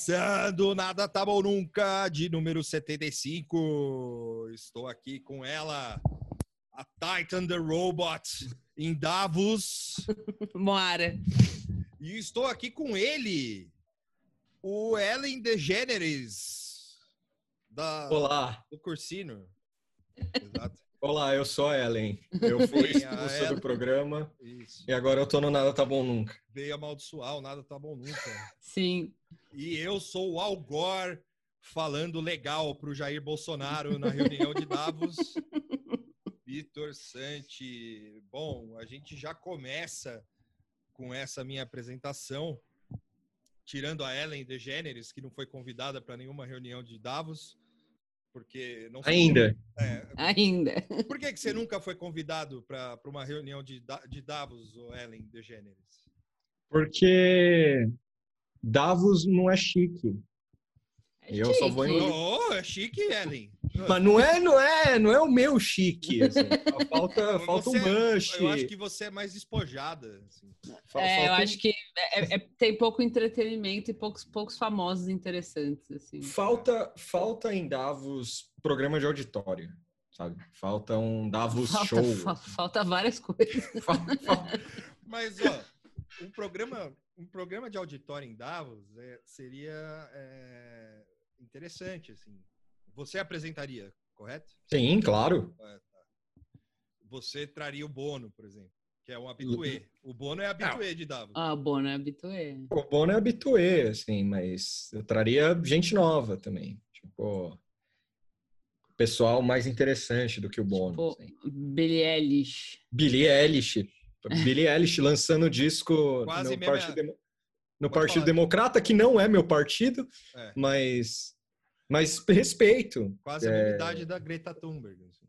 Começando Nada Tá Bom Nunca, de número 75. Estou aqui com ela, a Titan the Robot, em Davos. Moara. E estou aqui com ele, o Ellen DeGeneres, da, Olá, do Cursino. Exato. olá, eu sou a Ellen. Eu fui expulsa do programa Isso. e agora eu tô no Nada Tá Bom Nunca. Veio amaldiçoar, o nada tá bom nunca. Sim. E eu sou o Al Gore falando legal pro Jair Bolsonaro na reunião de Davos. Vitor Santi. Bom, a gente já começa com essa minha apresentação, tirando a Ellen DeGeneres, que não foi convidada para nenhuma reunião de Davos, porque não Ainda. É, Ainda. por que, que você nunca foi convidado para uma reunião de, de Davos, ô Ellen DeGeneres? Porque Davos não é chique. Eu só vou em- Chique. Oh, é chique, Ellen. Mas não é, não é, não é o meu chique. assim. Falta, falta um Você- bush. Eu acho que você é mais despojada. assim. É, eu falta um- acho que é- é- tem pouco entretenimento e poucos, poucos famosos interessantes, assim. Falta, falta em Davos programa de auditório, sabe? Falta um Davos Falta, show. fa- falta várias coisas. Mas, ó, um programa, um programa de auditório em Davos é, seria é, interessante, assim. Você apresentaria, correto? Sim, claro. É, tá. Você traria o Bono, por exemplo, que é um habituê. O Bono é habituê de Davos. Ah, bom, né? Habitué. O Bono é habituê, assim, mas eu traria gente nova também. Tipo, pessoal mais interessante do que o Bono. Tipo, assim. Billie Eilish. Billie Eilish. Billie Eilish lançando disco Quase no Partido, é- Demo- no Partido. Democrata, que não é meu partido, É, mas, mas respeito. quase a É. mesma idade da Greta Thunberg. assim.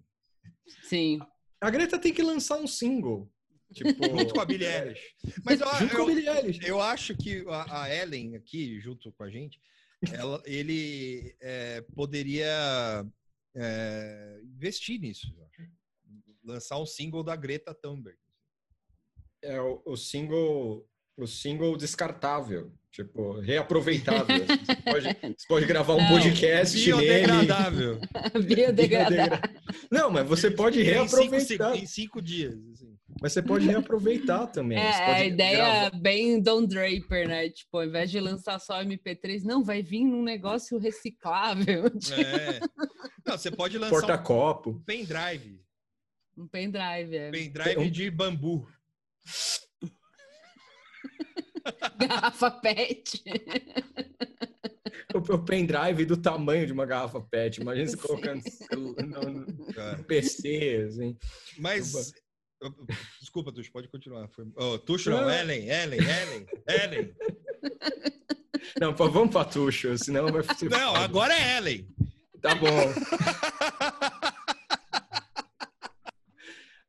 Sim. A Greta tem que lançar um single. Tipo, Junto com a Billie Eilish. Mas eu, Junto com a eu, Billie Eilish. Eu acho que a, a Ellen aqui, junto com a gente, ela, ele é, poderia é, investir nisso. eu acho. Lançar um single da Greta Thunberg. É o, o single, o single descartável, tipo, reaproveitável. Você pode, você pode gravar um Não, podcast nele. Biodegradável. Biodegradável. Não, mas você pode em, cinco, reaproveitar. em cinco dias. assim. Mas você pode reaproveitar também. É, Você pode a ideia gravar- bem Don Draper, né? Tipo, ao invés de lançar só MP3, não, vai vir num negócio reciclável. É. Não, você pode lançar Porta-copo. um pendrive. Um pendrive, é. Pendrive Um- de bambu. Garrafa PET. O, o pendrive do tamanho de uma garrafa PET. Imagina você Sim. colocando no, no- no PC, assim. Mas. Desculpa, Tuxo, pode continuar. Foi... Oh, Tuxo não, Não. Ellen, Ellen, Ellen, Ellen. Não, vamos pra Tuxo, senão vai ser... Não, agora é Ellen. Tá bom.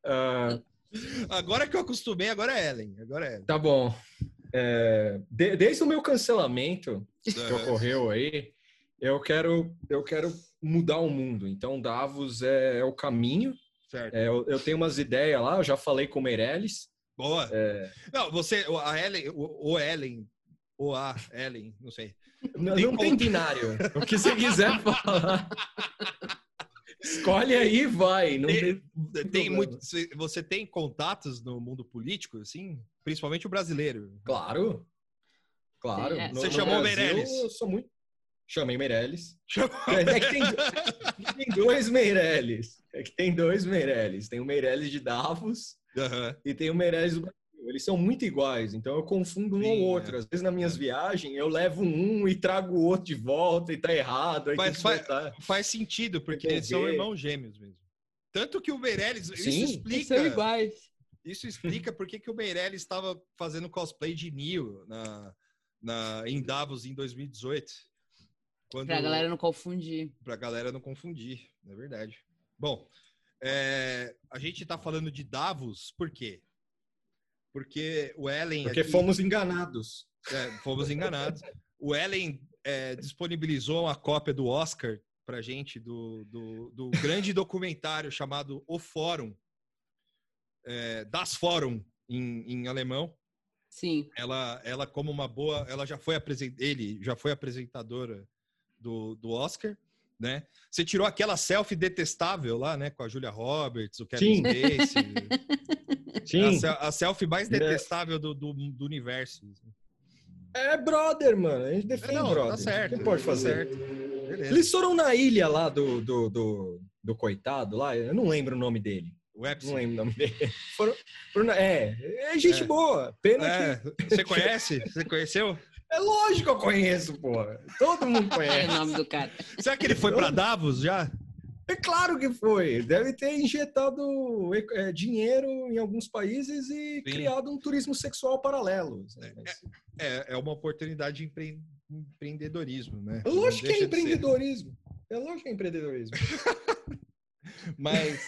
Ah, Agora que eu acostumei, agora é Ellen. Agora é Ellen. tá bom. É, de- desde o meu cancelamento que ocorreu aí, eu quero, eu quero mudar o mundo. Então, Davos é, é o caminho. É, eu, eu tenho umas ideias lá, eu já falei com o Meirelles. Boa. É, Não, você, o- a Ellen, o, o Ellen, ou a Ellen, não sei. não Tem não tem binário. O que você quiser falar. Escolhe aí e vai. Não Tem- tem, Tem muito, você- tem contatos no mundo político, assim? Principalmente o brasileiro. Claro. Claro. É. No- Você no chamou Brasil, Meirelles? Eu sou muito. Chamei Meirelles. Chamou- É que tem, tem dois Meirelles. É que tem dois Meirelles. Tem o Meirelles de Davos Aham. e tem o Meirelles do Brasil. Eles são muito iguais, então eu confundo um Sim, ou é. outro. Às vezes nas minhas viagens eu levo um e trago o outro de volta e tá errado. Aí Mas tem que fa- voltar. Faz sentido, porque eles são irmãos gêmeos mesmo. Tanto que o Meirelles, isso Sim. Eles explica, são iguais. isso explica por que que o Meirelles estava fazendo cosplay de Neo na, na, em Davos em 2018. Quando, Pra galera não confundir. pra galera não confundir, é verdade. Bom, é, a gente tá falando de Davos, por quê? Porque o Ellen. Porque aqui- fomos enganados. É, fomos enganados. O Ellen é, disponibilizou uma cópia do Oscar pra gente do, do, do grande documentário chamado O Fórum, é, Das Forum em, em alemão, Sim. Ela, ela como uma boa, ela já foi ele já foi apresentadora do, do Oscar, né? Você tirou aquela selfie detestável lá, né, com a Julia Roberts, o Kevin Sim. Spacey. Sim. a, a selfie mais É. detestável do, do, do universo. É brother, mano. A gente defende Não, brother. tá certo. Quem pode tá fazer? certo. Beleza. Eles foram na ilha lá do, do, do, do coitado lá, eu não lembro o nome dele. O Epstein. Não lembro o nome dele. Foram, foram na- é, é gente É. boa. Pena É, que. você conhece? Você conheceu? É lógico que eu conheço, porra. Todo mundo É o conhece. nome do cara. Será que ele foi para Davos já? É claro que foi. Deve ter injetado é, dinheiro em alguns países e Sim. criado um turismo sexual paralelo. Mas- É, é uma oportunidade de empre- empreendedorismo, né? É lógico que é empreendedorismo. É lógico que é empreendedorismo. Mas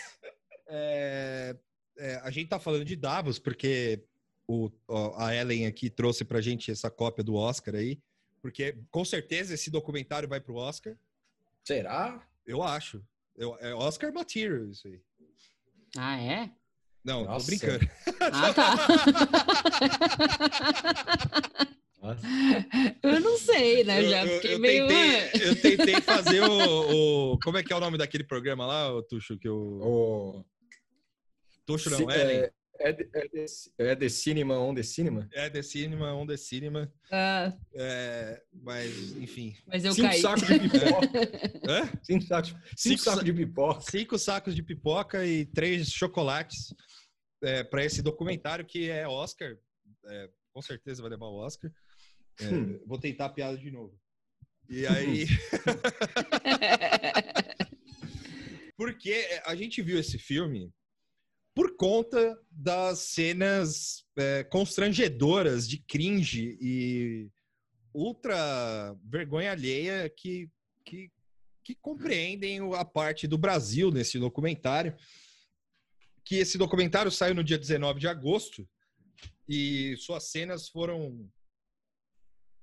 é, é, a gente tá falando de Davos porque o, a Ellen aqui trouxe pra gente essa cópia do Oscar aí, porque com certeza esse documentário vai pro Oscar. Será? Eu acho. Eu- é Oscar material isso aí. Ah, é? Não, tô Nossa. brincando. Ah, tá. Eu não sei, né? Eu, Já eu- fiquei eu meio. tentei, eu tentei fazer o, o- Como é que é o nome daquele programa lá, o Tuxo? Que o, O... Tuxo não, Ellen. é, é, de- é, de, é The Cinema on The Cinema? É The Cinema, On The Cinema. Ah, É, mas, enfim. mas eu Cinco caí. sacos de pipoca. Hã? Cinco sacos, cinco Cinco sacos sa- de pipoca. Cinco sacos de pipoca e três chocolates para esse documentário que é Oscar. É, com certeza vai levar o Oscar. É, Hum. Vou tentar a piada de novo. E aí. Porque a gente viu esse filme por conta das cenas é, constrangedoras de cringe e ultra vergonha alheia que, que, que compreendem a parte do Brasil nesse documentário. Que esse documentário saiu no dia 19 de agosto e suas cenas foram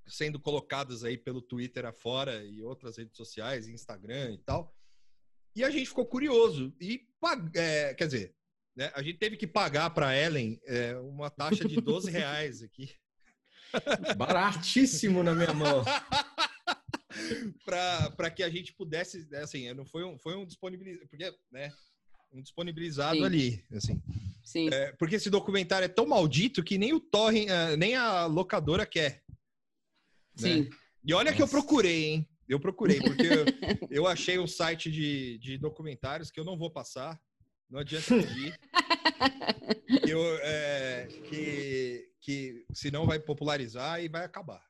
sendo colocadas aí pelo Twitter afora e outras redes sociais, Instagram e tal. E a gente ficou curioso e é, quer dizer, né, a gente teve que pagar para Ellen é, uma taxa de 12 reais aqui Baratíssimo na minha mão. para que a gente pudesse, assim, não foi um, foi um disponibilizado, porque, né, um disponibilizado Sim. ali, assim. Sim. É, porque esse documentário é tão maldito que nem o torrent, eh, nem a locadora quer. Sim. E olha que eu procurei, hein? Eu procurei, porque eu, eu achei um site de, de documentários que eu não vou passar, não adianta pedir. eu, é, que, que senão vai popularizar e vai acabar.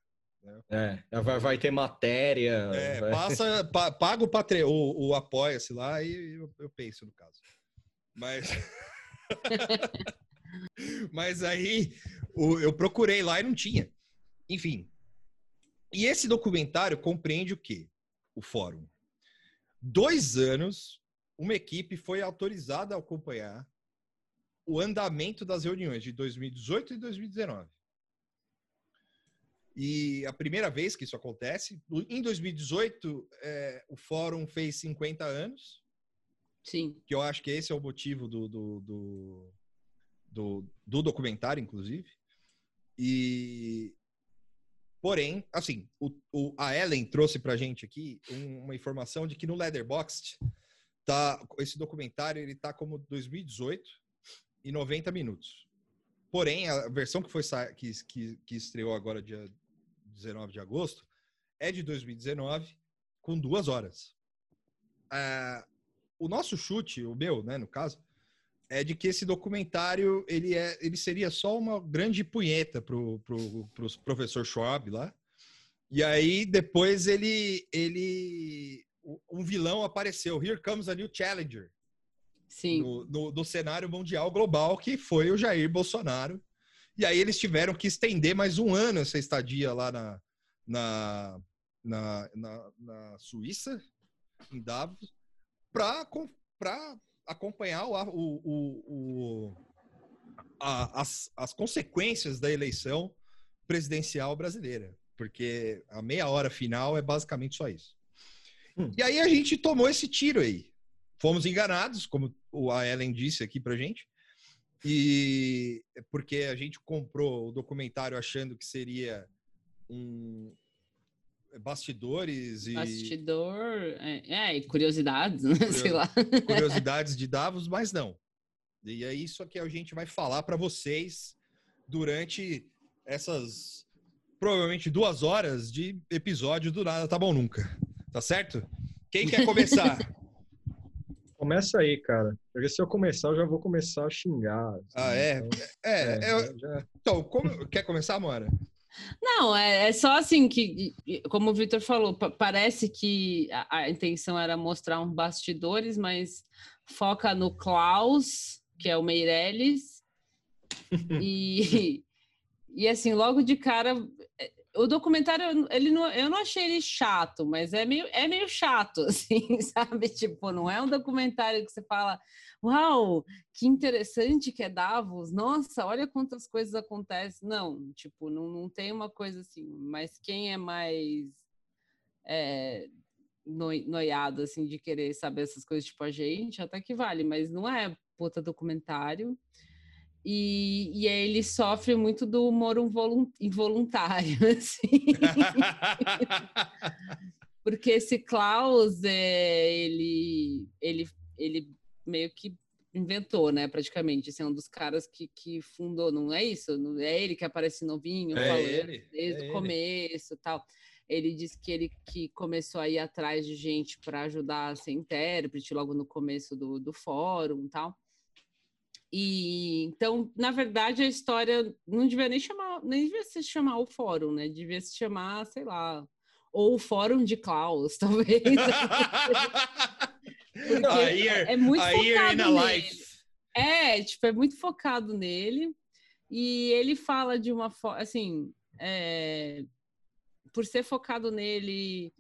É, vai, vai ter matéria. É, vai- passa, pa- paga o, patre, o, o apoia-se lá e eu, eu penso no caso. Mas. Mas aí o- eu procurei lá e não tinha. Enfim. E esse documentário compreende o quê? O fórum. Dois anos, uma equipe foi autorizada a acompanhar o andamento das reuniões de 2018 e 2019. E a primeira vez que isso acontece, em 2018, é, o fórum fez 50 anos, Sim. que eu acho que esse é o motivo do, do, do, do, do documentário, inclusive. E, porém, assim, o, o- a Ellen trouxe pra gente aqui um- uma informação de que no Leatherboxd, tá, esse documentário ele tá como 2018 e 90 minutos. Porém, a versão que foi que, que, que estreou agora dia 19 de agosto é de 2019 com duas horas. Ah, o nosso chute, o meu, né, no caso, é de que esse documentário ele, é, ele seria só uma grande punheta pro, pro, pro professor Schwab lá. E aí depois ele ele um vilão apareceu, Here Comes a New Challenger Sim. no, no, no cenário mundial global, que foi o Jair Bolsonaro. E aí eles tiveram que estender mais um ano essa estadia lá na, na, na, na, na Suíça, em Davos, para acompanhar o, o, o, o- a- as, as consequências da eleição presidencial brasileira. Porque a meia hora final é basicamente só isso. Hum. E aí a gente tomou esse tiro aí. Fomos enganados, como a Ellen disse aqui pra gente. E porque a gente comprou o documentário achando que seria um bastidores e Bastidor, é, é, e curiosidades, né? sei lá. curiosidades de Davos, mas não. E é isso que a gente vai falar para vocês durante essas provavelmente duas horas de episódio do Nada Tá Bom Nunca. Tá certo? Quem quer começar? Começa aí, cara. Porque se eu começar, eu já vou começar a xingar. assim, Ah, é? então, É, é, é, já- então, como- quer começar, Mora? Não, é, é só assim que, como o Victor falou, pa- parece que a, a intenção era mostrar um bastidores, mas foca no Klaus, que é o Meirelles, e, e assim, logo de cara, é, o documentário, ele não, eu não achei ele chato, mas é meio, é meio chato, assim, sabe? Tipo, não é um documentário que você fala, uau, que interessante que é Davos, nossa, olha quantas coisas acontecem. Não, tipo, não, não tem uma coisa assim, mas quem é mais é, noi- noiado, assim, de querer saber essas coisas, tipo a gente, até que vale, mas não é puta documentário. E, e aí ele sofre muito do humor involu- involuntário, assim. Porque esse Klaus, é, ele, ele, ele meio que inventou, né, praticamente. Assim, é um dos caras que, que fundou, não é isso? Não é ele que aparece novinho, É falando ele, desde é o ele. começo tal. Ele disse que ele que começou a ir atrás de gente para ajudar a ser intérprete logo no começo do, do fórum tal. E então, na verdade, a história não devia nem chamar, nem devia se chamar o fórum, né? Devia se chamar, sei lá, ou o fórum de Klaus, talvez. Porque é muito focado nele. life. É, tipo, é muito focado nele. E ele fala de uma forma, assim, é, por ser focado nele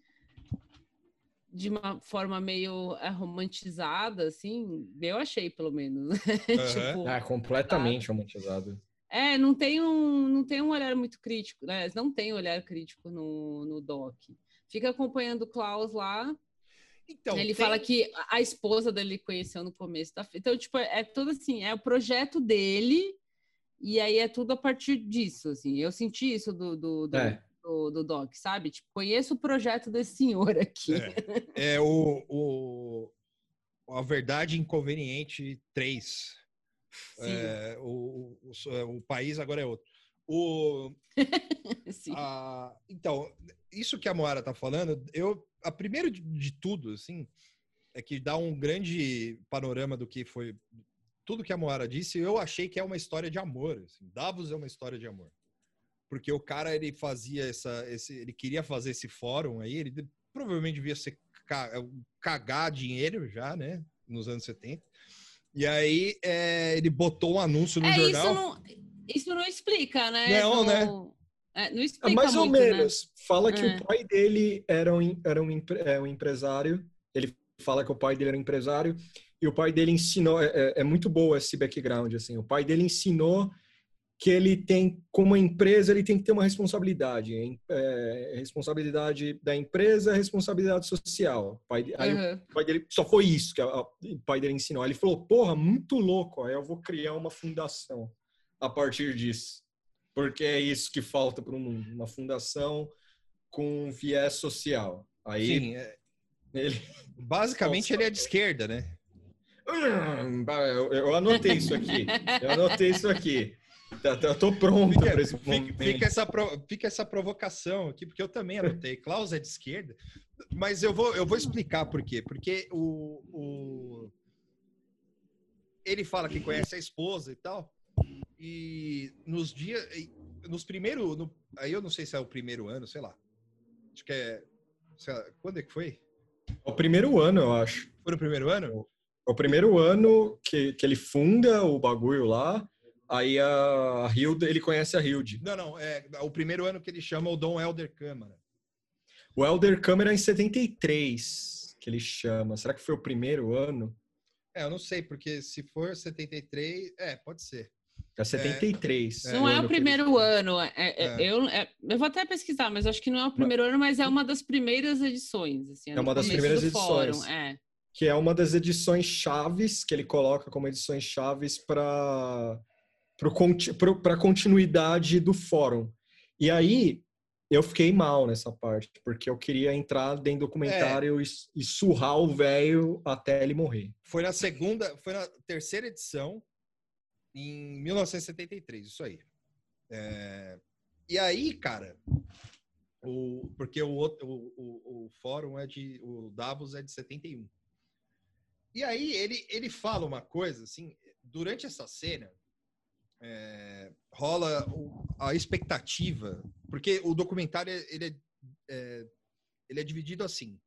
de uma forma meio é, romantizada, assim, eu achei, pelo menos. tipo, Ah, completamente romantizado. é, não tem um, não tem um olhar muito crítico, né? Não tem olhar crítico no, no doc. Fica acompanhando o Klaus lá. Então, ele tem- fala que a a esposa dele conheceu no começo da. Então, tipo, é tudo assim, é o projeto dele, e aí é tudo a partir disso, assim. Eu senti isso do, do, do, É. do, do doc, sabe? Tipo, conheço o projeto desse senhor aqui. É, é o, o a verdade inconveniente 3. Sim, É, o, o, o país agora é outro. O, sim. a- então, isso que a Moara tá falando, eu, a primeiro de, de tudo, assim, é que dá um grande panorama do que foi tudo que a Moara disse. Eu achei que é uma história de amor. assim. Davos é uma história de amor, porque o cara ele fazia essa, esse, ele queria fazer esse fórum aí, ele provavelmente devia ser ca- cagar dinheiro já, né, nos anos 70. E aí é, ele botou um anúncio no É, jornal. isso não, isso não explica, né? Não, né? É, não Ah, explica mais ou muito, né? menos. Fala que É. o pai dele era um, era um, é, um empresário. Ele fala que o pai dele era um empresário. E o pai dele ensinou. É, é- é muito boa esse background. Assim. O pai dele ensinou que ele tem, como empresa, ele tem que ter uma responsabilidade. é, responsabilidade da empresa, responsabilidade social. O pai, aí o Aham. pai dele só foi isso que a- a- o pai dele ensinou. Aí Ele falou: Porra, muito louco. Aí eu vou criar uma fundação a partir disso. Porque é isso que falta para o mundo: uma fundação com viés social. Aí Sim, é, ele. basicamente Nossa. ele é de esquerda, né? Hum, Eu, eu anotei isso aqui. Eu anotei isso aqui. Tá- tá- Eu tô pronto Fica, para esse fica- momento. fica essa, pro- fica essa provocação aqui, porque eu também anotei. Klaus é de esquerda, mas eu vou, eu vou explicar por quê. Porque o, o- ele fala que conhece a esposa e tal, e nos dias. Nos primeiros. no- aí eu não sei se é o primeiro ano, sei lá. Acho que é. lá, quando é que foi? É o primeiro ano, eu acho. Foi no primeiro ano? É o primeiro ano que, que ele funda o bagulho lá. Aí a Hilda, ele conhece a Hilde. Não, não. É o primeiro ano que ele chama o Dom Helder Câmara. O Elder Câmara é em 73, que ele chama. Será que foi o primeiro ano? É, eu não sei, porque se for 73. É, pode ser. É 73. Não é ano o que ele- primeiro ano. é- é- É. Eu, é- eu vou até pesquisar, mas acho que não é o primeiro ano, mas é uma das primeiras edições. Assim, É uma das primeiras do fórum, edições. É. que é uma das edições chaves que ele coloca como edições chaves para para a continuidade do fórum. E aí eu fiquei mal nessa parte, porque eu queria entrar dentro do documentário é. e, e surrar o velho até ele morrer. Foi na segunda, foi na terceira edição, em 1973, isso aí. É, e aí, cara, o, porque o, outro, o, o, o, fórum é de. O Davos é de 71. E aí ele, ele fala uma coisa, assim, durante essa cena, é, rola a expectativa, porque o documentário ele é, é, ele é dividido assim: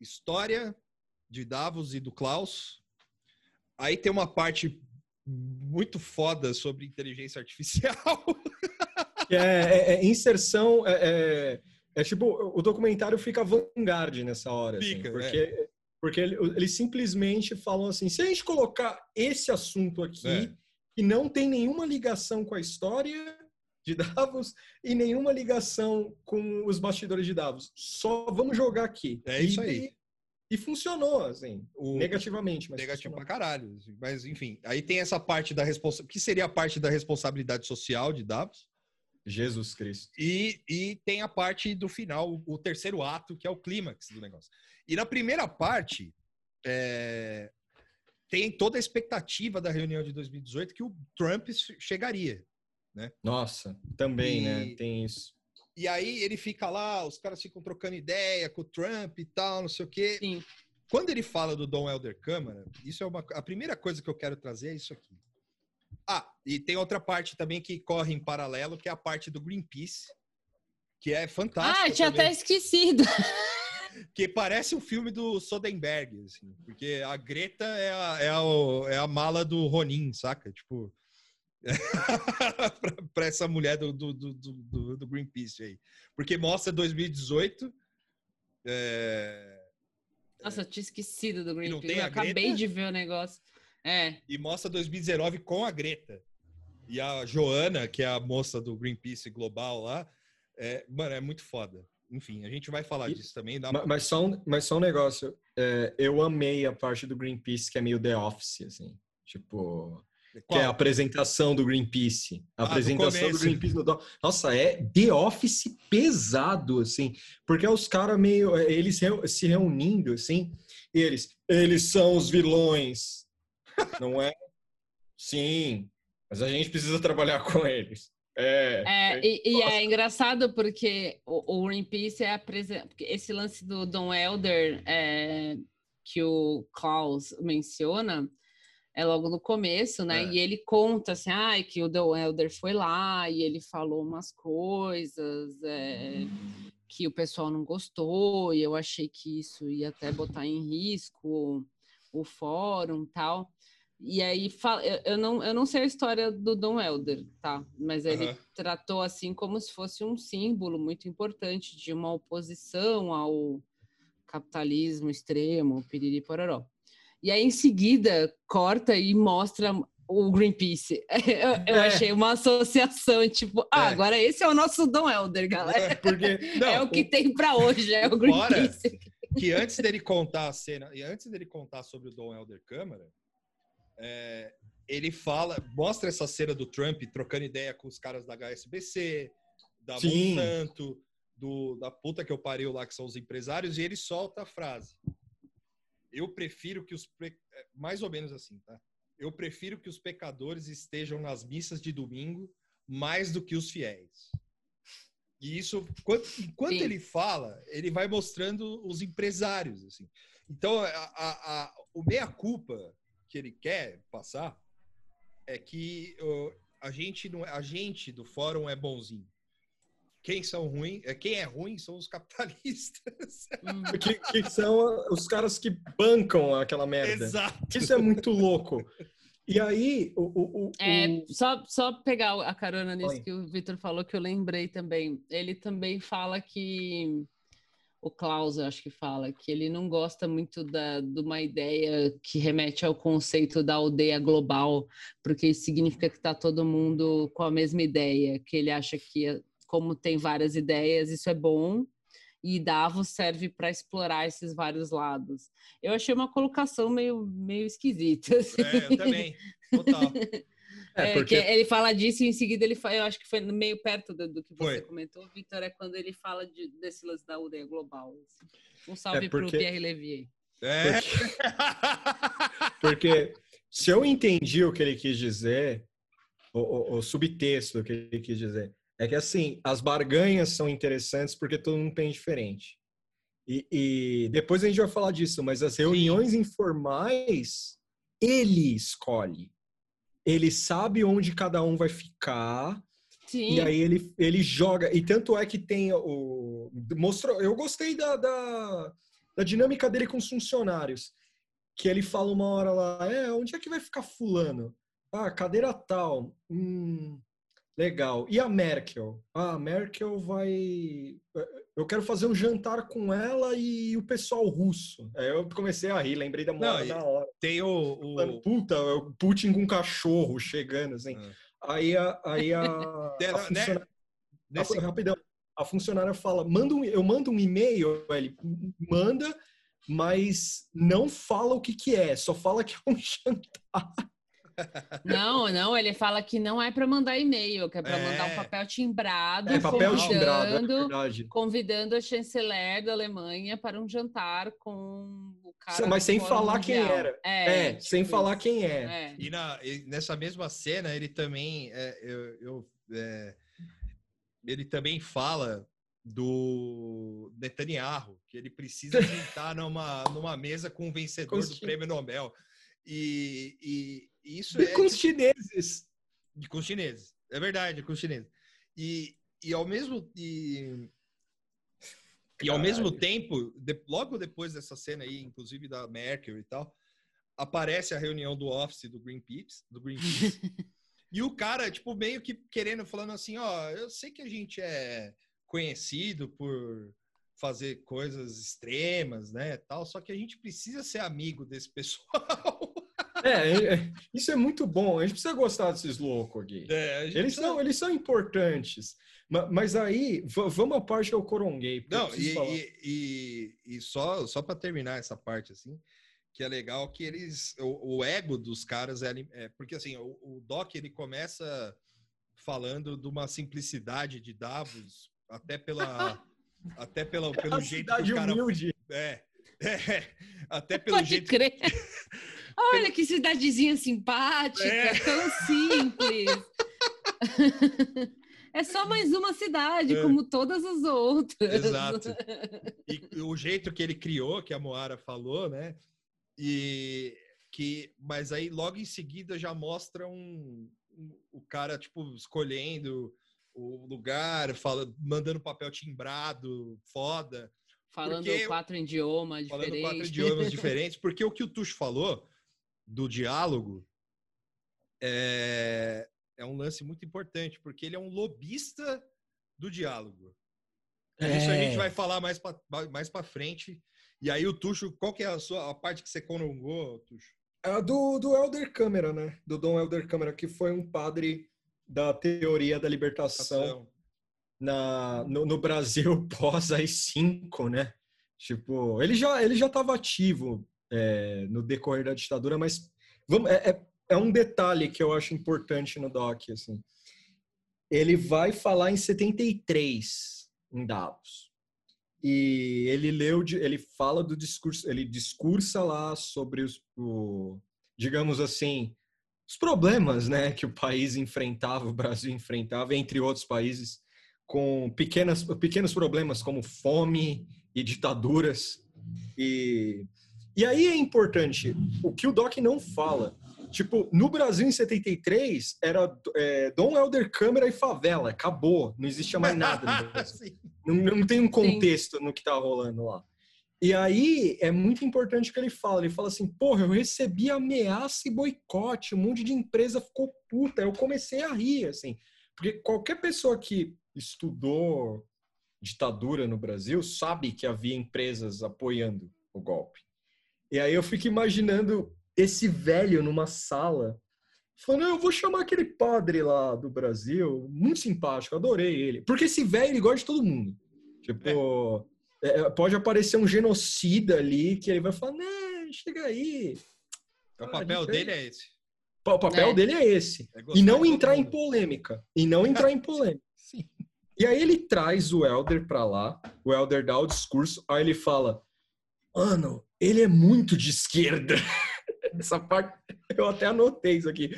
história de Davos e do Klaus. Aí tem uma parte muito foda sobre inteligência artificial. É, é, é inserção. É, é, é, tipo, o documentário fica vanguard nessa hora. Assim, fica, assim, porque, porque eles simplesmente falam assim: se a gente colocar esse assunto aqui. Que não tem nenhuma ligação com a história de Davos e nenhuma ligação com os bastidores de Davos, só vamos jogar aqui. É isso aí. E funcionou, assim, o... negativamente. Mas Negativo funcionou. pra caralho. Assim. Mas, enfim, aí tem essa parte da responsabilidade. que seria a parte da responsabilidade social de Davos? Jesus Cristo. E, e tem a parte do final, o terceiro ato, que é o clímax do negócio. E na primeira parte, é, tem toda a expectativa da reunião de 2018 que o Trump chegaria. Né? Nossa, também, né? e, né? Tem isso. E aí ele fica lá, os caras ficam trocando ideia com o Trump e tal, não sei o quê. Sim. Quando ele fala do Dom Helder Câmara, isso é uma a primeira coisa que eu quero trazer é isso aqui. Ah, e tem outra parte também que corre em paralelo, que é a parte do Greenpeace, que é fantástica. Ah, tinha também. até esquecido. Que parece um filme do Soderbergh, assim, porque a Greta é a, é a, é a mala do Ronin, saca? Tipo, para essa mulher do, do, do, do, do Greenpeace aí. Porque mostra 2018. É... Nossa, eu tinha esquecido do Greenpeace. Eu acabei de ver o negócio. É. E mostra 2019 com a Greta. E a Joana, que é a moça do Greenpeace Global lá, é, mano, é muito foda. Enfim, a gente vai falar e, disso também. Mas, mas, só um, mas só um negócio. É, eu amei a parte do Greenpeace que é meio The Office, assim. Tipo. Qual? Que é a apresentação do Greenpeace. A ah, apresentação do, do Greenpeace no Nossa, é The Office pesado, assim. Porque é os caras meio. Eles se reunindo, assim. E eles. Eles são os vilões. Não é? Sim. Mas a gente precisa trabalhar com eles. É, é, é e, e, é engraçado porque o, o Greenpeace é apresentado. Esse lance do Don Elder é, que o Klaus menciona é logo no começo, né? É. E ele conta assim, ah, que o Don Elder foi lá e ele falou umas coisas é, que o pessoal não gostou, e eu achei que isso ia até botar em risco o fórum tal. E aí eu não, eu não sei a história do Dom Helder, tá? Mas ele uhum. tratou assim como se fosse um símbolo muito importante de uma oposição ao capitalismo extremo, piriri pororó. E aí em seguida corta e mostra o Greenpeace. Eu, eu é. achei uma associação, tipo, ah, é. agora esse é o nosso Dom Helder, galera. É, porque, não, é o que o... tem para hoje, é o Greenpeace. Fora que antes dele contar a cena, e antes dele contar sobre o Dom Helder Câmara, é, ele fala, mostra essa cena do Trump trocando ideia com os caras da HSBC, da Sim. Monsanto, do, da puta que eu pariu lá, que são os empresários, e ele solta a frase. Eu prefiro que os. É, mais ou menos assim, tá? Eu prefiro que os pecadores estejam nas missas de domingo mais do que os fiéis. E isso, enquanto ele fala, ele vai mostrando os empresários. Assim. Então, a, a, a, o meia-culpa que ele quer passar é que uh, a gente não é, a gente do fórum é bonzinho. Quem são ruins, é quem é ruim são os capitalistas. Hum. que, que, são os caras que bancam aquela merda. Exato. Isso é muito louco. E aí, o. o, o é, Só, só pegar a carona nisso Oi. que o Vitor falou, que eu lembrei também. Ele também fala que o Klaus, eu acho que fala, que ele não gosta muito da, de uma ideia que remete ao conceito da aldeia global, porque isso significa que está todo mundo com a mesma ideia, que ele acha que, como tem várias ideias, isso é bom, e Davos serve para explorar esses vários lados. Eu achei uma colocação meio, meio esquisita. Assim. É, eu também, total. É, porque... ele fala disso e em seguida ele fala, eu acho que foi meio perto do, do que você Foi. comentou, Vitor, é quando ele fala de, desse lance da aldeia global. assim. Um salve É, porque- pro Pierre Levier. É. Porque se eu entendi o que ele quis dizer, o, o- o subtexto do que ele quis dizer, é que assim, as barganhas são interessantes porque todo mundo tem diferente. E, e depois a gente vai falar disso, mas as reuniões informais, ele escolhe. Ele sabe onde cada um vai ficar, Sim, e aí ele, ele joga. E tanto é que tem o. Mostrou, eu gostei da, da, da dinâmica dele com os funcionários. Que ele fala uma hora lá, é, onde é que vai ficar fulano? Ah, cadeira tal. Hum, legal. E a Merkel? Ah, a Merkel vai. Eu quero fazer um jantar com ela e o pessoal russo. Aí eu comecei a rir, lembrei da moda na hora. Tem o. o- Puta, o Putin com um cachorro chegando, assim. Ah. Aí a, aí a, É, a né? funcionária- Nesse- ah, rapidão. A funcionária fala: manda um, eu mando um e-mail, ele manda, mas não fala o que, que é, só fala que é um jantar. Não, não, ele fala que não é para mandar e-mail, que é para mandar É. um papel timbrado, É papel convidando- timbrado, é convidando, verdade. convidando a chanceler da Alemanha para um jantar com o cara. Mas sem falar quem Mundial. era. É, É, sem tipo falar isso. quem é. É. E, na, e nessa mesma cena, ele também. é, eu, eu, é, ele também fala do Netanyahu, que ele precisa sentar numa, numa mesa com o vencedor do prêmio Nobel. E- e isso E é com os chineses. de- com os chineses. É verdade, com os chineses. E, e ao mesmo e, e ao mesmo tempo, de- logo depois dessa cena aí, inclusive da Merkel e tal, aparece a reunião do office do Greenpeace, do Greenpeace. e o cara, tipo, meio que querendo, falando assim, ó, eu sei que a gente é conhecido por fazer coisas extremas, né, tal, só que a gente precisa ser amigo desse pessoal. É, é, isso é muito bom. A gente precisa gostar desses loucos aqui. É, Eles precisa- são, eles são importantes. Ma- Mas aí, vamos à parte que eu coronguei. Não, e, e, e, e só, só para terminar essa parte, assim, que é legal que eles. O, o ego dos caras é, é. Porque assim, o, o Doc ele começa falando de uma simplicidade de Davos, até pela. até pela, pelo A jeito que o cara. humilde. É, é, até pelo Pode jeito. crer. Olha que cidadezinha simpática, É. tão simples. É só mais uma cidade, É. como todas as outras. Exato. E o jeito que ele criou, que a Moara falou, né? E que, mas aí logo em seguida já mostra um, um- o cara tipo escolhendo o lugar, fala, mandando papel timbrado, foda, Falando Porque- quatro idiomas falando diferentes. quatro idiomas diferentes, porque o que o Tuxo falou do diálogo é, é um lance muito importante, porque ele é um lobista do diálogo. Isso a gente É. vai falar mais para mais pra frente. E aí o Tuxo, qual que é a sua a parte que você colongou, Tuxo? É do, do Elder Câmara, né? Do Dom Elder Câmara, que foi um padre da teoria da libertação Ação. na, no, no Brasil pós AI-5, né? Tipo, ele já ele já estava ativo é, no decorrer da ditadura, mas vamos, é, é, é um detalhe que eu acho importante no doc, assim. Ele vai falar em 73 em Davos. E ele leu, ele fala do discurso, ele discursa lá sobre os, o, digamos assim, os problemas, né, que o país enfrentava, o Brasil enfrentava, entre outros países, com pequenas, pequenos problemas como fome e ditaduras. E, e aí é importante, o que o Doc não fala. Tipo, no Brasil em 73 era é, Dom Helder Câmara e favela, acabou, não existia mais nada. Sim. Não, não tem um contexto no que tá rolando lá. E aí é muito importante o que ele fala. Ele fala assim: porra, eu recebi ameaça e boicote, um monte de empresa ficou puta. Eu comecei a rir, assim. Porque qualquer pessoa que estudou ditadura no Brasil sabe que havia empresas apoiando o golpe. E aí eu fico imaginando esse velho numa sala falando, eu vou chamar aquele padre lá do Brasil, muito simpático, adorei ele. Porque esse velho, ele gosta de todo mundo. Tipo, é, pode aparecer um genocida ali que ele vai falar, né, chega aí. O papel dele é esse. O papel É. dele é esse. É E não entrar em polêmica. E não entrar em polêmica. Sim. E aí ele traz o Elder pra lá, o Elder dá o discurso, aí ele fala: Mano, ele é muito de esquerda. Essa parte, eu até anotei isso aqui.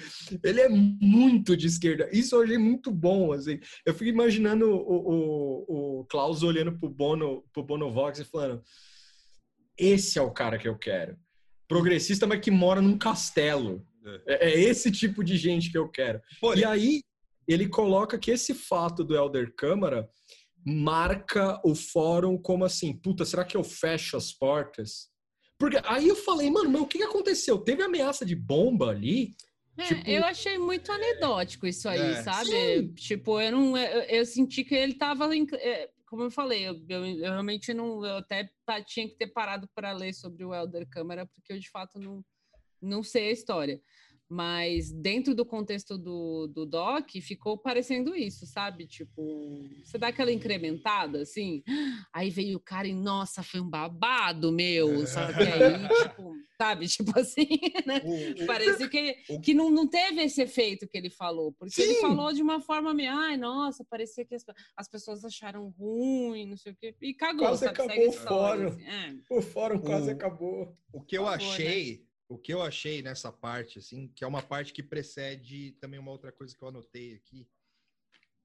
Ele é muito de esquerda. Isso eu achei muito bom, assim. Eu fico imaginando o, o, o Klaus olhando pro Bono, pro Bono Vox e falando: Esse é o cara que eu quero. Progressista, mas que mora num castelo. É, é esse tipo de gente que eu quero. Porém, E aí, ele coloca que esse fato do Elder Câmara marca o fórum como assim, puta, será que eu fecho as portas? Porque aí eu falei, mano, mas o que aconteceu? Teve ameaça de bomba ali? É, Tipo- eu achei muito anedótico isso aí, É. sabe? Sim. Tipo, eu não. Eu, eu senti que ele tava. em- é, como eu falei, eu, eu- eu realmente não. Eu até tinha que ter parado para ler sobre o Elder Câmara, porque eu de fato não, não sei a história. Mas dentro do contexto do, do doc, ficou parecendo isso, sabe? Tipo, você dá aquela incrementada, assim, aí veio o cara e, nossa, foi um babado, meu. Só que aí, tipo, sabe? Tipo assim, né? o- que, o- que não, não teve esse efeito que ele falou, porque ele Sim. falou de uma forma meio, ai, nossa, parecia que as, as pessoas acharam ruim, não sei o quê, e cagou, Quase sabe? Segue acabou a o fórum. assim, é. O fórum quase O- acabou. O que eu Por favor, né? O que eu achei nessa parte, assim, que é uma parte que precede também uma outra coisa que eu anotei aqui,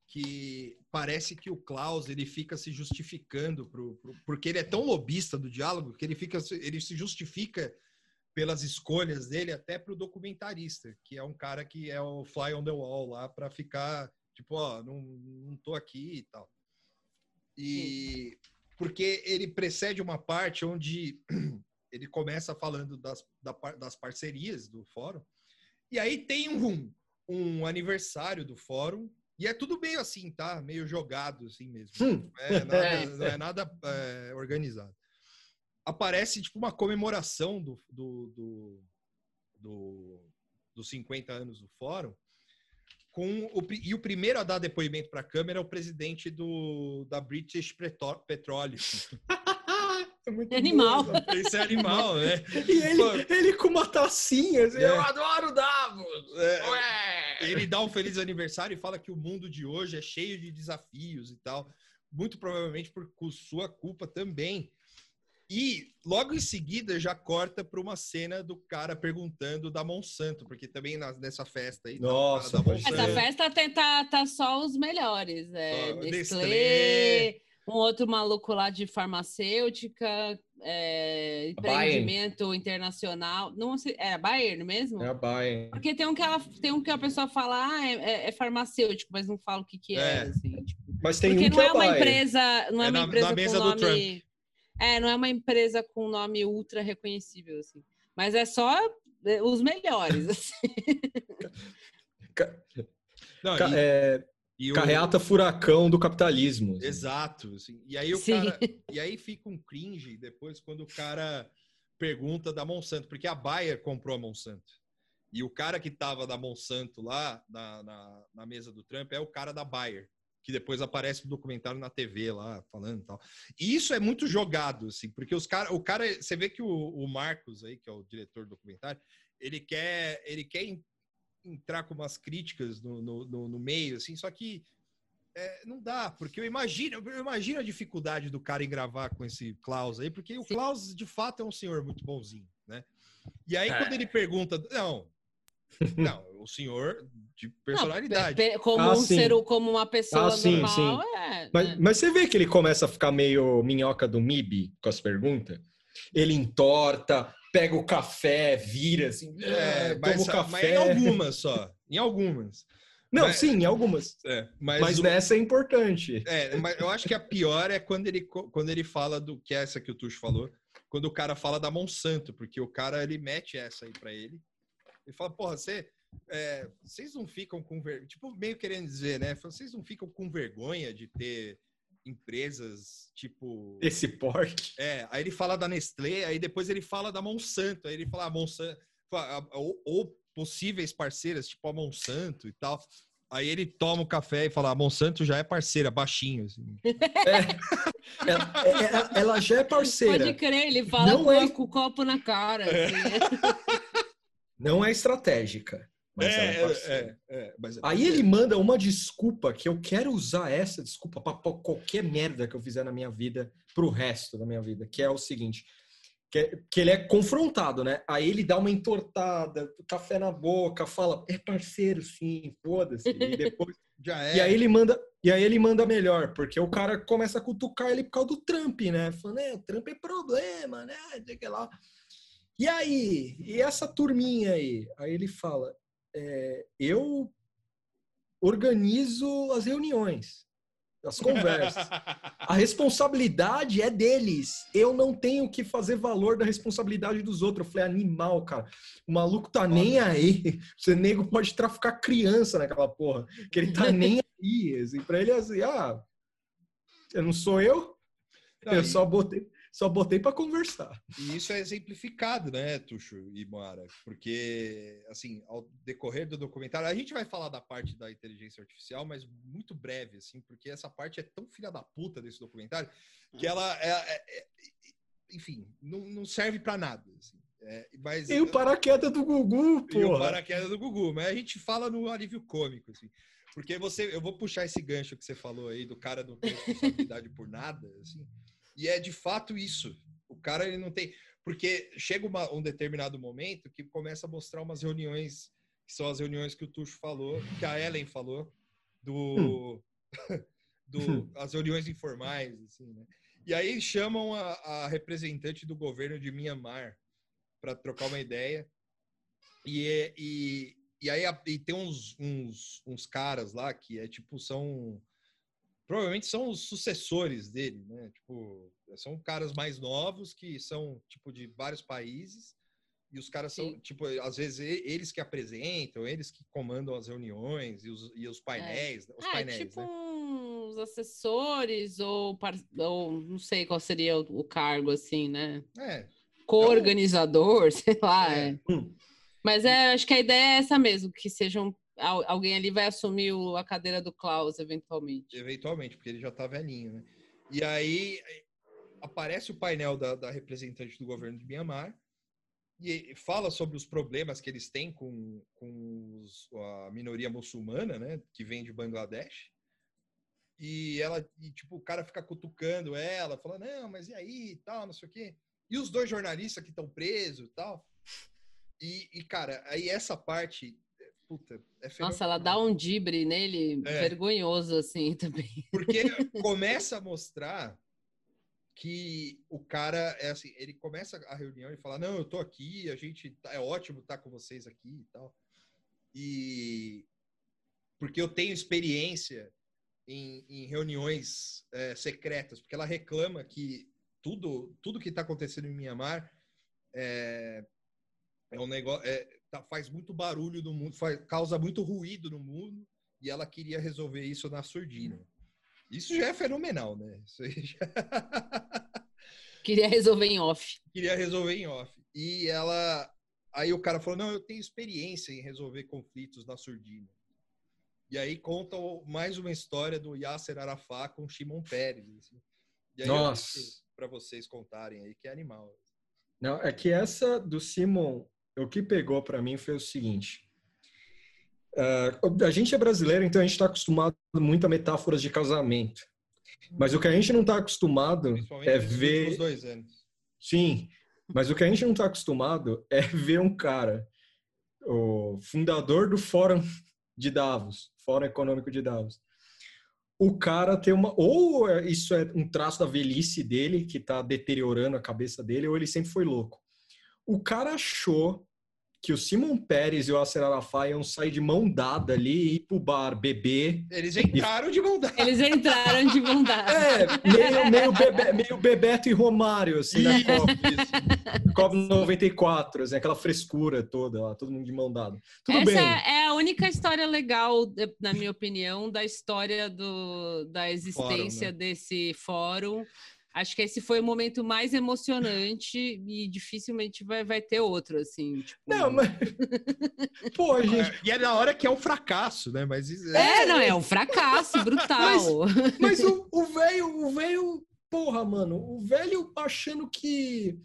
que parece que o Klaus ele fica se justificando pro, pro- porque ele é tão lobista do diálogo que ele fica se- ele se justifica pelas escolhas dele até pro documentarista, que é um cara que é o fly on the wall lá para ficar tipo, ó, não, não tô aqui e tal. E porque ele precede uma parte onde ele começa falando das, da das parcerias do fórum, e aí tem um, um aniversário do fórum, e é tudo meio assim, tá? Meio jogado assim mesmo. Hum. Não é nada, não é nada, é, organizado. Aparece tipo uma comemoração do, do, do, do- dos 50 anos do fórum, com o, e o primeiro a dar depoimento para a câmera é o presidente do, da British Petro- Petroleum. É muito Animal. essa- Esse é animal, né? E ele, Pô. ele com uma tacinha, assim, É. eu adoro Davos! É, Ué! ele dá um feliz aniversário e fala que o mundo de hoje é cheio de desafios e tal. Muito provavelmente por sua culpa também. E logo em seguida já corta para uma cena do cara perguntando da Monsanto, porque também na- nessa festa aí. tá Nossa, da pode Essa festa tem, tá, tá só os melhores. É, Ó, Nestlé, Nestlé. Um outro maluco lá de farmacêutica, é, empreendimento internacional. Não sei, é Bayern mesmo? É a Bayern. Porque tem um que ela tem um que a pessoa fala, ah, é, é- é farmacêutico, mas não fala o que, que é. É. assim, tipo. Mas tem Porque um não que é a uma Bayern. empresa, não é, É uma na- empresa na mesa com do nome. É, não é uma empresa com nome ultra reconhecível, assim. Mas é só é, os melhores, assim. Não, e- é, e o- carreata furacão do capitalismo. assim. Exato. assim. E aí o Sim. cara. E aí fica um cringe depois quando o cara pergunta da Monsanto, porque a Bayer comprou a Monsanto. E o cara que tava da Monsanto lá na, na, na mesa do Trump é o cara da Bayer, que depois aparece no documentário na TV lá, falando e tal. E isso é muito jogado, assim, porque os cara, o cara, você vê que o, o Marcos aí, que é o diretor do documentário, ele quer, ele quer entrar com umas críticas no, no, no- no meio, assim, só que é, não dá, porque eu imagino, eu imagino a dificuldade do cara em gravar com esse Klaus aí, porque o Sim. Klaus, de fato, é um senhor muito bonzinho, né? E aí, É. quando ele pergunta, não, não, o senhor de personalidade. Não, como Ah, um sim. ser, como uma pessoa Ah, sim, normal, é. Mas, né? mas você vê que ele começa a ficar meio minhoca do MIB com as perguntas? Ele entorta, pega o café, vira assim, É, toma mas, o café. mas em algumas só, em algumas. Não, mas- sim, em algumas. É, mas, Mas o- nessa é importante. É, mas eu acho que a pior é quando ele, quando ele fala do que é essa que o Tuxo falou, quando o cara fala da Monsanto, porque o cara ele mete essa aí pra ele. Ele fala, porra, você, é, vocês não ficam com vergonha, tipo, meio querendo dizer, né? Vocês não ficam com vergonha de ter empresas tipo. Esse porte. É, aí ele fala da Nestlé, aí depois ele fala da Monsanto, aí ele fala a Monsanto, fala, a- ou, ou possíveis parceiras, tipo a Monsanto e tal. Aí ele toma o café e fala: a Monsanto já é parceira, baixinho. Assim. É, ela, ela, ela, já é parceira. Pode crer, ele fala com, é... com, o copo na cara. Assim. Não é estratégica. Mas é, é, é, é mas Aí ele manda uma desculpa que eu quero usar essa desculpa para qualquer merda que eu fizer na minha vida pro resto da minha vida, que é o seguinte. Que, que ele é confrontado, né? Aí ele dá uma entortada, café na boca, fala, é parceiro, sim, foda-se. E depois. Já é. E aí ele manda, e aí ele manda melhor, porque o cara começa a cutucar ele por causa do Trump, né? Falando, é, o Trump é problema, né? lá. E aí? E essa turminha aí? Aí ele fala, é, eu organizo as reuniões, as conversas. A responsabilidade é deles. Eu não tenho que fazer valor da responsabilidade dos outros. Eu falei, animal, cara. O maluco tá nem aí. Você nego pode traficar criança naquela porra. Que ele tá nem aí. Assim, pra ele é assim, ah, eu não sou eu? Não, eu só botei só botei para conversar. E isso é exemplificado, né, Tuxo e Moara? Porque, assim, ao decorrer do documentário, a gente vai falar da parte da inteligência artificial, mas muito breve, assim, porque essa parte é tão filha da puta desse documentário que uhum. ela é, é, é enfim, não, não serve para nada. Assim. É, mas, e o paraquedas do Gugu, pô. E o paraquedas do Gugu, mas a gente fala no alívio cômico, assim. Porque você, eu vou puxar esse gancho que você falou aí do cara não ter responsabilidade por nada, assim. E é de fato isso. O cara ele não tem. Porque chega uma, um determinado momento que começa a mostrar umas reuniões, que são as reuniões que o Tuxo falou, que a Ellen falou, do. Do as reuniões informais, assim, né? E aí chamam a, a representante do governo de Myanmar para trocar uma ideia. E, e, e aí e tem uns, uns, uns caras lá que é tipo, são provavelmente são os sucessores dele, né? Tipo, são caras mais novos que são tipo de vários países e os caras Sim. são tipo às vezes eles que apresentam, eles que comandam as reuniões e os, e os painéis, é. os é, painéis, tipo né? uns assessores ou, ou não sei qual seria o, o cargo assim, né? É. Co-organizador, então, sei lá. É. É. Hum. Mas é, acho que a ideia é essa mesmo, que sejam alguém ali vai assumir a cadeira do Klaus eventualmente. Eventualmente, porque ele já tá velhinho, né? E aí aparece o painel da, da representante do governo de Mianmar e fala sobre os problemas que eles têm com, com os, a minoria muçulmana, né, que vem de Bangladesh. E ela, e, tipo, o cara fica cutucando ela, falando, não, mas e aí, tal, não sei o quê. E os dois jornalistas que estão presos, tal. E, e, cara, aí essa parte puta, é Nossa, ela dá um dibre nele é. vergonhoso, assim, também. Porque começa a mostrar que o cara é assim, ele começa a reunião e fala, não, eu tô aqui, a gente, tá, é ótimo estar tá com vocês aqui e tal. E porque eu tenho experiência em, em reuniões é, secretas, porque ela reclama que tudo, tudo que está acontecendo em Mianmar é, é um negócio, é, faz muito barulho no mundo, faz, causa muito ruído no mundo, e ela queria resolver isso na surdina. Isso já é fenomenal, né? Já... Queria resolver em off. Queria resolver em off. E ela. Aí o cara falou: não, eu tenho experiência em resolver conflitos na surdina. E aí conta mais uma história do Yasser Arafat com Shimon Peres. Assim. E aí Nossa! Para vocês contarem aí, que é animal. Não, é que essa do Simon o que pegou para mim foi o seguinte. Uh, a gente é brasileiro, então a gente está acostumado muito a metáforas de casamento. Mas o que a gente não está acostumado é ver. Dois anos. Sim, mas o que a gente não está acostumado é ver um cara, o fundador do Fórum de Davos, Fórum Econômico de Davos. O cara tem uma. Ou isso é um traço da velhice dele, que está deteriorando a cabeça dele, ou ele sempre foi louco. O cara achou que o Simon Pérez e o Acer Arafat iam sair de mão dada ali e ir pro bar beber. Eles entraram e... de mão dada. Eles entraram de mão dada. É, meio, meio, bebe, meio Bebeto e Romário, assim, na Copa. Copa 94, assim, aquela frescura toda lá, todo mundo de mão dada. Tudo Essa bem. é a única história legal, na minha opinião, da história do, da existência fórum, né? desse fórum Acho que esse foi o momento mais emocionante e dificilmente vai, vai ter outro, assim. Tipo... Não, mas. Pô, gente. E é na hora que é um fracasso, né? Mas. É, não, é um fracasso brutal. Mas, mas o velho, o velho. Porra, mano, o velho achando que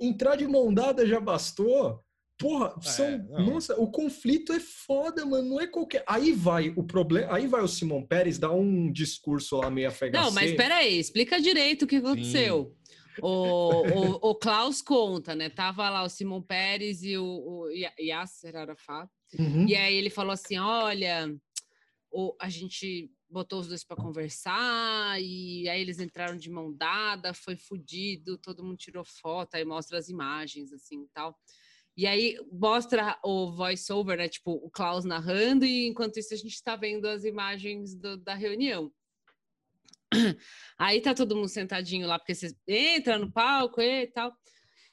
entrar de mão dada já bastou. Porra, é, são. nossa, o conflito é foda, mano. Não é qualquer. Aí vai o problema. Aí vai o Simão Pérez dar um discurso lá meio FHC. Não, mas peraí, explica direito o que aconteceu. O, o, o, Klaus conta, né? Tava lá o Simão Pérez e o, o Yasser Arafat. Uhum. E aí ele falou assim: olha, o, a gente botou os dois para conversar, e aí eles entraram de mão dada, foi fudido, todo mundo tirou foto, aí mostra as imagens, assim, e tal. E aí mostra o voice-over, né? Tipo, o Klaus narrando, e enquanto isso a gente está vendo as imagens do, da reunião. Aí tá todo mundo sentadinho lá, porque você entra no palco e tal.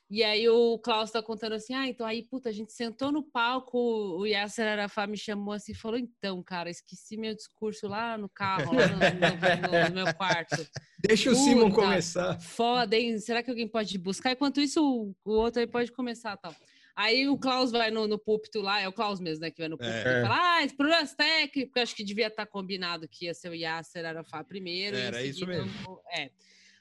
E aí o Klaus tá contando assim, ah, então aí, puta, a gente sentou no palco, o Yasser Arafat me chamou assim e falou, então, cara, esqueci meu discurso lá no carro, lá no, no, no meu quarto. Deixa puta, o Simon começar. Foda, hein? Será que alguém pode buscar? Enquanto isso, o, o outro aí pode começar, tal. Aí o Klaus vai no, no púlpito lá, é o Klaus mesmo, né, que vai no púlpito é. e fala, ah, problemas técnicos, acho que devia estar tá combinado que ia ser o Yasser Arafat primeiro. Era isso mesmo. É.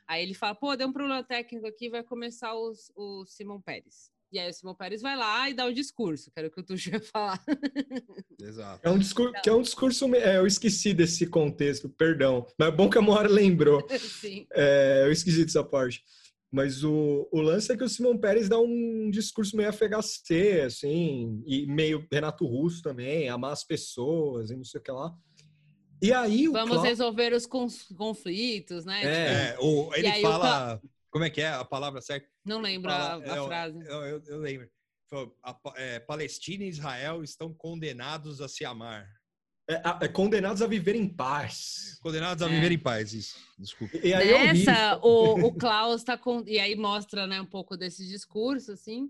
Aí ele fala, pô, deu um problema técnico aqui, vai começar os, o Simão Pérez. E aí o Simão Pérez vai lá e dá o discurso, que era o que o Tuxo ia falar. Exato. É um discurso, que é um discurso, é, eu esqueci desse contexto, perdão. Mas é bom que a Moara lembrou. Sim. É, eu esqueci dessa parte. Mas o, o lance é que o Simão Pérez dá um discurso meio FHC, assim, e meio Renato Russo também, amar as pessoas e não sei o que lá. E aí o Vamos resolver os conflitos, né? É, tipo, o, ele fala. Como é que é a palavra certa? Não lembro fala, a, a é, frase. Eu, eu, eu lembro. A, é, Palestina e Israel estão condenados a se amar. É, é, condenados a viver em paz. Condenados a é. viver em paz, isso. Desculpa. E aí Nessa, o, o Klaus tá com. E aí mostra né, um pouco desse discurso, assim.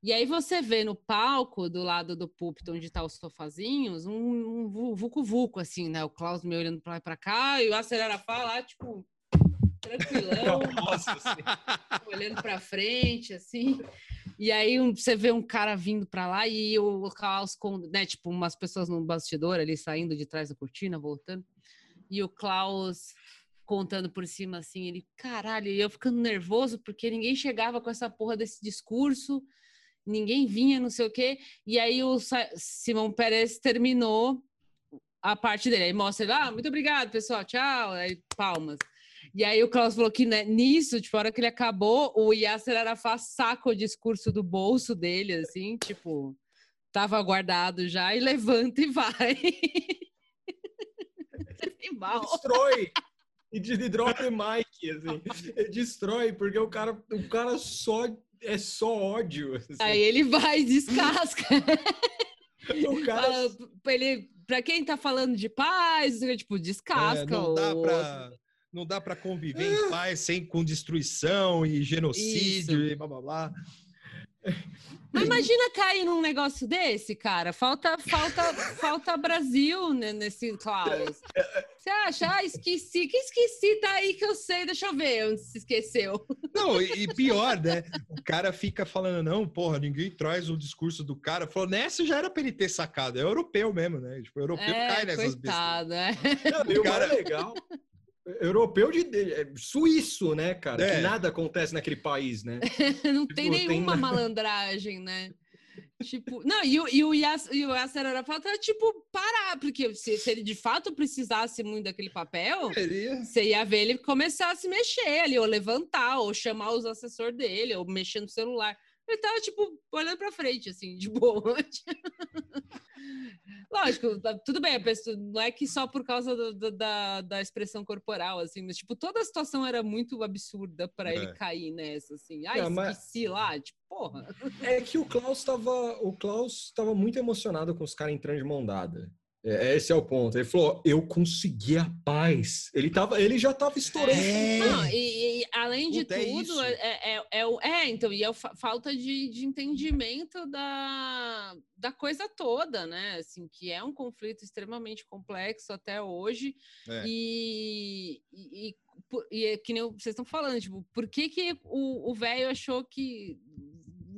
E aí você vê no palco, do lado do púlpito, onde tá os sofazinhos, um, um vucu-vucu, assim, né? O Klaus me olhando pra lá e pra cá, e o Acelera fala, tipo, tranquilão, Nossa, assim, olhando pra frente, assim. E aí um, você vê um cara vindo para lá e o Klaus, com, né, tipo, umas pessoas no bastidor ali saindo de trás da cortina, voltando. E o Klaus contando por cima assim, ele, caralho, e eu ficando nervoso porque ninguém chegava com essa porra desse discurso, ninguém vinha, não sei o quê. E aí o Simão Pérez terminou a parte dele. Aí mostra ele, ah, muito obrigado, pessoal, tchau, aí palmas. E aí o Klaus falou que né, nisso, tipo, a hora que ele acabou, o Yasser Arafat saca o discurso do bolso dele, assim, tipo, tava guardado já, e levanta e vai. Destrói! E de drop mic, assim. Destrói, porque o cara, o cara só é só ódio. Assim. Aí ele vai e descasca. o cara... Pra, ele, pra quem tá falando de paz, tipo, descasca. É, não dá pra não dá para conviver em paz sem com destruição e genocídio Isso. e blá blá blá. Mas imagina cair num negócio desse, cara. Falta, falta, falta Brasil né, nesse Klaus. Você acha? Ah, esqueci. Que esqueci? Tá aí que eu sei. Deixa eu ver onde se esqueceu. Não, e pior, né? O cara fica falando, não, porra, ninguém traz o discurso do cara. Falou, nessa já era pra ele ter sacado. É europeu mesmo, né? Tipo, europeu é, cai nessas coitado, bestas. É. Não, o cara é legal europeu de, de, é, suíço, né, cara? É. Que nada acontece naquele país, né? não tipo, tem nenhuma tem... malandragem, né? tipo, não, e, o, e o, Yas, e o Yasser Arafat era tipo parar, porque se, se, ele de fato precisasse muito daquele papel, você ia ver ele começar a se mexer ali, ou levantar, ou chamar os assessores dele, ou mexer no celular. Ele tava, tipo, olhando pra frente, assim, de boa. Lógico, tá, tudo bem, pessoa, não é que só por causa do, do, da, da expressão corporal, assim, mas, tipo, toda a situação era muito absurda para é. ele cair nessa, assim. Ah, é, esqueci mas... lá, tipo, porra. É que o Klaus tava, o Klaus tava muito emocionado com os caras entrando de mão dada. É, esse é o ponto. Ele falou: eu consegui a paz. Ele, tava, ele já estava estourando. É. Não, e, e, além de Puta, tudo, é, é, é, é, é, então, e é falta de, de entendimento da, da coisa toda, né? Assim, que é um conflito extremamente complexo até hoje. É. E, e, e é que nem vocês estão falando, tipo, por que que o velho achou que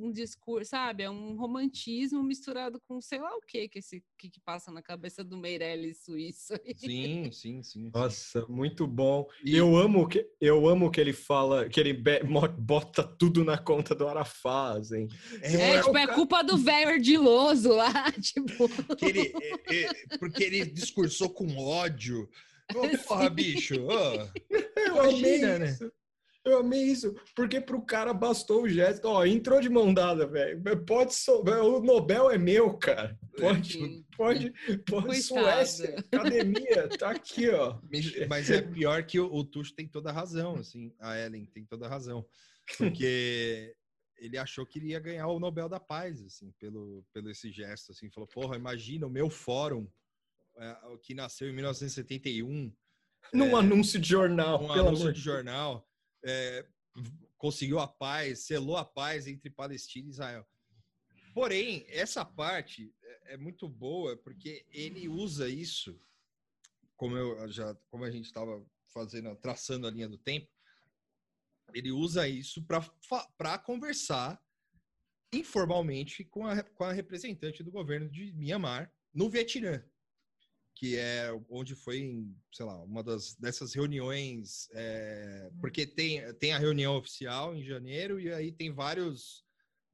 um discurso, sabe? É um romantismo misturado com sei lá o que que esse que, que passa na cabeça do Meirelles suíço. Sim, sim, sim. Nossa, muito bom. E eu amo que eu amo que ele fala que ele bota tudo na conta do Arafat, assim. É, é tipo, é culpa do velho ardiloso lá, tipo. Ele, é, é, porque ele discursou com ódio. Oh, porra, bicho. Oh. Eu amei né? isso. Eu amei isso, porque pro cara bastou o gesto. Ó, entrou de mão dada, velho. Pode so... O Nobel é meu, cara. Pode, Sim. pode, pode. Suécia, academia, tá aqui, ó. Mas é pior que o, o Tuxo tem toda a razão, assim. A Ellen tem toda a razão. Porque ele achou que iria ganhar o Nobel da Paz, assim, pelo, pelo esse gesto, assim. Falou, porra, imagina o meu fórum, é, que nasceu em 1971. Num é, anúncio de jornal, um anúncio de jornal é, conseguiu a paz, selou a paz entre Palestina e Israel. Porém, essa parte é, é muito boa porque ele usa isso, como eu já, como a gente estava fazendo, traçando a linha do tempo, ele usa isso para conversar informalmente com a, com a representante do governo de Myanmar no Vietnã que é onde foi, sei lá, uma das dessas reuniões, é, porque tem, tem a reunião oficial em janeiro e aí tem vários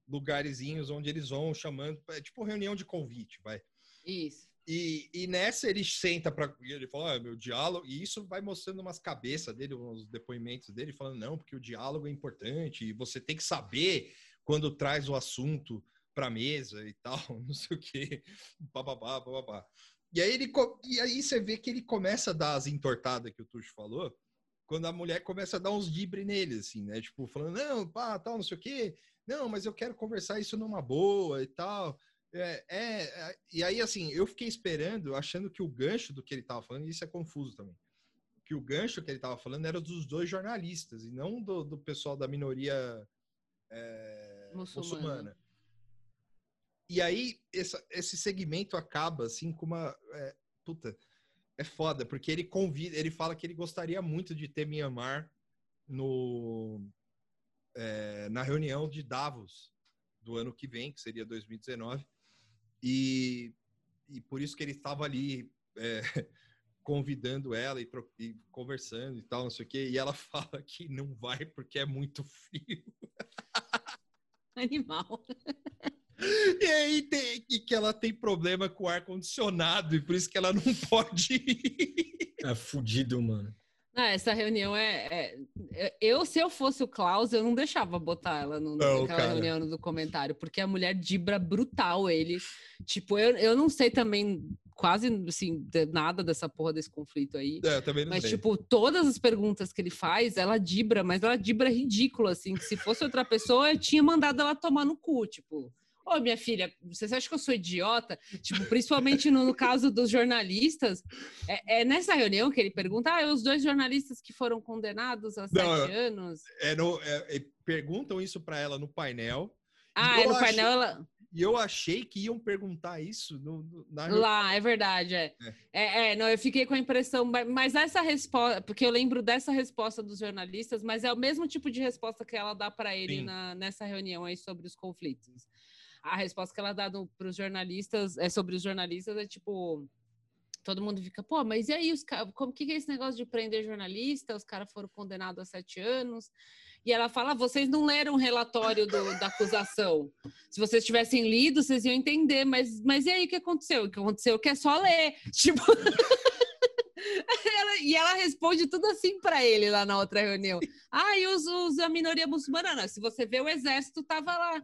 lugarzinhos onde eles vão chamando, é tipo reunião de convite, vai. Isso. E, e nessa ele senta para ele fala, ah, meu diálogo, e isso vai mostrando umas cabeças dele, uns depoimentos dele, falando, não, porque o diálogo é importante, e você tem que saber quando traz o assunto para mesa e tal, não sei o quê, bababá, bababá. E aí, ele, e aí você vê que ele começa a dar as entortadas que o Tuxo falou, quando a mulher começa a dar uns dibre nele, assim, né? Tipo, falando, não, pá, tal, não sei o quê. Não, mas eu quero conversar isso numa boa e tal. É, é, é, e aí, assim, eu fiquei esperando, achando que o gancho do que ele tava falando, e isso é confuso também, que o gancho que ele tava falando era dos dois jornalistas, e não do, do pessoal da minoria é, muçulmana. muçulmana. E aí, essa, esse segmento acaba, assim, com uma. É, puta, é foda, porque ele convida, ele fala que ele gostaria muito de ter Myanmar no, é, na reunião de Davos do ano que vem, que seria 2019. E, e por isso que ele estava ali é, convidando ela e, e, conversando e tal, não sei o quê. E ela fala que não vai porque é muito frio. Animal. E aí tem e que ela tem problema com o ar-condicionado e por isso que ela não pode ir. É fudido, mano. Ah, essa reunião é, é, é, Eu, se eu fosse o Klaus, eu não deixava botar ela no, não, naquela cara. reunião do comentário, porque a mulher dibra brutal ele. Tipo, eu, eu não sei também quase assim, nada dessa porra desse conflito aí. É, também não mas, sei. tipo, todas as perguntas que ele faz, ela dibra, mas ela dibra ridícula, assim, que se fosse outra pessoa, eu tinha mandado ela tomar no cu, tipo. Ô, minha filha, você acha que eu sou idiota? Tipo, principalmente no, no caso dos jornalistas, é, é, nessa reunião que ele pergunta, ah, os dois jornalistas que foram condenados a Não, sete anos. É no, é, é perguntam isso para ela no painel. Ah, é no achei, painel ela. E eu achei que iam perguntar isso no, no, na Lá, é verdade, é. é. é. É, não, eu fiquei com a impressão, mas essa resposta, porque eu lembro dessa resposta dos jornalistas, mas é o mesmo tipo de resposta que ela dá para ele na, nessa reunião aí sobre os conflitos a resposta que ela dá para os jornalistas é sobre os jornalistas é tipo todo mundo fica, pô, mas e aí os como que, é esse negócio de prender jornalista? Os caras foram condenados a sete anos. E ela fala: vocês não leram o relatório do, da acusação. Se vocês tivessem lido, vocês iam entender, mas, mas e aí o que aconteceu? O que aconteceu é que é só ler. Tipo. ela, e ela responde tudo assim para ele lá na outra reunião. Ah, e os, os a minoria muçulmana? Se você vê, o exército tava lá.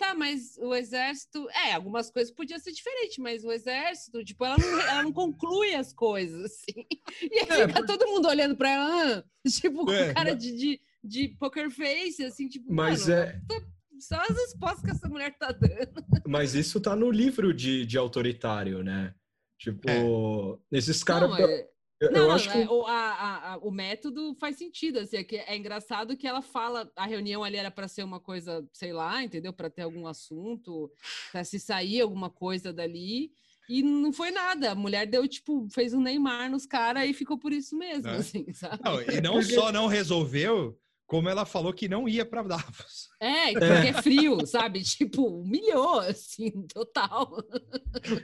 Tá, mas o exército. É, algumas coisas podiam ser diferentes, mas o exército, tipo, ela não, ela não conclui as coisas, assim. E aí é, fica todo mundo olhando pra ela, ah, tipo, com é, cara mas... de, de, de poker face, assim, tipo, mas mano, é. Tá, só as respostas que essa mulher tá dando. Mas isso tá no livro de, de autoritário, né? Tipo, é. esses caras. É... Eu, não, eu acho que... É, o, a, a, o método faz sentido, assim, é, que é engraçado que ela fala, a reunião ali era para ser uma coisa, sei lá, entendeu? Para ter algum assunto, para se sair alguma coisa dali. E não foi nada. A mulher deu, tipo, fez um Neymar nos caras e ficou por isso mesmo, Né? assim, sabe? Não, e não só não resolveu, como ela falou que não ia para Davos. É, porque é frio, sabe? Tipo, humilhou, assim, total.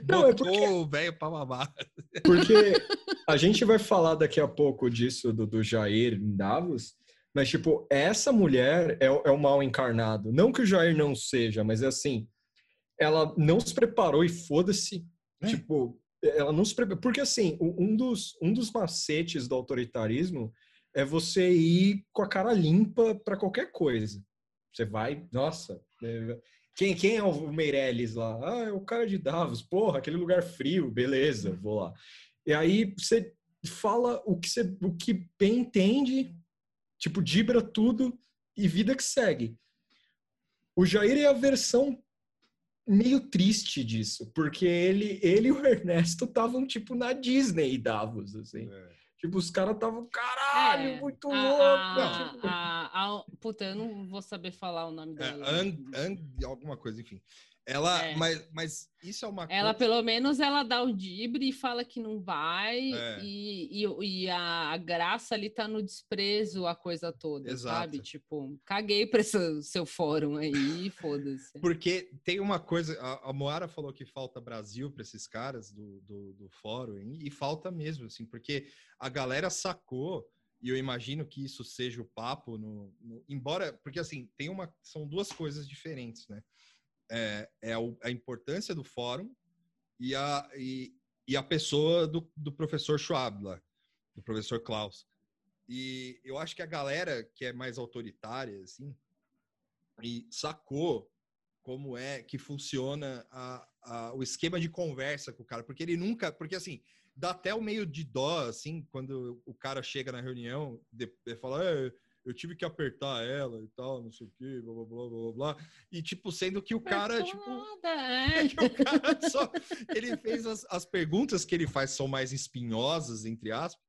Não, é porque- o velho pra babar. Porque a gente vai falar daqui a pouco disso do, do Jair em Davos, mas, tipo, essa mulher é, o- é o mal encarnado. Não que o Jair não seja, mas é assim, ela não se preparou e foda-se. É. Tipo, ela não se preparou. Porque, assim, um dos, um dos macetes do autoritarismo é você ir com a cara limpa para qualquer coisa. Você vai, nossa. é- Quem, quem é o Meirelles lá? Ah, é o cara de Davos. Porra, aquele lugar frio, beleza, vou lá. E aí você fala o que, você, o que bem entende, tipo, dibra tudo e vida que segue. O Jair é a versão meio triste disso, porque ele, ele e o Ernesto estavam, tipo, na Disney Davos, assim. Tipo, os caras estavam, caralho, É, muito a- louco. a- tipo, a- a- puta, eu não vou saber falar o nome É, dela. Ang, Ang- alguma coisa, enfim. Ela, É. mas, mas isso é uma Ela, coisa. pelo menos, ela dá o dibre e fala que não vai, É. e, e, e a, graça ali tá no desprezo, a coisa toda, sabe? Exato. Tipo, caguei pra esse seu fórum aí, foda-se. Porque tem uma coisa, a, a Moara falou que falta Brasil para esses caras do, do, do fórum, e, e falta mesmo, assim, porque a galera sacou, e eu imagino que isso seja o papo, no, no- embora, porque assim, tem uma, são duas coisas diferentes, né? É, é a importância do fórum e a, e, e a pessoa do, do professor Schwab lá, do professor Klaus. E eu acho que a galera que é mais autoritária, assim, e sacou como é que funciona a, a- o esquema de conversa com o cara, porque ele nunca, porque assim, dá até o meio de dó, assim, quando o cara chega na reunião, de fala, "É, eu tive que apertar ela e tal, não sei o quê, blá, blá, blá, blá, blá, e tipo, sendo que o cara, tipo, é. que o cara só, ele fez as, as perguntas que ele faz são mais espinhosas, entre aspas,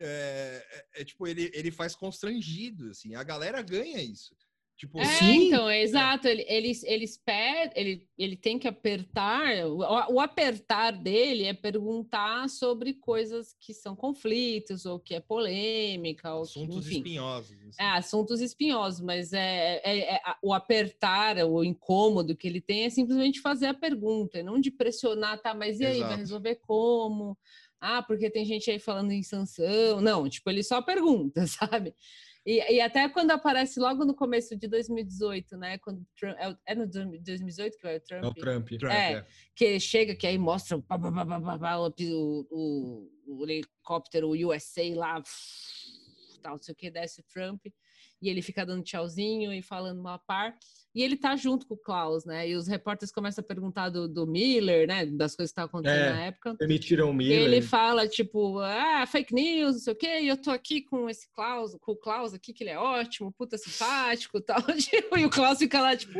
é, é- é tipo, ele, ele faz constrangido, assim, a galera ganha isso. Tipo, É, Sim. então, é exato. Ele, ele, ele, espera, ele, ele tem que apertar. O, o apertar dele é perguntar sobre coisas que são conflitos, ou que é polêmica, ou que, assuntos enfim. espinhosos. assim. É, assuntos espinhosos, mas é, é- é- o apertar, o incômodo que ele tem é simplesmente fazer a pergunta, e não de pressionar, tá? Mas e aí, vai Exato. resolver como? Ah, porque tem gente aí falando em sanção. Não, tipo, ele só pergunta, sabe? E, e até quando aparece logo no começo de 2018, né? Quando o Trump, é, o- é no 2018 que vai o Trump? É o Trump. Trump, É. é. que ele chega, que aí mostra o, pá, pá, pá, pá, pá, pá, o, o- o helicóptero USA lá, tal, não sei o que, desce o Trump, e ele fica dando tchauzinho e falando uma par, e ele tá junto com o Klaus, né? E os repórteres começam a perguntar do, do Miller, né? Das coisas que estavam acontecendo É. na época. Demitiram o E Miller. ele fala, tipo, ah, fake news, não sei o quê, e eu tô aqui com esse Klaus, com o Klaus aqui, que ele é ótimo, puta simpático e tal. Tipo, e o Klaus fica lá, tipo,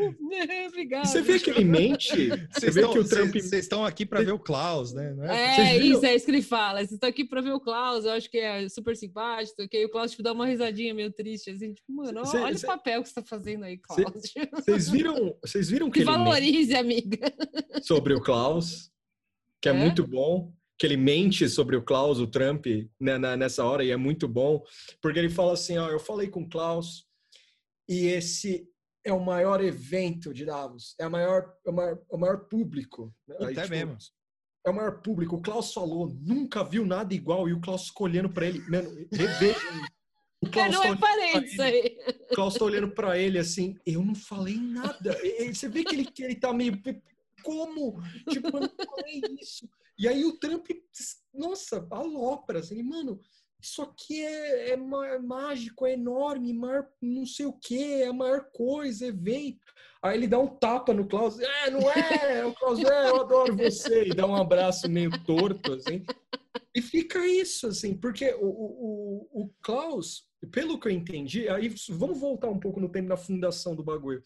obrigado. Você vê que ele mente? Você vê que o Trump... vocês- vocês estão aqui para ver o Klaus, né? Não é? É, isso, é isso que ele fala. Vocês estão aqui pra ver o Klaus, eu acho que é super simpático, ok? O Klaus, tipo, dá uma risadinha meio triste, assim, tipo, mano, Cê- olha cê- o papel que você tá fazendo aí, Klaus. Vocês viram, vocês viram que valorize, amiga. sobre o Klaus? Que é, É? muito bom. Que ele mente sobre o Klaus, o Trump, né, na- nessa hora, e é muito bom. Porque ele fala assim, ó, eu falei com o Klaus e esse é o maior evento de Davos. É, a maior, é o, maior, é o maior público. Aí, Até tipo, mesmo. É o maior público. O Klaus falou, nunca viu nada igual. E o Klaus ficou olhando pra ele. Mano, revejam. O É, Klaus não tá é parente isso aí. o Klaus tá olhando pra ele assim, eu não falei nada. E- Você vê que ele, que ele tá meio. Como? Tipo, eu não falei isso. E aí o Trump, nossa, alopra, assim, mano, isso aqui é, é é mágico, é enorme, maior, não sei o que, é a maior coisa, evento. Aí ele dá um tapa no Klaus, é, não é, o Klaus, é, eu adoro você, e dá um abraço meio torto, assim. E fica isso, assim, porque o, o, o- Klaus, pelo que eu entendi, aí vamos voltar um pouco no tempo da fundação do bagulho.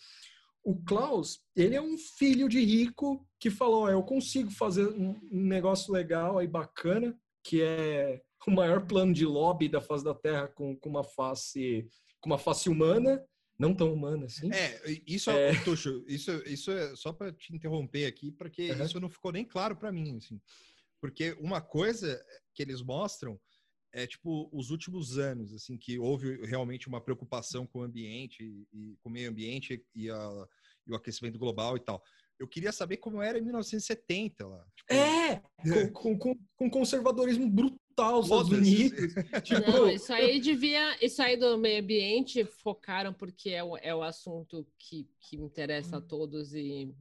O Klaus, ele é um filho de rico que falou, ó, eu consigo fazer um um negócio legal aí bacana, que é o maior plano de lobby da face da Terra com, com uma face com uma face humana, não tão humana assim. É, isso, é... Tuxo, isso, isso é só para te interromper aqui, porque uhum. isso não ficou nem claro para mim, assim. Porque uma coisa que eles mostram é tipo os últimos anos, assim, que houve realmente uma preocupação com o ambiente e com o meio ambiente e, a, e o aquecimento global e tal. Eu queria saber como era em 1970 lá. Tipo, é, com, com, com, conservadorismo brutal nos Estados Unidos. tipo... Não, isso aí devia. Isso aí do meio ambiente focaram porque é o, é o assunto que, que interessa a todos e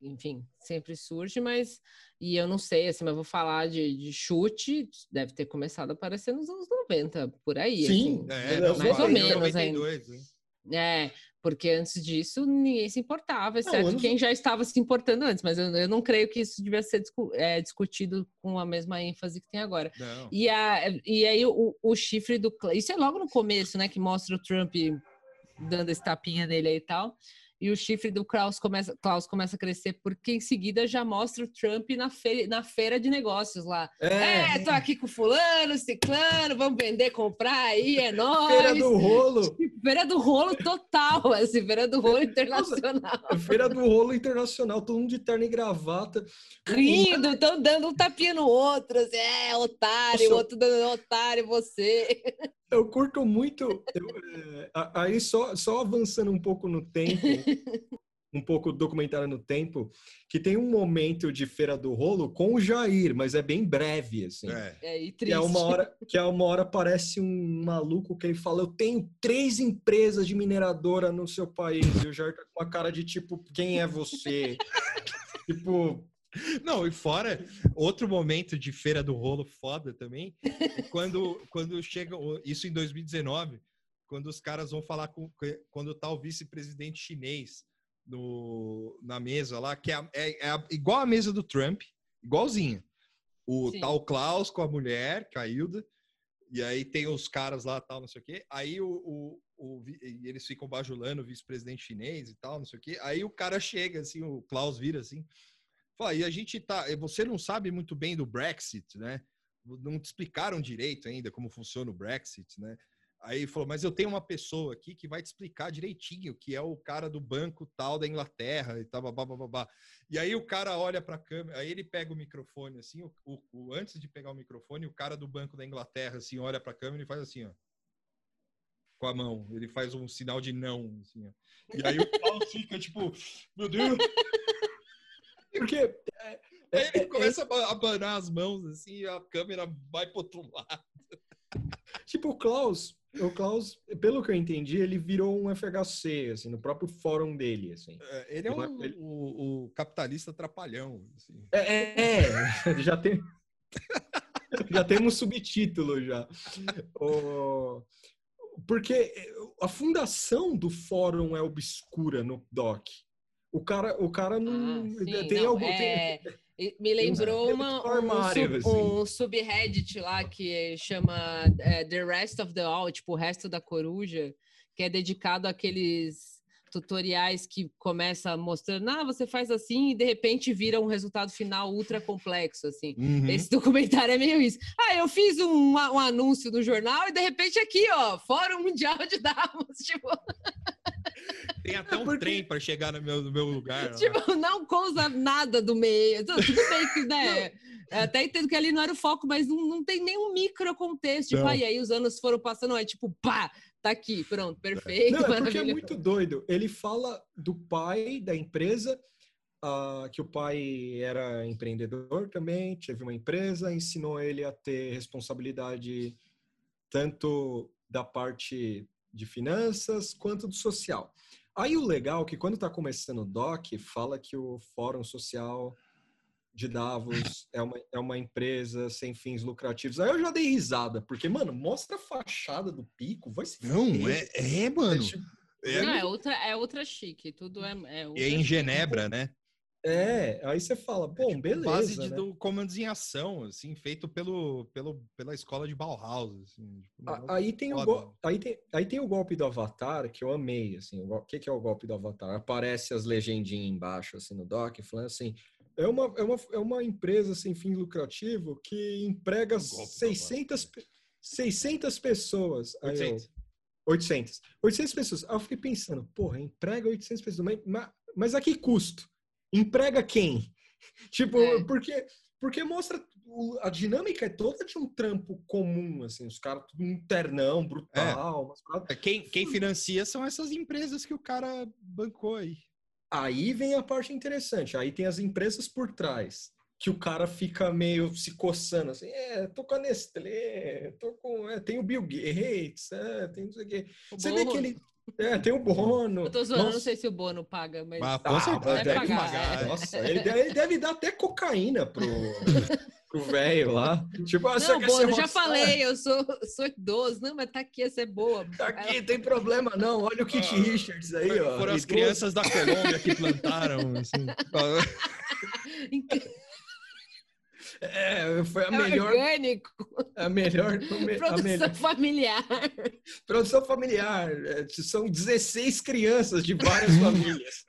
enfim, sempre surge, mas e eu não sei, assim, mas vou falar de, de chute, deve ter começado a aparecer nos anos 90, por aí. Sim, assim, é, mais ou menos 92, ainda. É, porque antes disso ninguém se importava, exceto não, anos... quem já estava se importando antes, mas eu, eu não creio que isso devia ser discu é, discutido com a mesma ênfase que tem agora. E, a, e aí o, o chifre do. Isso é logo no começo, né? Que mostra o Trump dando esse tapinha nele aí e tal e o chifre do Klaus começa, Klaus começa a crescer, porque em seguida já mostra o Trump na feira, na feira de negócios lá. É. é, tô aqui com fulano, ciclano, vamos vender, comprar aí, é nóis. Feira do rolo. Feira do rolo total, assim, feira do rolo internacional. feira do rolo internacional, todo mundo de terno e gravata. Rindo, estão dando um tapinha no outro, assim, é, otário, Nossa. o outro dando otário, você. Eu curto muito. Eu, é, aí, só, só avançando um pouco no tempo, um pouco documentário no tempo, que tem um momento de Feira do Rolo com o Jair, mas é bem breve, assim. É, é e triste. Que é uma hora, que é uma hora parece um maluco que ele fala: Eu tenho três empresas de mineradora no seu país. E o Jair tá com uma cara de tipo, quem é você? tipo, não, e fora, outro momento de feira do rolo foda também, é quando, quando chega, isso em 2019, quando os caras vão falar com, quando tá o vice-presidente chinês no, na mesa lá, que é, é, é, igual a mesa do Trump, igualzinha. O Sim. tal Klaus com a mulher, com a Hilda, e aí tem os caras lá, tal, não sei o quê. Aí o, o, o eles ficam bajulando o vice-presidente chinês e tal, não sei o quê. Aí o cara chega, assim, o Klaus vira assim, Fala, e a gente tá. Eh, você não sabe muito bem do Brexit, né? Não te explicaram direito ainda como funciona o Brexit, né? Aí falou, mas eu tenho uma pessoa aqui que vai te explicar direitinho, que é o cara do banco tal da Inglaterra e tal, babá, E aí o cara olha para a câmera, aí ele pega o microfone assim, o, o, o, antes de pegar o microfone, o cara do banco da Inglaterra assim olha para a câmera e faz assim, ó, com a mão. Ele faz um sinal de não, assim, ó. E aí o Paulo fica tipo, meu Deus. Porque. É, é, Aí ele é, começa é, a abanar as mãos assim e a câmera vai pro outro lado. Tipo, o Klaus, o Klaus, pelo que eu entendi, ele virou um FHC, assim, no próprio fórum dele, assim. É, ele é um, ele... O, o, capitalista trapalhão. Assim. É, é, já tem... já temos um subtítulo já. O... Porque a fundação do fórum é obscura no doc. O cara, o cara não. Ah, sim, tem não, algum. É... Tem... Me lembrou uma, armário, um, sub, assim. um, subreddit lá que chama é, The Rest of the All, tipo, o resto da coruja, que é dedicado àqueles tutoriais que começa mostrando, ah, você faz assim e de repente vira um resultado final ultra complexo, assim. Uhum. Esse documentário é meio isso. Ah, eu fiz um, um anúncio no jornal e de repente aqui, ó, Fórum Mundial de Davos, tipo... Tem até um Porque... trem para chegar no meu, no meu lugar. Tipo, não cousa nada do meio. Tudo bem que, né? Até entendo que ali não era o foco, mas não, não tem nenhum micro contexto. Tipo, aí, aí os anos foram passando, é tipo, pá, tá aqui, pronto, perfeito. Não, é porque é muito doido. Ele fala do pai da empresa, uh, que o pai era empreendedor também, teve uma empresa, ensinou ele a ter responsabilidade tanto da parte de finanças quanto do social. Aí o legal é que quando está começando o DOC, fala que o Fórum Social de Davos é uma, é uma empresa sem fins lucrativos. Aí eu já dei risada, porque, mano, mostra a fachada do pico, vai se Não, é, é, mano. É, tipo, é, Não, é outra, é outra chique, tudo é... É, é em Genebra, né? É, aí você fala, bom, é tipo beleza. Base de, né? do comandos em ação, assim, feito pelo, pelo, pela escola de Bauhaus. Assim, tipo, aí, tem o aí, tem, aí tem o golpe do Avatar, que eu amei, assim, o que, que é o golpe do Avatar? Aparece as legendinhas embaixo, assim, no doc, falando assim, é uma, é uma, é uma empresa sem fim lucrativo que emprega 600, 600 pessoas. 800. 800. 800 pessoas. Aí eu fiquei pensando, porra, emprega 800 pessoas, mas, mas a que custo? Emprega quem? Tipo, É. porque, porque mostra a dinâmica é toda de um trampo comum, assim, os caras tudo um ternão, brutal, paradas. É, Quem, quem financia são essas empresas que o cara bancou aí. Aí vem a parte interessante, aí tem as empresas por trás, que o cara fica meio se coçando, assim, é, tô com a Nestlé, tô com, é, tem o Bill Gates, é, tem não sei o quê. Você vê que ele, é, tem o Bono. Eu tô zoando, não Nossa. sei se o Bono paga, mas. Mas com Ah, certeza deve deve pagar, pagar. é. Nossa, ele deve, ele deve dar até cocaína pro pro velho lá. Tipo, ah, você Não, Bono, já falei, eu sou, sou idoso. Não, mas tá aqui, essa é boa. Tá aqui, tem problema não. Olha o Kit Ah, Richards aí, ó. Foram as Idoso. crianças da Colômbia que plantaram. Assim. É, foi a É melhor, orgânico, a melhor, me- a produção melhor familiar. produção familiar. É, São 16 crianças de várias famílias.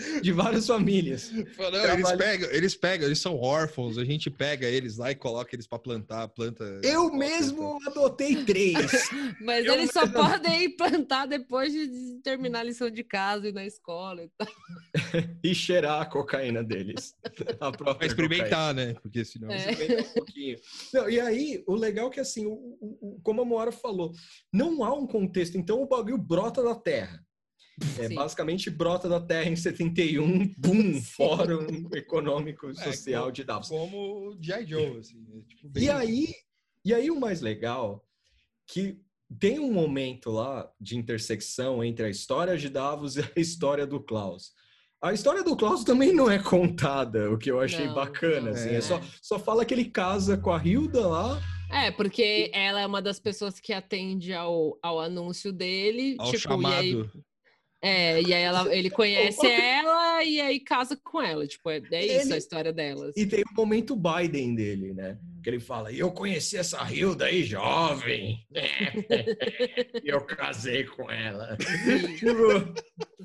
De várias famílias. Não, eles pegam, eles pegam, eles são órfãos, a gente pega eles lá e coloca eles para plantar, planta. Eu mesmo adotei três. Mas Eu eles só mesmo- podem plantar depois de terminar a lição de casa e na escola. e tal. e cheirar a cocaína deles. A própria experimentar, né? Porque senão. É. cocaína. Um pouquinho. Não, e aí, o legal é que, assim, o- o- como a Moara falou, não há um contexto. Então, o bagulho brota da terra. É, basicamente, brota da terra em 71, boom, Sim. Fórum Econômico e É, Social como- de Davos. Como o G.I. Joe, assim. é tipo, bem- E aí, e aí o mais legal que tem um momento lá de intersecção entre a história de Davos e a história do Klaus. A história do Klaus também não é contada, o que eu achei Não, bacana. não, assim, é. é só, só fala que ele casa com a Hilda lá. É, porque ela é uma das pessoas que atende ao, ao anúncio dele. Ao tipo, e aí, chamado. É, e aí ela, ele conhece ela e aí casa com ela. Tipo, é, é isso Ele- a história delas. E tem o momento Biden dele, né? Que ele fala: Eu conheci essa Hilda aí jovem. e eu casei com ela. tipo,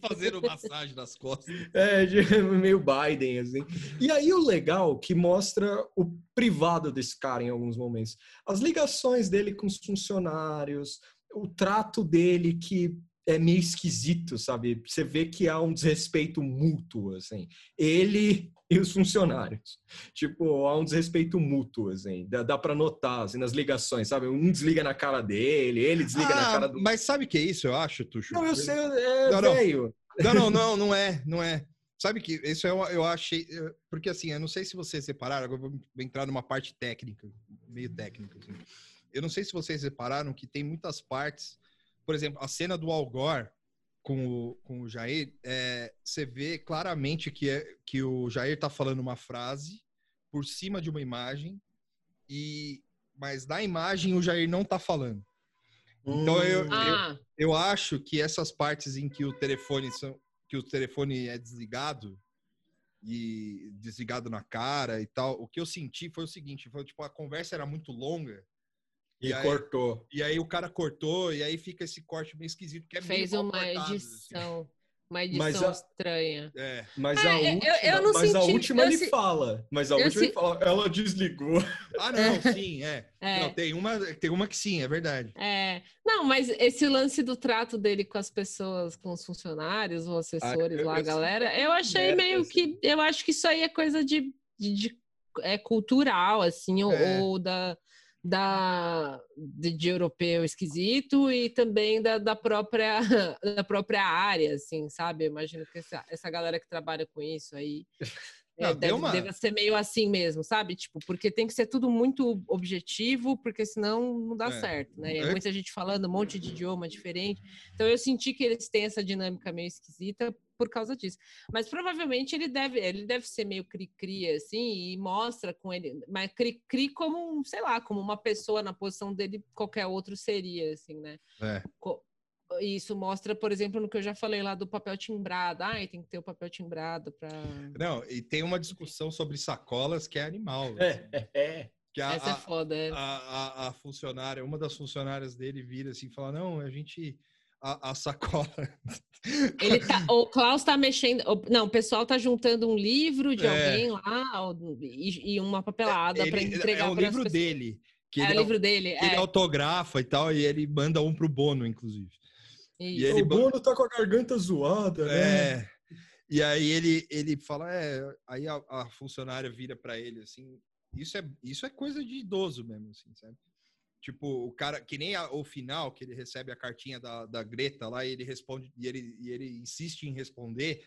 Fazendo massagem nas costas. É, de- meio Biden, assim. E aí o legal que mostra o privado desse cara em alguns momentos. As ligações dele com os funcionários, o trato dele que é meio esquisito, sabe? Você vê que há um desrespeito mútuo, assim. Ele e os funcionários. Tipo, há um desrespeito mútuo, assim. Dá, dá pra notar, assim, nas ligações, sabe? Um desliga na cara dele, ele desliga na Ah, cara do... Mas sabe o que é isso, eu acho, Tuxo? Não, eu sei, é Não, não. Não, não, não, não é, não é. Sabe que isso eu, eu achei. eh, Porque assim, eu não sei se vocês repararam, agora eu vou entrar numa parte técnica, meio técnica. assim. Eu não sei se vocês repararam que tem muitas partes. Por exemplo, a cena do Al Gore com o, com o Jair, é, você vê claramente que, é, que o Jair tá falando uma frase por cima de uma imagem, e mas na imagem o Jair não tá falando. Então eu- Hum. Ah, Eu acho que essas partes em que o telefone são, que o telefone é desligado e desligado na cara e tal, o que eu senti foi o seguinte, foi tipo a conversa era muito longa E, E aí- cortou. e aí o cara cortou e aí fica esse corte meio esquisito que é meio fez uma cortado, assim. edição. Uma Mas edição a- estranha. É. Mas É, a eu- última, eu não mas a senti- última eu ele se- fala. Mas a eu última ele se- fala, ela desligou. Ah, não, sim, é. É. Não, tem uma, tem uma que sim, é verdade. É, não, mas esse lance do trato dele com as pessoas, com os funcionários, os assessores Ah, eu- lá, a eu galera, eu achei merda, meio assim. que, eu acho que isso aí é coisa de, de, de- é cultural, assim, ou, É. ou da, da de, de europeu esquisito e também da, da própria da própria área, assim, sabe? Eu imagino que essa, essa galera que trabalha com isso aí Não, é, deve, uma- deve ser meio assim mesmo, sabe? Tipo, porque tem que ser tudo muito objetivo, porque senão não dá É. certo, né? É. É muita gente falando um monte de idioma diferente. Então eu senti que eles têm essa dinâmica meio esquisita por causa disso. Mas provavelmente ele deve, ele deve ser meio cri-cri, assim, e mostra com ele, mas cri-cri como, um, sei lá, como uma pessoa na posição dele, qualquer outro seria, assim, né? É. Co- Isso mostra, por exemplo, no que eu já falei lá do papel timbrado. Ai, tem que ter o papel timbrado para. Não, e tem uma discussão sobre sacolas que é animal. assim. É, é. Que a, Essa é foda. é. a, a, a funcionária, uma das funcionárias dele vira assim e fala: Não, a gente. A, a sacola. Ele tá, o Klaus tá mexendo. o- Não, o pessoal tá juntando um livro de É. alguém lá e, e uma papelada para Ele- entregar é o pras livro pessoas. dele. Que é ele, o livro dele. que ele É. autografa e tal, e ele manda um pro Bono, inclusive. Isso. E ele- o Bono tá com a garganta zoada, né? É. E aí ele, ele fala, é, aí a, a funcionária vira pra ele assim, isso é, isso é coisa de idoso mesmo, assim, sabe? Tipo, o cara, que nem a- o final, que ele recebe a cartinha da, da Greta lá e ele responde, e ele, e ele insiste em responder.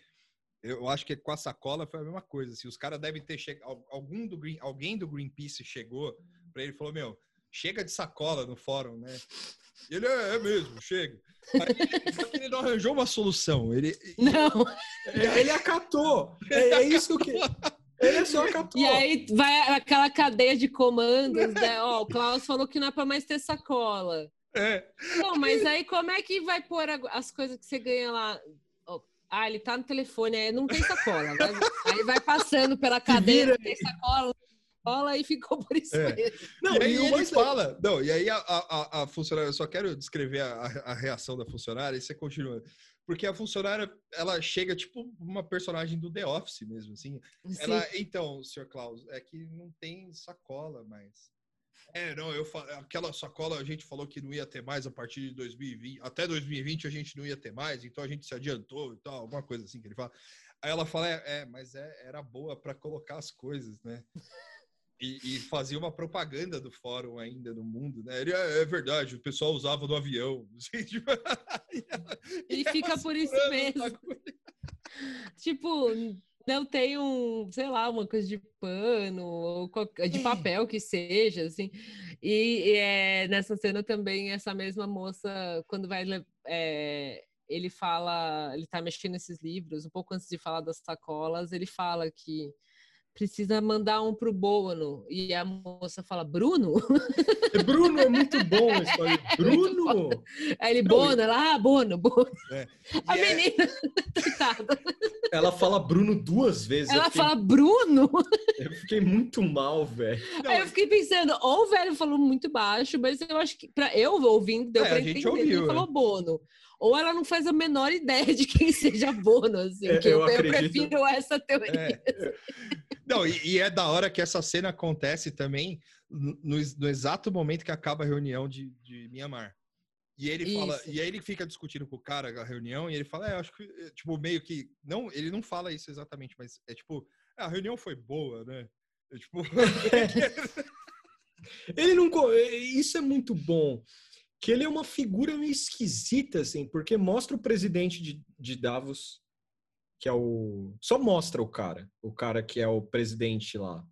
Eu acho que com a sacola foi a mesma coisa. Assim, os caras devem ter chegado. Algum do Green, alguém do Greenpeace chegou pra ele e falou: Meu, chega de sacola no fórum, né? E ele é, é mesmo, chega. Aí, ele não arranjou uma solução. Ele, Não. É, Ele acatou. É, é isso que. Ele só acatou. E aí vai aquela cadeia de comandos, né? Ó, o Klaus falou que não é pra mais ter sacola. é, Não, mas aí como é que vai pôr as coisas que você ganha lá? Ah, ele tá no telefone, aí não tem sacola. Vai- aí vai passando pela cadeia, não tem sacola, não tem sacola, e ficou por isso É. mesmo. Não, e aí e fala. Não, e aí a, a, a- a funcionária, eu só quero descrever a, a reação da funcionária e você continua. Porque a funcionária, ela chega tipo uma personagem do The Office mesmo, assim. Ela, então, Sr. Klaus, é que não tem sacola mais. É, não, eu aquela sacola a gente falou que não ia ter mais a partir de 2020, até 2020 a gente não ia ter mais, então a gente se adiantou e tal, alguma coisa assim que ele fala. Aí ela fala, é, é, mas é, era boa para colocar as coisas, né? E, e fazia uma propaganda do fórum ainda no mundo, né? Ele, é, é verdade, o pessoal usava no avião. tipo, e E fica por isso mesmo. Tipo, não tem um, sei lá, uma coisa de pano ou de papel que seja, assim. E, e, é, nessa cena também, essa mesma moça, quando vai. é, ele fala, ele tá mexendo nesses livros, um pouco antes de falar das sacolas, ele fala que precisa mandar um pro Bono. E a moça fala, Bruno? Bruno é muito bom isso aí. Bruno! Aí ele, Bono, ela, ah, Bono, Bono. A E é- menina, coitada. Ela fala Bruno duas vezes. Ela fiquei, fala, Bruno? eu fiquei muito mal, velho. Aí eu fiquei pensando, ou o velho falou muito baixo, mas eu acho que para eu ouvindo deu É, pra a entender ouviu, ele é. falou Bono. Ou ela não faz a menor ideia de quem seja Bono, assim, É, que eu eu, eu prefiro essa teoria. É. Não, e, e é da hora que essa cena acontece também no, no ex- no exato momento que acaba a reunião de, de Mianmar. E ele fala, Isso. e aí ele fica discutindo com o cara a reunião e ele fala, é, acho que, é, tipo, meio que, não, ele não fala isso exatamente, mas é tipo, "Ah, a reunião foi boa, né? É, tipo, Ele não. Isso é muito bom. Que ele é uma figura meio esquisita, assim, porque mostra o presidente de, de Davos, que é o. Só mostra o cara, o cara que é o presidente lá.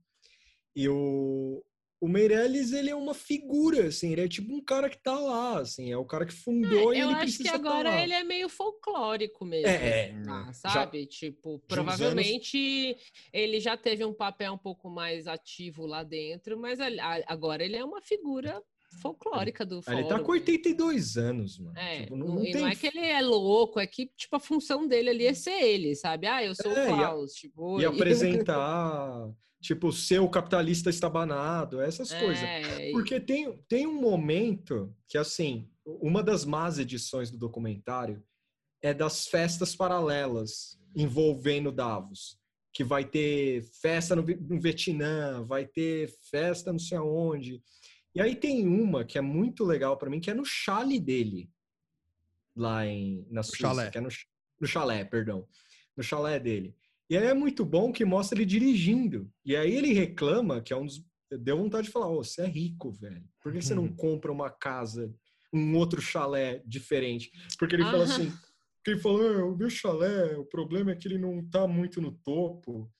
E o. O Meirelles, ele é uma figura, assim, ele é tipo um cara que tá lá, assim, é o cara que fundou e eu ele acho precisa que tá agora lá. ele é meio folclórico mesmo. É, é. Ah, Já- sabe? Tipo, uns provavelmente ele já teve um papel um pouco mais ativo lá dentro, mas agora ele é uma figura folclórica do fórum. Ele tá com 82 anos, mano. É, Tipo, não, não, e tem não é que ele é louco, é que, tipo, a função dele ali é ser ele, sabe? Ah, eu sou É, e o Klaus, tipo... E apresentar, tipo, ser o capitalista estabanado, essas coisas. É, e- Porque tem, tem um momento que, assim, uma das más edições do documentário é das festas paralelas envolvendo Davos. Que vai ter festa no, no Vietnã, vai ter festa não sei aonde. E aí tem uma que é muito legal pra mim, que é no chale dele, lá em, na Suíça. chalé. Que é no, no chalé, perdão. No chalé dele. E aí é muito bom que mostra ele dirigindo. E aí ele reclama que é um dos. Deu vontade de falar: Ô, você é rico, velho. Por que você não compra uma casa, um outro chalé diferente? Porque ele fala Aham. assim: porque ele falou, "Ah, o meu chalé, o problema é que ele não tá muito no topo.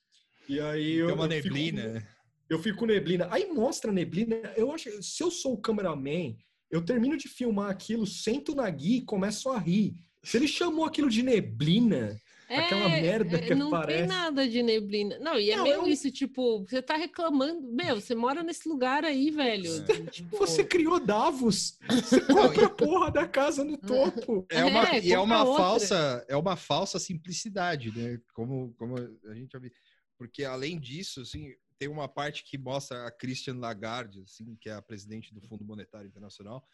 E aí eu. tem uma eu fico- neblina. Eu fico com neblina. Aí mostra a neblina. Eu acho, se eu sou o cameraman, eu termino de filmar aquilo, sento na guia e começo a rir. Se ele chamou aquilo de neblina, aquela merda que É, não aparece. tem nada de neblina. Não, e é Não, meio eu- isso, tipo, você tá reclamando. Meu, você mora nesse lugar aí, velho. Tipo, você criou Davos. Você compra a porra da casa no topo. É uma, É, e é uma outra. falsa, é uma falsa simplicidade, né? Como, como a gente já viu. Porque além disso, assim, tem uma parte que mostra a Christian Lagarde, assim, que é a presidente do Fundo Monetário Internacional,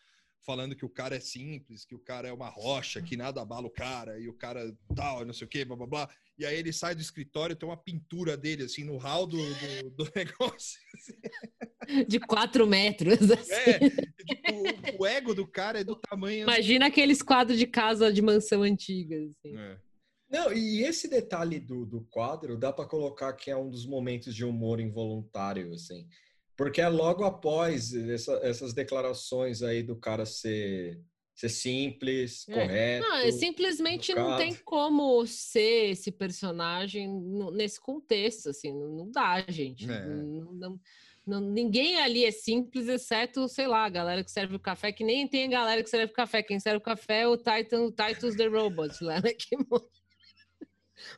falando que o cara é simples, que o cara é uma rocha, que nada abala o cara, e o cara tal, não sei o quê, blá blá blá. E aí ele sai do escritório, tem uma pintura dele, assim, no hall do, do, do negócio. Assim. De quatro metros. Assim. É, tipo, o, ego do cara é do tamanho. Imagina aqueles quadros de casa de mansão antiga. Assim. É. Não, e esse detalhe do, do quadro dá para colocar que é um dos momentos de humor involuntário, assim. Porque é logo após essa, essas declarações aí do cara ser, ser simples, é. correto. Não, é simplesmente educado. não tem como ser esse personagem nesse contexto, assim, não dá, gente. É. Não, não, não, ninguém ali é simples, exceto, sei lá, a galera que serve o café, que nem tem a galera que serve o café. Quem serve o café é o Titan, o Titus the Robot, lá, né? Que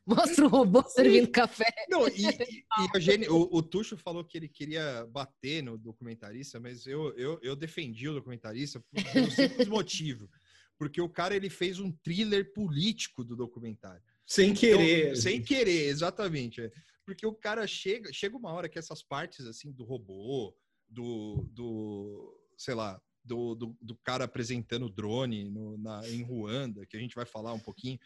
Mostra o robô servindo café. Não, e, e, o, o, Tuxo falou que ele queria bater no documentarista, mas eu, eu, eu defendi o documentarista por um simples motivo. Porque o cara ele fez um thriller político do documentário. Sem então, querer. Então, sem querer, exatamente. É. Porque o cara chega, chega uma hora que essas partes assim do robô, do, do sei lá, do, do, do cara apresentando o drone no, na, em Ruanda, que a gente vai falar um pouquinho,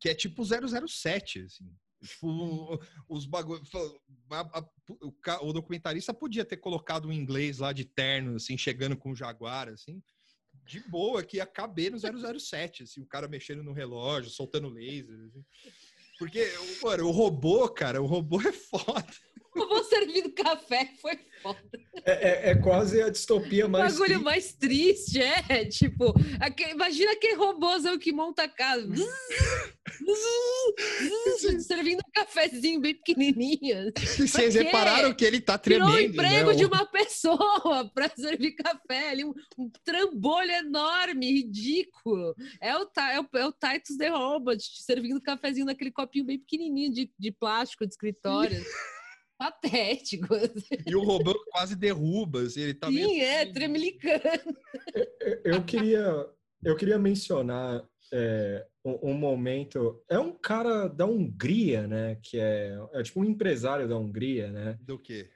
que é tipo 007, assim. Tipo, os bagulhos. O, o, documentarista podia ter colocado um inglês lá de terno, assim, chegando com o Jaguar, assim, de boa, que ia caber no 007, assim, o cara mexendo no relógio, soltando laser. Assim. Porque, mano, o robô, cara, o robô é foda. O robô servindo café foi foda. É, é, é, quase a distopia mais. O bagulho triste. mais triste, é. Tipo, aquele, imagina aquele robôzão que monta a casa. servindo um cafezinho bem pequenininho. Vocês repararam que ele tá tremendo. Tirou o emprego né? de uma pessoa para servir café ali, um, um, trambolho enorme, ridículo. É o, é o, é o Titus The Robot servindo cafezinho naquele copinho bem pequenininho de, de plástico de escritório patético. E o robô quase derruba, assim, ele tá Sim, meio... é, tremelicando. Eu queria, eu queria mencionar é, um, um, momento. É um cara da Hungria, né? Que é, é tipo um empresário da Hungria, né? Do quê?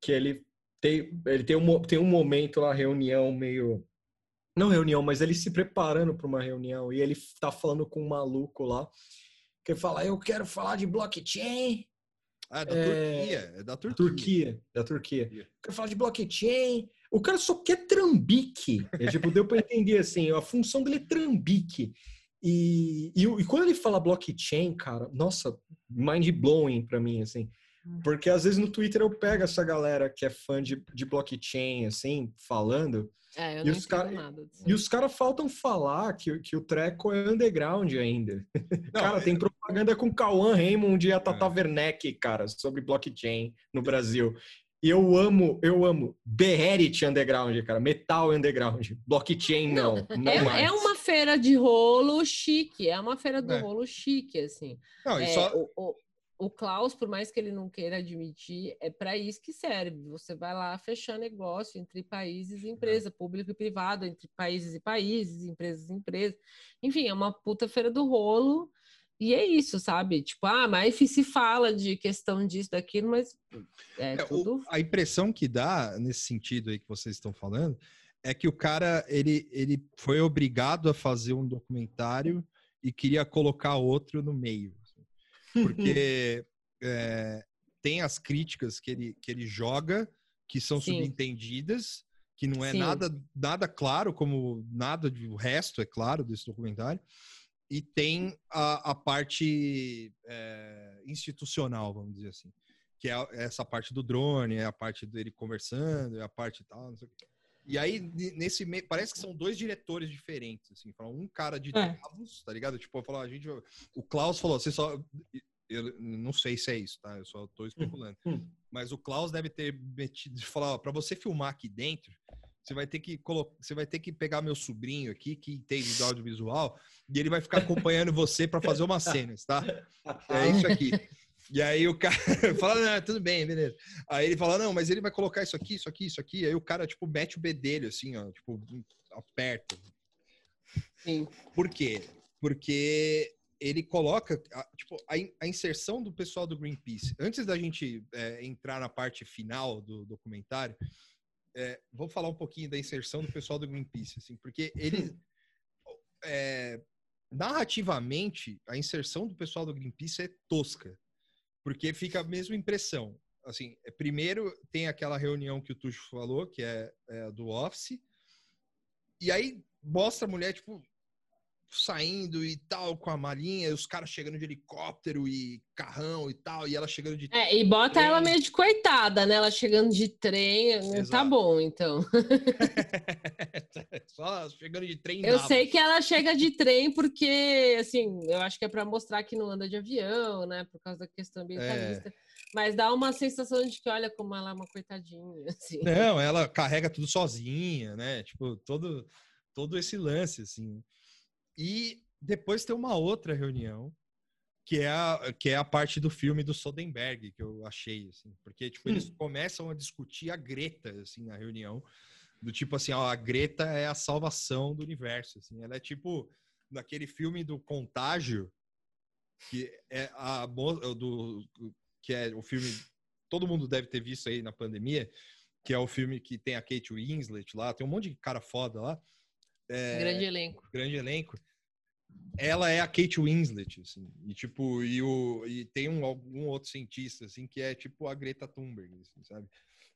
Que ele tem, ele tem um, tem um momento lá, reunião meio. Não reunião, mas ele se preparando para uma reunião e ele tá falando com um maluco lá que fala: Eu quero falar de blockchain ah, é da é... Turquia. É da Turquia. Turquia, da Turquia. Yeah. Quero falar de blockchain. O cara só quer trambique. É, tipo, deu para entender assim, a função dele é trambique. E, e, e, quando ele fala blockchain, cara, nossa, mind blowing para mim, assim. Porque às vezes no Twitter eu pego essa galera que é fã de, de blockchain, assim, falando. É, eu e, os cara, nada e os caras faltam falar que, que o treco é underground ainda. Não, cara, é... tem propaganda com Cauã Raymond e a Tata é. Werneck, cara, sobre blockchain no Brasil. E eu amo, eu amo Beherit Underground, cara. Metal Underground. Blockchain, não. não, não é, é, uma feira de rolo chique. É uma feira do é. rolo chique, assim. Não, é, só... o, o, o Klaus, por mais que ele não queira admitir, é para isso que serve. Você vai lá fechar negócio entre países e empresa, público e privado, entre países e países, empresas e empresas. Enfim, é uma puta feira do rolo. E é isso, sabe? Tipo, ah, mas se fala de questão disso, daquilo, mas é, é tudo... O, a impressão que dá, nesse sentido aí que vocês estão falando, é que o cara, ele, ele foi obrigado a fazer um documentário e queria colocar outro no meio porque é, tem as críticas que ele, que ele joga, que são Sim. subentendidas, que não é nada, nada claro, como nada do resto é claro desse documentário. E tem a, a parte é, institucional, vamos dizer assim, que é essa parte do drone, é a parte dele conversando, é a parte tal, não sei o que. E aí, nesse meio, parece que são dois diretores diferentes, assim. Um cara de é. Davos, tá ligado? Tipo, falar, a gente. O Klaus falou, você só. Eu não sei se é isso, tá? Eu só tô especulando. Hum, hum. Mas o Klaus deve ter metido de falar, para você filmar aqui dentro, você vai ter que colocar, você vai ter que pegar meu sobrinho aqui que entende do audiovisual e ele vai ficar acompanhando você para fazer umas cenas, tá? É isso aqui. E aí o cara fala, tudo bem, beleza. Aí ele fala, não, mas ele vai colocar isso aqui, isso aqui, isso aqui. Aí o cara, tipo, mete o bedelho, assim, ó, tipo, aperta. Sim. Por quê? Porque ele coloca, tipo, a, a inserção do pessoal do Greenpeace. Antes da gente é, entrar na parte final do documentário, é, vamos falar um pouquinho da inserção do pessoal do Greenpeace, assim, porque ele é, narrativamente a inserção do pessoal do Greenpeace é tosca, porque fica a mesma impressão. Assim, é, primeiro tem aquela reunião que o Tuxo falou, que é, é do Office, e aí mostra a mulher, tipo, saindo e tal, com a malinha, os caras chegando de helicóptero e carrão e tal, e ela chegando de. É, e bota trem. ela meio de coitada, né? Ela chegando de trem, tá Exato. tá bom, então. Só chegando de trem. Eu sei que ela chega de trem porque, assim, eu acho que é para mostrar que não anda de avião, né? Por causa da questão ambientalista. É. Mas dá uma sensação de que, olha, como ela é uma coitadinha. Assim. Não, ela carrega tudo sozinha, né? Tipo, todo, todo esse lance, assim. E depois tem uma outra reunião, que é a, que é a parte do filme do Soderbergh, que eu achei, assim. Porque, tipo, eles hum. começam a discutir a Greta, assim, na reunião. Do tipo assim, ó, a Greta é a salvação do universo, assim. Ela é tipo, naquele filme do Contágio, que é a do que é o filme todo mundo deve ter visto aí na pandemia, que é o filme que tem a Kate Winslet lá, tem um monte de cara foda lá. É, grande elenco. Grande elenco. Ela é a Kate Winslet, assim, e tipo, e, o, e tem um, algum outro cientista, assim, que é tipo a Greta Thunberg, assim, sabe?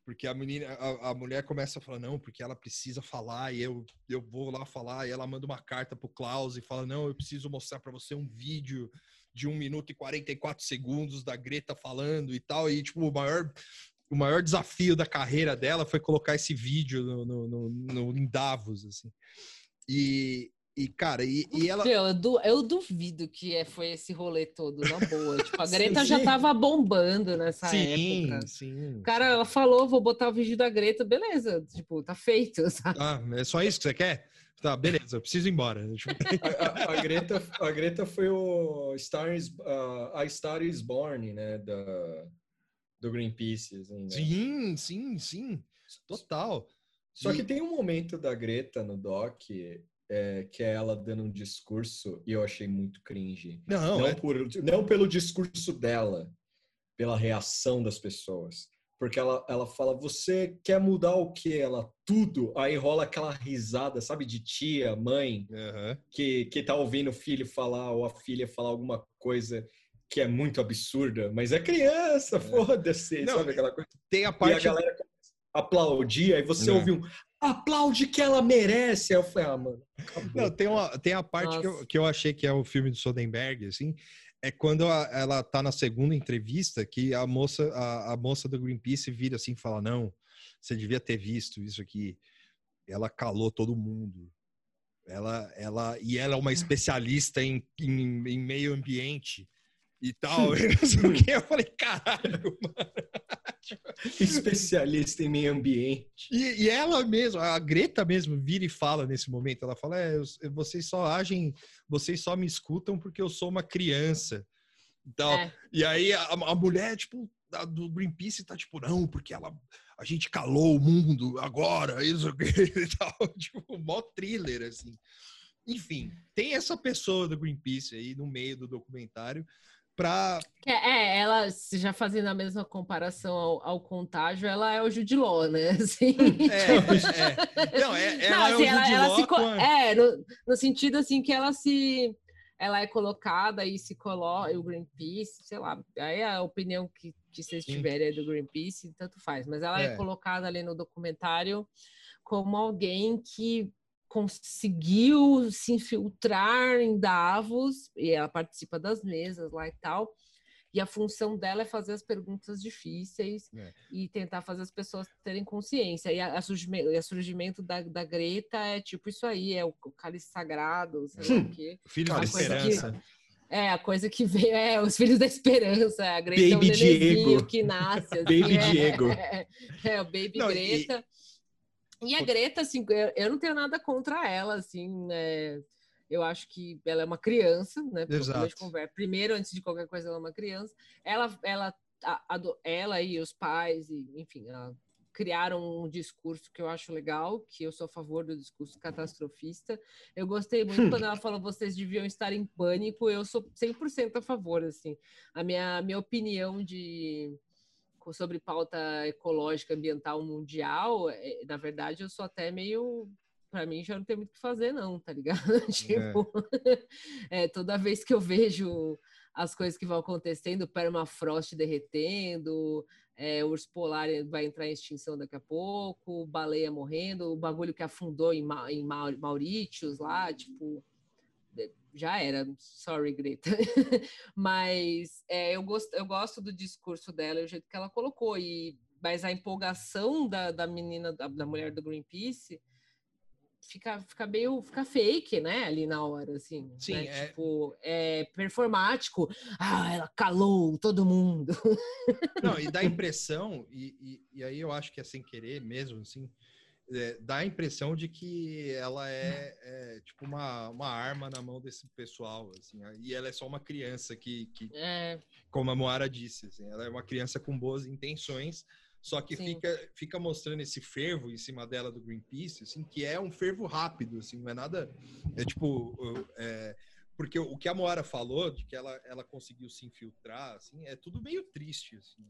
Porque a menina, a, a, mulher começa a falar, não, porque ela precisa falar, e eu, eu vou lá falar, e ela manda uma carta pro Klaus e fala, não, eu preciso mostrar para você um vídeo de 1 minuto e 44 segundos da Greta falando e tal. E, tipo, o maior, o maior desafio da carreira dela foi colocar esse vídeo no, no, no, no em Davos, assim. E, e, cara, e, e ela. Eu, du eu duvido que é, foi esse rolê todo, na boa. tipo, a Greta sim, já tava bombando nessa sim, época. Sim. Cara, ela falou: vou botar o vídeo da Greta, beleza. Tipo, tá feito. Sabe? Ah, é só isso que você quer? Tá, beleza, eu preciso ir embora. a, a, Greta, a Greta foi o Star is, uh, A Star is Born, né? Da, do Greenpeace. Assim, né? Sim, sim, sim. Total. Só e... que tem um momento da Greta no doc é, que é ela dando um discurso e eu achei muito cringe. Não, não, é... por, não pelo discurso dela, pela reação das pessoas porque ela, ela fala, você quer mudar o que? Ela, tudo. Aí rola aquela risada, sabe, de tia, mãe, uhum. que, que tá ouvindo o filho falar ou a filha falar alguma coisa que é muito absurda, mas é criança, é. foda-se, sabe aquela coisa? Tem a parte... E a galera aplaudir, aí você Não. ouve um aplaude que ela merece. Aí eu falei, ah, mano. Acabou. Não, tem, uma, tem a parte que eu, que eu achei que é o filme do Soderbergh, assim, é quando ela tá na segunda entrevista que a moça, a, a moça do Greenpeace vira assim e fala: Não, você devia ter visto isso aqui. Ela calou todo mundo. Ela, ela, e ela é uma especialista em, em, em meio ambiente e tal. Eu falei, caralho, mano. Especialista em meio ambiente. E, e, ela mesma, a Greta mesmo, vira e fala nesse momento. Ela fala: é, vocês só agem, vocês só me escutam porque eu sou uma criança. Então, é. E aí a, a mulher, tipo, a, do Greenpeace tá tipo, não, porque ela, a gente calou o mundo agora, isso e tal. Tipo, mó thriller, assim. Enfim, tem essa pessoa do Greenpeace aí no meio do documentário para é, é, ela já fazendo a mesma comparação ao, ao contágio, ela é o Judiló, né? Assim, é, é. Não, é, ela Não, assim, é o ela, ela se, com... é no, no, sentido assim que ela se ela é colocada e se coloca o Greenpeace, sei lá, aí a opinião que, que vocês tiverem é do Greenpeace, tanto faz, mas ela é. é colocada ali no documentário como alguém que conseguiu se infiltrar em Davos e ela participa das mesas lá e tal. E a função dela é fazer as perguntas difíceis é. e tentar fazer as pessoas terem consciência. E a, a surgimento, a surgimento da, da, Greta é tipo isso aí, é o, o cálice sagrado, sei lá o quê. Filho da esperança. Que, é, a coisa que veio, é, os filhos da esperança, a Greta Baby é um Diego. que nasce. Assim, Baby é, Diego. É, é, o Baby Não, Greta. E e a Greta, assim, eu, eu não tenho nada contra ela, assim, né? Eu acho que ela é uma criança, né? Primeiro, antes de qualquer coisa, ela é uma criança. Ela, ela, a, a, ela e os pais, e, enfim, ela, criaram um discurso que eu acho legal, que eu sou a favor do discurso catastrofista. Eu gostei muito quando ela falou vocês deviam estar em pânico, eu sou 100% a favor, assim. A minha, minha opinião de sobre pauta ecológica ambiental mundial, é, na verdade, eu sou até meio para mim já não tem muito o que fazer, não, tá ligado? tipo, é. é, toda vez que eu vejo as coisas que vão acontecendo, permafrost derretendo, é, urso polar vai entrar em extinção daqui a pouco, baleia morrendo, o bagulho que afundou em, Ma em Maurítios lá, tipo, já era, sorry, Greta. mas é, eu, gosto, eu gosto do discurso dela, o jeito que ela colocou, e, mas a empolgação da, da menina, da, da mulher do Greenpeace, fica, fica meio fica fake, né? Ali na hora, assim. Sim, né? é... Tipo, é performático. Ah, ela calou todo mundo. Não, e dá impressão, e, e, e aí eu acho que é sem querer mesmo, assim, é, dá a impressão de que ela é, é, tipo uma, uma arma na mão desse pessoal, assim, e ela é só uma criança que, que é. como a Moara disse, assim, ela é uma criança com boas intenções, só que fica, fica mostrando esse fervo em cima dela do Greenpeace, assim, que é um fervo rápido, assim, não é nada. É tipo. É, porque o que a Moara falou, de que ela, ela conseguiu se infiltrar, assim, é tudo meio triste, assim.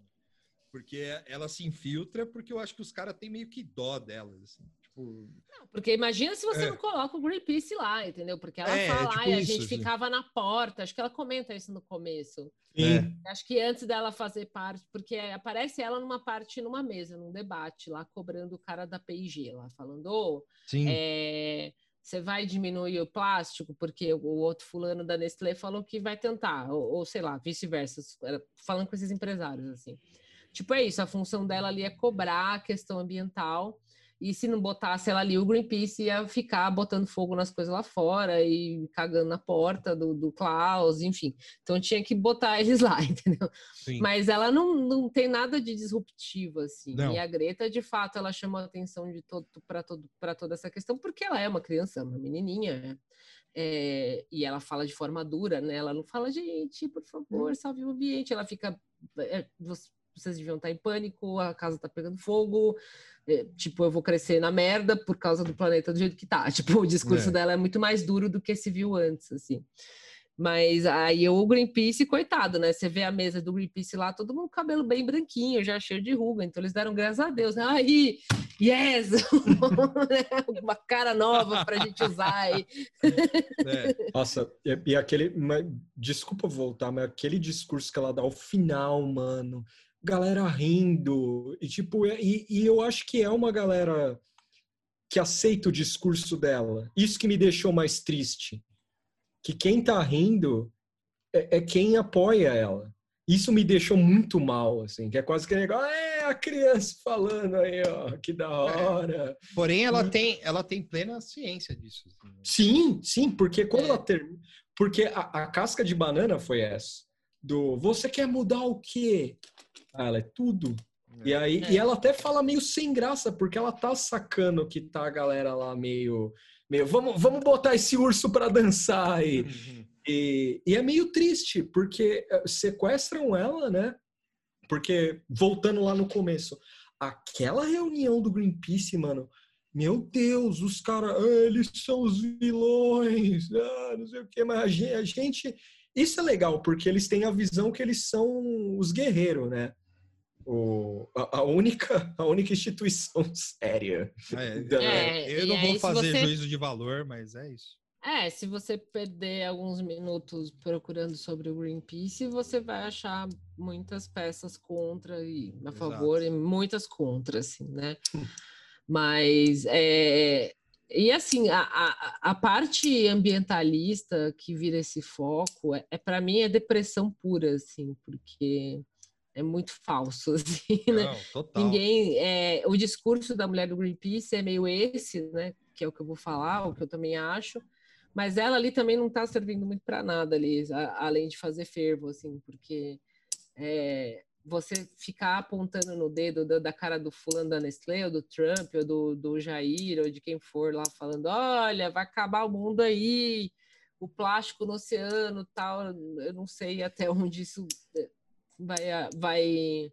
Porque ela se infiltra porque eu acho que os caras têm meio que dó dela, assim. Tipo... Não, porque imagina se você é. não coloca o Greenpeace lá, entendeu? Porque ela é, fala, tipo e a isso, gente assim. ficava na porta. Acho que ela comenta isso no começo. É. Acho que antes dela fazer parte, porque aparece ela numa parte, numa mesa, num debate, lá cobrando o cara da PIG, lá falando, oh, é, você vai diminuir o plástico, porque o outro fulano da Nestlé falou que vai tentar, ou, ou sei lá, vice-versa, falando com esses empresários, assim. Tipo, é isso, a função dela ali é cobrar a questão ambiental e se não botasse ela ali, o Greenpeace ia ficar botando fogo nas coisas lá fora e cagando na porta do, do Klaus, enfim. Então tinha que botar eles lá, entendeu? Sim. Mas ela não, não tem nada de disruptivo, assim. Não. E a Greta, de fato, ela chama a atenção de todo para todo, toda essa questão, porque ela é uma criança, uma menininha, né? É, e ela fala de forma dura, né? Ela não fala, gente, por favor, hum. salve o ambiente. Ela fica. É, vocês deviam estar em pânico, a casa está pegando fogo, é, tipo, eu vou crescer na merda por causa do planeta do jeito que tá. Tipo, o discurso é. dela é muito mais duro do que se viu antes, assim. Mas aí o Greenpeace, coitado, né? Você vê a mesa do Greenpeace lá, todo mundo com cabelo bem branquinho, já cheio de ruga. Então eles deram graças a Deus, né? Aí, yes! Uma cara nova pra gente usar aí. É. Nossa, e, e aquele. Mas, desculpa voltar, mas aquele discurso que ela dá ao final, mano galera rindo. E, tipo, e, e eu acho que é uma galera que aceita o discurso dela. Isso que me deixou mais triste. Que quem tá rindo é, é quem apoia ela. Isso me deixou muito mal, assim, que é quase que negócio, ah, é a criança falando aí, ó, que da é. hora. Porém, ela e... tem, ela tem plena ciência disso. Assim. Né? Sim, sim, porque quando é. ela termina, porque a, a casca de banana foi essa, do você quer mudar o quê? Ela é tudo. E é. aí, é. e ela até fala meio sem graça, porque ela tá sacando que tá a galera lá meio, meio vamos, vamos botar esse urso para dançar aí. Uhum. E, e é meio triste, porque eh, sequestram ela, né? Porque, voltando lá no começo, aquela reunião do Greenpeace, mano, meu Deus, os caras, ah, eles são os vilões, ah, não sei o que, mas a gente, a gente, Isso é legal, porque eles têm a visão que eles são os guerreiros, né? O, a, a, única, a única instituição séria. É, da... é, eu não vou fazer você... juízo de valor, mas é isso. É, se você perder alguns minutos procurando sobre o Greenpeace, você vai achar muitas peças contra e a Exato. favor e muitas contra, assim, né? Mas é, e assim, a, a, a, parte ambientalista que vira esse foco é, é para mim é depressão pura, assim, porque é muito falso, assim, né? Não, total. Ninguém, é, o discurso da mulher do Greenpeace é meio esse, né? Que é o que eu vou falar, o que eu também acho. Mas ela ali também não está servindo muito para nada ali, a, além de fazer fervo, assim, porque é, você ficar apontando no dedo da, da, cara do fulano da Nestlé, ou do Trump, ou do, do Jair, ou de quem for lá falando, olha, vai acabar o mundo aí, o plástico no oceano, tal, eu não sei até onde isso vai, vai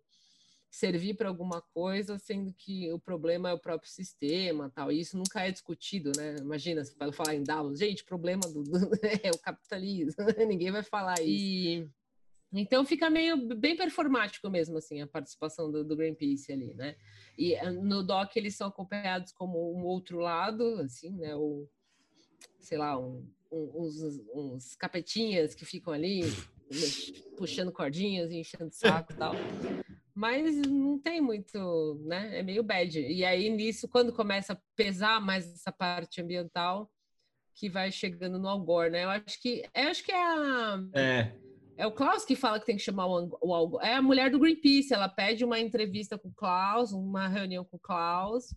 servir para alguma coisa, sendo que o problema é o próprio sistema, tal. E isso nunca é discutido, né? Imagina, vai falar em Davos, gente, problema do, do é o capitalismo, ninguém vai falar isso. E Então fica meio bem performático mesmo, assim, a participação do, do Greenpeace ali, né? E eh, no doc eles são acompanhados como um outro lado, assim, né? Ou, sei lá, um, um, uns, uns capetinhas que ficam ali puxando cordinhas e enchendo o saco e tal. Mas não tem muito, né? É meio bad. E aí, nisso, quando começa a pesar mais essa parte ambiental, que vai chegando no Algor, né? Eu acho que, eu acho que é a... É. É o Klaus que fala que tem que chamar o, o Algor. É a mulher do Greenpeace, ela pede uma entrevista com o Klaus, uma reunião com o Klaus,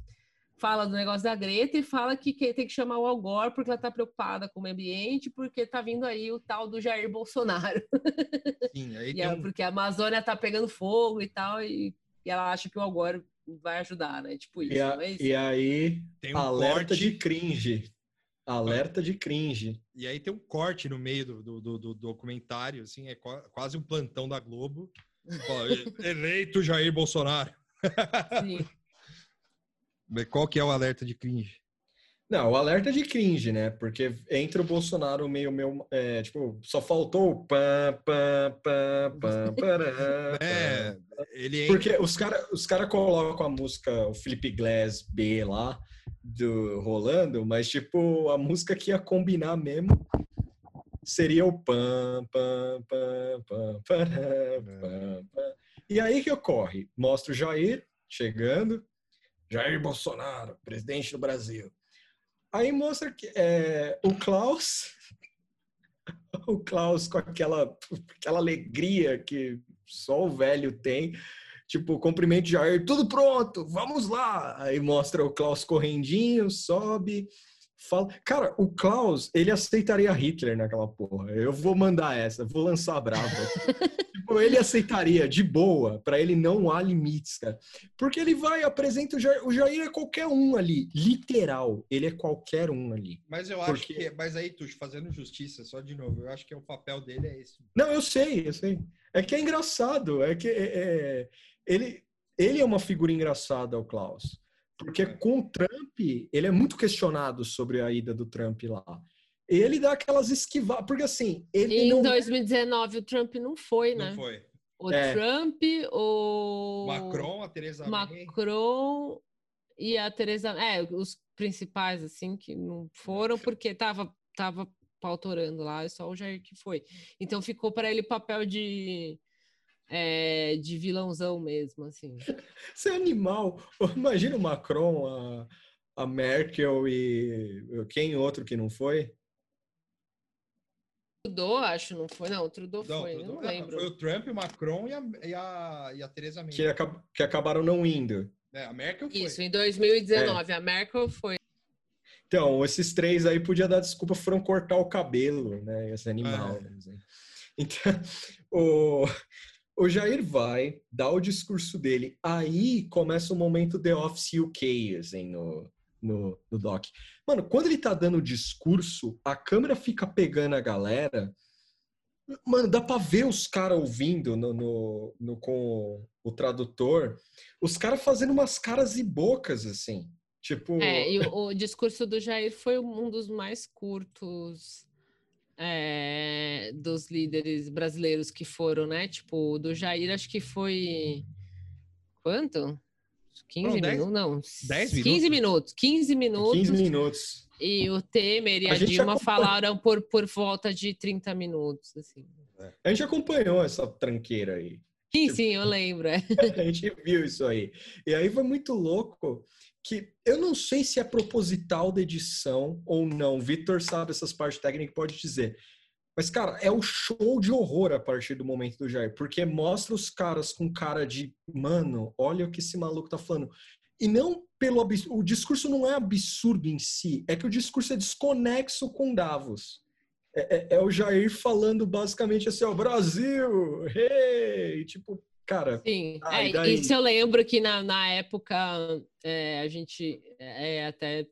fala do negócio da Greta e fala que, que tem que chamar o Algor porque ela está preocupada com o meio ambiente, porque está vindo aí o tal do Jair Bolsonaro. Sim, aí e tem é um- porque a Amazônia está pegando fogo e tal, e, e ela acha que o Algor vai ajudar, né? Tipo isso. E, a- mas- e aí, tem um alerta corte, de cringe. Alerta de cringe. e aí tem um corte no meio do, do, do- do documentário, assim, é qua- quase um plantão da Globo. Fala, "E- Eleito Jair Bolsonaro. sim. Qual que é o alerta de cringe? Não, o alerta de cringe, né? Porque entra o Bolsonaro meio, meio é, tipo, só faltou o pam, pam, pam, pam, pará, É, ele entra- Porque os caras os cara colocam a música, o Felipe Glass B lá, do rolando, mas tipo, a música que ia combinar mesmo seria o pam, pam, pam, pam, pará, pam, pam. E aí que ocorre? Mostra o Jair chegando, Jair Bolsonaro, presidente do Brasil. Aí mostra que é, o Klaus, o Klaus com aquela, aquela alegria que só o velho tem, tipo, cumprimento Jair, tudo pronto, vamos lá. Aí mostra o Klaus correndinho, sobe, fala. Cara, o Klaus, ele aceitaria Hitler naquela porra. Eu vou mandar essa, vou lançar a brava. tipo, ele aceitaria de boa, pra ele não há limites, cara. Porque ele vai, apresenta o Jair, o Jair é qualquer um ali, literal, ele é qualquer um ali. Mas eu acho Porque- que. Mas aí, Tuxo, fazendo justiça, só de novo, eu acho que o papel dele é esse. Não, eu sei, eu sei. É que é engraçado, é que é- é- ele, ele é uma figura engraçada, o Klaus. Porque É. com o Trump, ele é muito questionado sobre a ida do Trump lá. Ele dá aquelas esquivadas, porque assim, ele Em não... 2019 o Trump não foi, né? Não foi. O É. Trump, o Macron, a Teresa May. Macron e a Teresa, é, os principais assim que não foram porque tava tava pautorando lá, é só o Jair que foi. Então ficou para ele papel de é, de vilãozão mesmo, assim. Você é animal. Imagina o Macron, a, a Merkel e quem outro que não foi? Trudeau, acho, não foi? Não, o Trudeau Não, foi, Trudeau- não lembro. Foi o Trump, o Macron e a, e a, e a Teresa May. Que, acab- que acabaram não indo. É, a Merkel foi. Isso, em 2019, a Merkel foi. Então, esses três aí podia dar desculpa, foram cortar o cabelo, né? Esse animal. É. Então, o, o Jair vai dar o discurso dele. Aí começa o momento The Office UK, assim, no, no, no doc. Mano, quando ele tá dando o discurso, a câmera fica pegando a galera. Mano, dá pra ver os caras ouvindo no, no, no- com o tradutor, os caras fazendo umas caras e bocas, assim. Tipo. É, e o, o discurso do Jair foi um dos mais curtos é, dos líderes brasileiros que foram, né? Tipo, o do Jair acho que foi. Quanto? 15 Foram dez- minutos? Não, 10 15 minutos. 15 minutos. 15 minutos. E o Temer e A a, Dilma falaram por, por volta de 30 minutos, assim. A gente acompanhou essa tranqueira aí. Sim, sim, eu lembro. é. A gente viu isso aí. E aí foi muito louco que eu não sei se é proposital da edição ou não. Vitor sabe essas partes técnicas, pode dizer. Mas, cara, é o show de horror a partir do momento do Jair, porque mostra os caras com cara de, mano, olha o que esse maluco tá falando. E não pelo abs- o discurso não é absurdo em si, é que o discurso é desconexo com Davos. É, é- é o Jair falando basicamente assim, ó, Brasil, hey! tipo, cara, Sim, Ah, é, daí? isso eu lembro que na, na época é, a gente é, até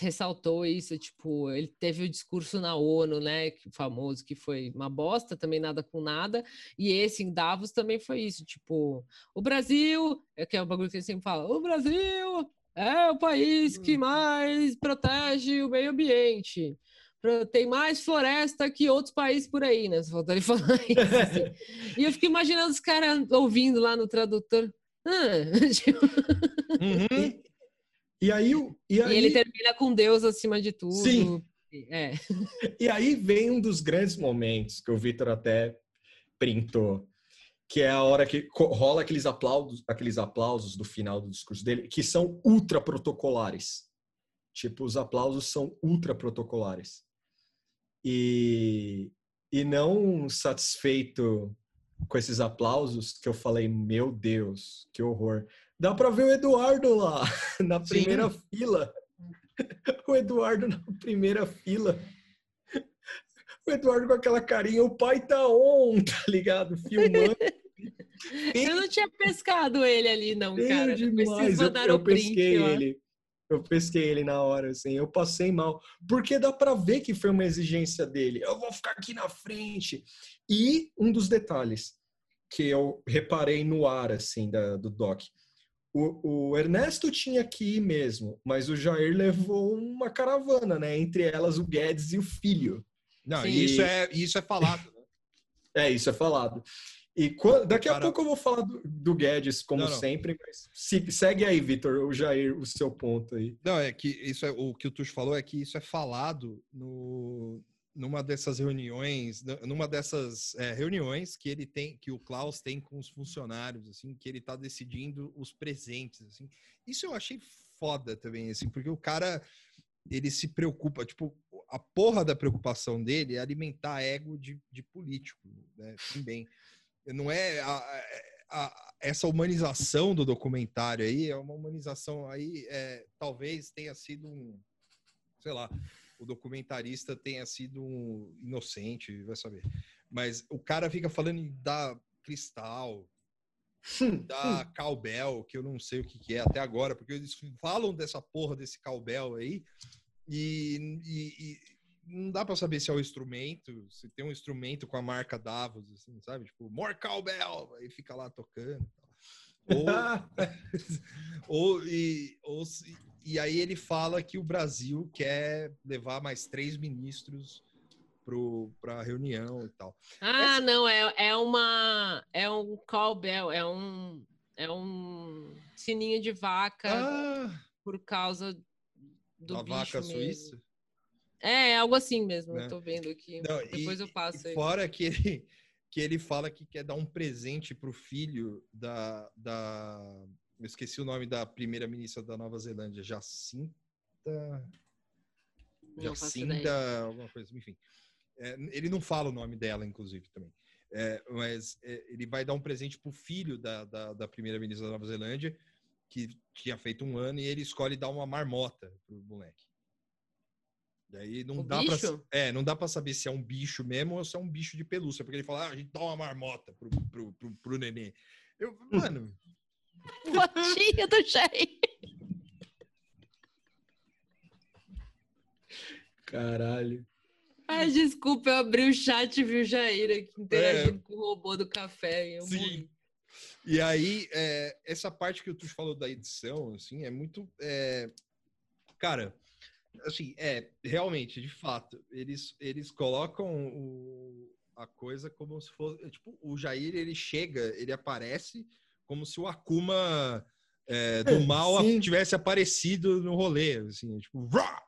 ressaltou isso, tipo, ele teve o discurso na ONU, né, que- famoso, que foi uma bosta, também nada com nada, e esse em Davos também foi isso, tipo, o Brasil, é que é o bagulho que ele sempre fala, o Brasil é o país que mais protege o meio ambiente, tem mais floresta que outros países por aí, né? Faltou ele falar isso. Assim. e eu fico imaginando os caras ouvindo lá no tradutor. Ah, tipo... uhum. e, aí, e, aí, e ele termina com Deus acima de tudo. Sim. É. E aí vem um dos grandes momentos que o Vitor até printou, que é a hora que rola aqueles aplausos, aqueles aplausos do final do discurso dele, que são ultra protocolares. Tipo, os aplausos são ultra protocolares. E, e não satisfeito com esses aplausos, que eu falei, meu Deus, que horror. Dá para ver o Eduardo lá, na primeira Sim. fila. O Eduardo na primeira fila. O Eduardo com aquela carinha, o pai tá on, tá ligado? Filmando. Eu não tinha pescado ele ali, não, cara. Demais. Eu, eu pesquei ele. Eu pesquei ele na hora, assim. Eu passei mal. Porque dá para ver que foi uma exigência dele. Eu vou ficar aqui na frente. E um dos detalhes que eu reparei no ar, assim, da, do doc. O, o, Ernesto tinha que ir mesmo, mas o Jair levou uma caravana, né? Entre elas o Guedes e o filho. Não, e... isso é, isso é falado. Né? é, isso é falado. E quando, daqui a pouco eu vou falar do, do Guedes, como não, não. sempre, mas se, segue aí, Vitor, o Jair, o seu ponto aí. Não, é que isso é o que o Tuxo falou é que isso é falado no, numa dessas reuniões, numa dessas é, reuniões que ele tem, que o Klaus tem com os funcionários, assim, que ele tá decidindo os presentes, assim. Isso eu achei foda também, assim, porque o cara ele se preocupa, tipo, a porra da preocupação dele é alimentar ego de, de político, né? Também não é a, a, essa humanização do documentário aí é uma humanização aí é, talvez tenha sido um sei lá o documentarista tenha sido um inocente vai saber. Mas o cara fica falando da cristal da Calbel, que eu não sei o que, que, é até agora, porque eles falam dessa porra desse Calbel aí, e, e, não dá para saber se é o instrumento, se tem um instrumento com a marca Davos, assim, sabe? Tipo, More Cowbell, aí fica lá tocando. Ou, ou, e, ou, e aí ele fala que o Brasil quer levar mais três ministros para a reunião e tal. Ah, Essa... não, é, é uma é um cowbell, é um é um sininho de vaca ah, por causa do da vaca mesmo. suíça. É, algo assim mesmo, né? eu tô vendo aqui. Não, Depois e, eu passo aí. Fora que ele, que ele fala que quer dar um presente pro filho da, da. Eu esqueci o nome da primeira-ministra da Nova Zelândia, Jacinta. Não Jacinda, alguma coisa, enfim. É, ele não fala o nome dela, inclusive, também. É, mas é, ele vai dar um presente pro filho da, da, da primeira-ministra da Nova Zelândia, que tinha feito um ano, e ele escolhe dar uma marmota pro moleque. Daí não o dá para é, não dá para saber se é um bicho mesmo ou se é um bicho de pelúcia, porque ele fala, ah, a gente dá uma marmota pro, pro, pro, pro nenê. Eu, mano. Fotinha do Jair. Caralho. Ai, desculpa, eu abri o chat e vi o Jair aqui interagindo é. com o robô do café. E eu Sim. Morri. E aí, é, essa parte que o Tuxo falou da edição, assim, é muito. É... Cara, assim, é, realmente, de fato, eles, eles colocam o, a coisa como se fosse. Tipo, o Jair, ele chega, ele aparece como se o Akuma é, do mal Sim. tivesse aparecido no rolê, assim, tipo, Rah!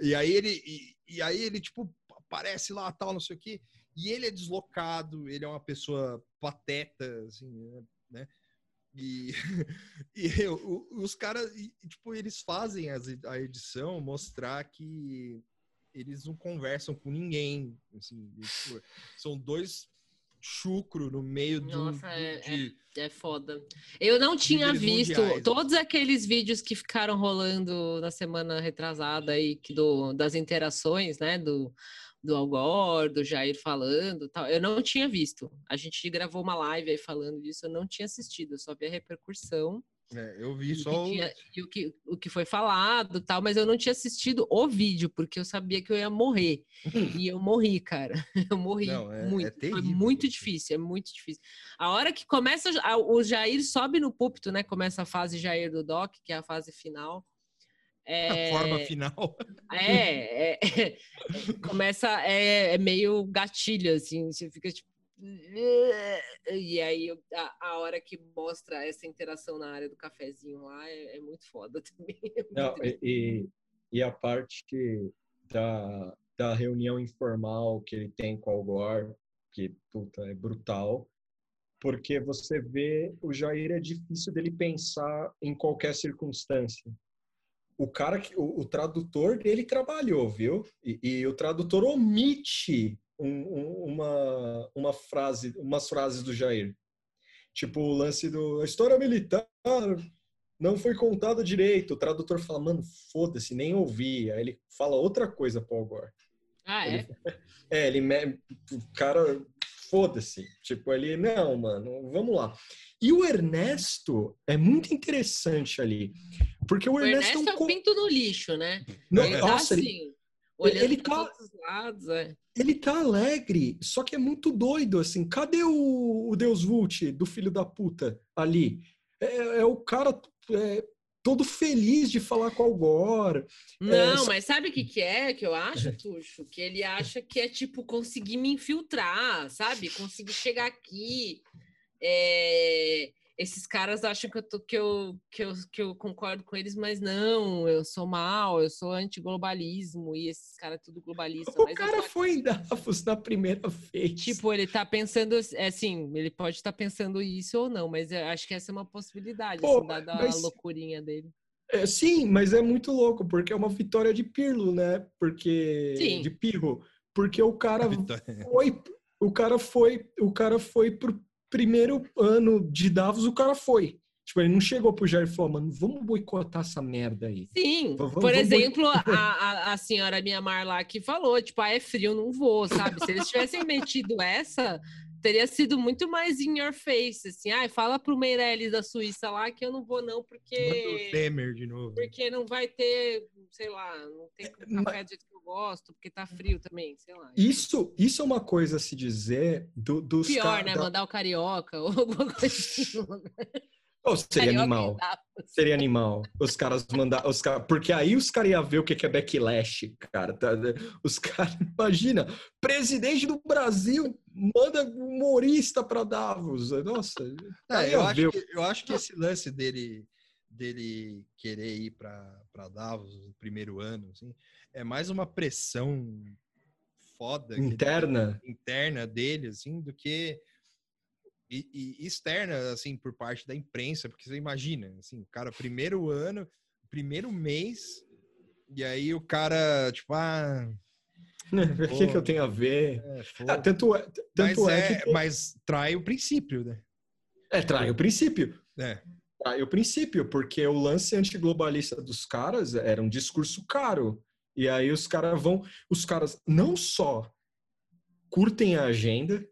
e aí ele, e, e, aí ele, tipo, aparece lá, tal, não sei o quê, e ele é deslocado, ele é uma pessoa pateta, assim, né? E, e eu, os caras, tipo, eles fazem as, a edição mostrar que eles não conversam com ninguém. Assim, tipo, são dois chucro no meio Nossa, do, é, de, é, é, foda. Eu não tinha visto mundiais. todos aqueles vídeos que ficaram rolando na semana retrasada aí que do, das interações, né? Do do Algor, do Jair falando tal. Eu não tinha visto. A gente gravou uma live aí falando disso, eu não tinha assistido, eu só vi a repercussão. É, eu vi só o... Tinha, e o que, o que foi falado tal, mas eu não tinha assistido o vídeo, porque eu sabia que eu ia morrer. e eu morri, cara. Eu morri não, é, muito. É terrível, foi muito difícil, é muito difícil. A hora que começa, o Jair sobe no púlpito, né? Começa a fase Jair do Doc, que é a fase final. É, A forma final. é, é, é, começa, é, é meio gatilho, assim, você fica tipo. E aí a, a hora que mostra essa interação na área do cafezinho lá é, é muito foda também. é muito Não, e, e, a parte da, da reunião informal que ele tem com o Gore, que puta, é brutal, porque você vê o Jair é difícil dele pensar em qualquer circunstância. O cara que o, o tradutor dele trabalhou, viu? E, e o tradutor omite um- um- uma uma frase, umas frases do Jair. Tipo o lance do a história militar não foi contada direito. O tradutor fala, mano, foda-se, nem ouvi. Aí ele fala outra coisa pro Al Gore. Ah, é? É, ele me... o cara foda-se. Tipo, ele não, mano, vamos lá. E o Ernesto é muito interessante ali, porque o, O Ernesto, Ernesto é é um co- pinto no lixo, né? Não, ele tá nossa, ele, assim, olhando ele tá- todos os lados, é. ele tá alegre, só que é muito doido assim. Cadê o, o Deus Vult do filho da puta ali? É, é o cara é, todo feliz de falar com o Al Gore. Não, só- mas sabe o que, que é que eu acho, Tuxo? Que ele acha que é tipo conseguir me infiltrar, sabe? Conseguir chegar aqui. É, Esses caras acham que eu, tô- que, eu, que, eu, que eu concordo com eles, mas não, eu sou mal, eu sou antiglobalismo, e esses caras tudo globalista. O cara foi em Davos na primeira vez. Tipo, ele tá pensando, é assim, ele pode estar pensando isso ou não, mas eu acho que essa é uma possibilidade, Pô, assim, dada mas- a loucurinha dele. É, sim, mas é muito louco, porque é uma vitória de Pirlo, né? Porque. Sim. De Pirro. Porque o cara foi. O cara foi. O cara foi pro primeiro ano de Davos, o cara foi. Tipo, ele não chegou pro Jair e falou, mano, vamos boicotar essa merda aí. Sim, Vamos- por vamos- exemplo, a, a, a senhora Miamar lá que falou, tipo, ah, é frio, não vou, sabe? Se eles tivessem metido essa, teria sido muito mais in your face, assim, ah, fala pro Meirelles da Suíça lá que eu não vou não, Manda o porque, Temer de novo. porque não vai ter, sei lá, não tem mas- café do jeito que eu gosto, porque tá frio também, sei lá. Isso, isso é uma coisa a se dizer do, dos Pior, ca- né? da- Mandar o carioca ou alguma coisa assim. Oh, seria Carioca animal. Seria animal. Os caras mandar. Os cara, porque aí os caras iam ver o que é backlash, cara. tá? Os caras, imagina, presidente do Brasil manda humorista pra Davos. Nossa. Ah, aí eu, acho que, eu acho que esse lance dele, dele querer ir para Davos no primeiro ano, assim, é mais uma pressão foda Interna. tem, interna dele, assim, do que e, e externa, assim, por parte da imprensa, porque você imagina, assim, o cara primeiro ano, primeiro mês, e aí o cara, tipo, ah, O que, que eu tenho a ver? é, Ah, tanto é, tanto mas, é, é, que. mas trai o princípio, né? É, trai o princípio. É. Trai o princípio, porque o lance antiglobalista dos caras era um discurso caro. E aí os caras vão. Os caras não só curtem a agenda,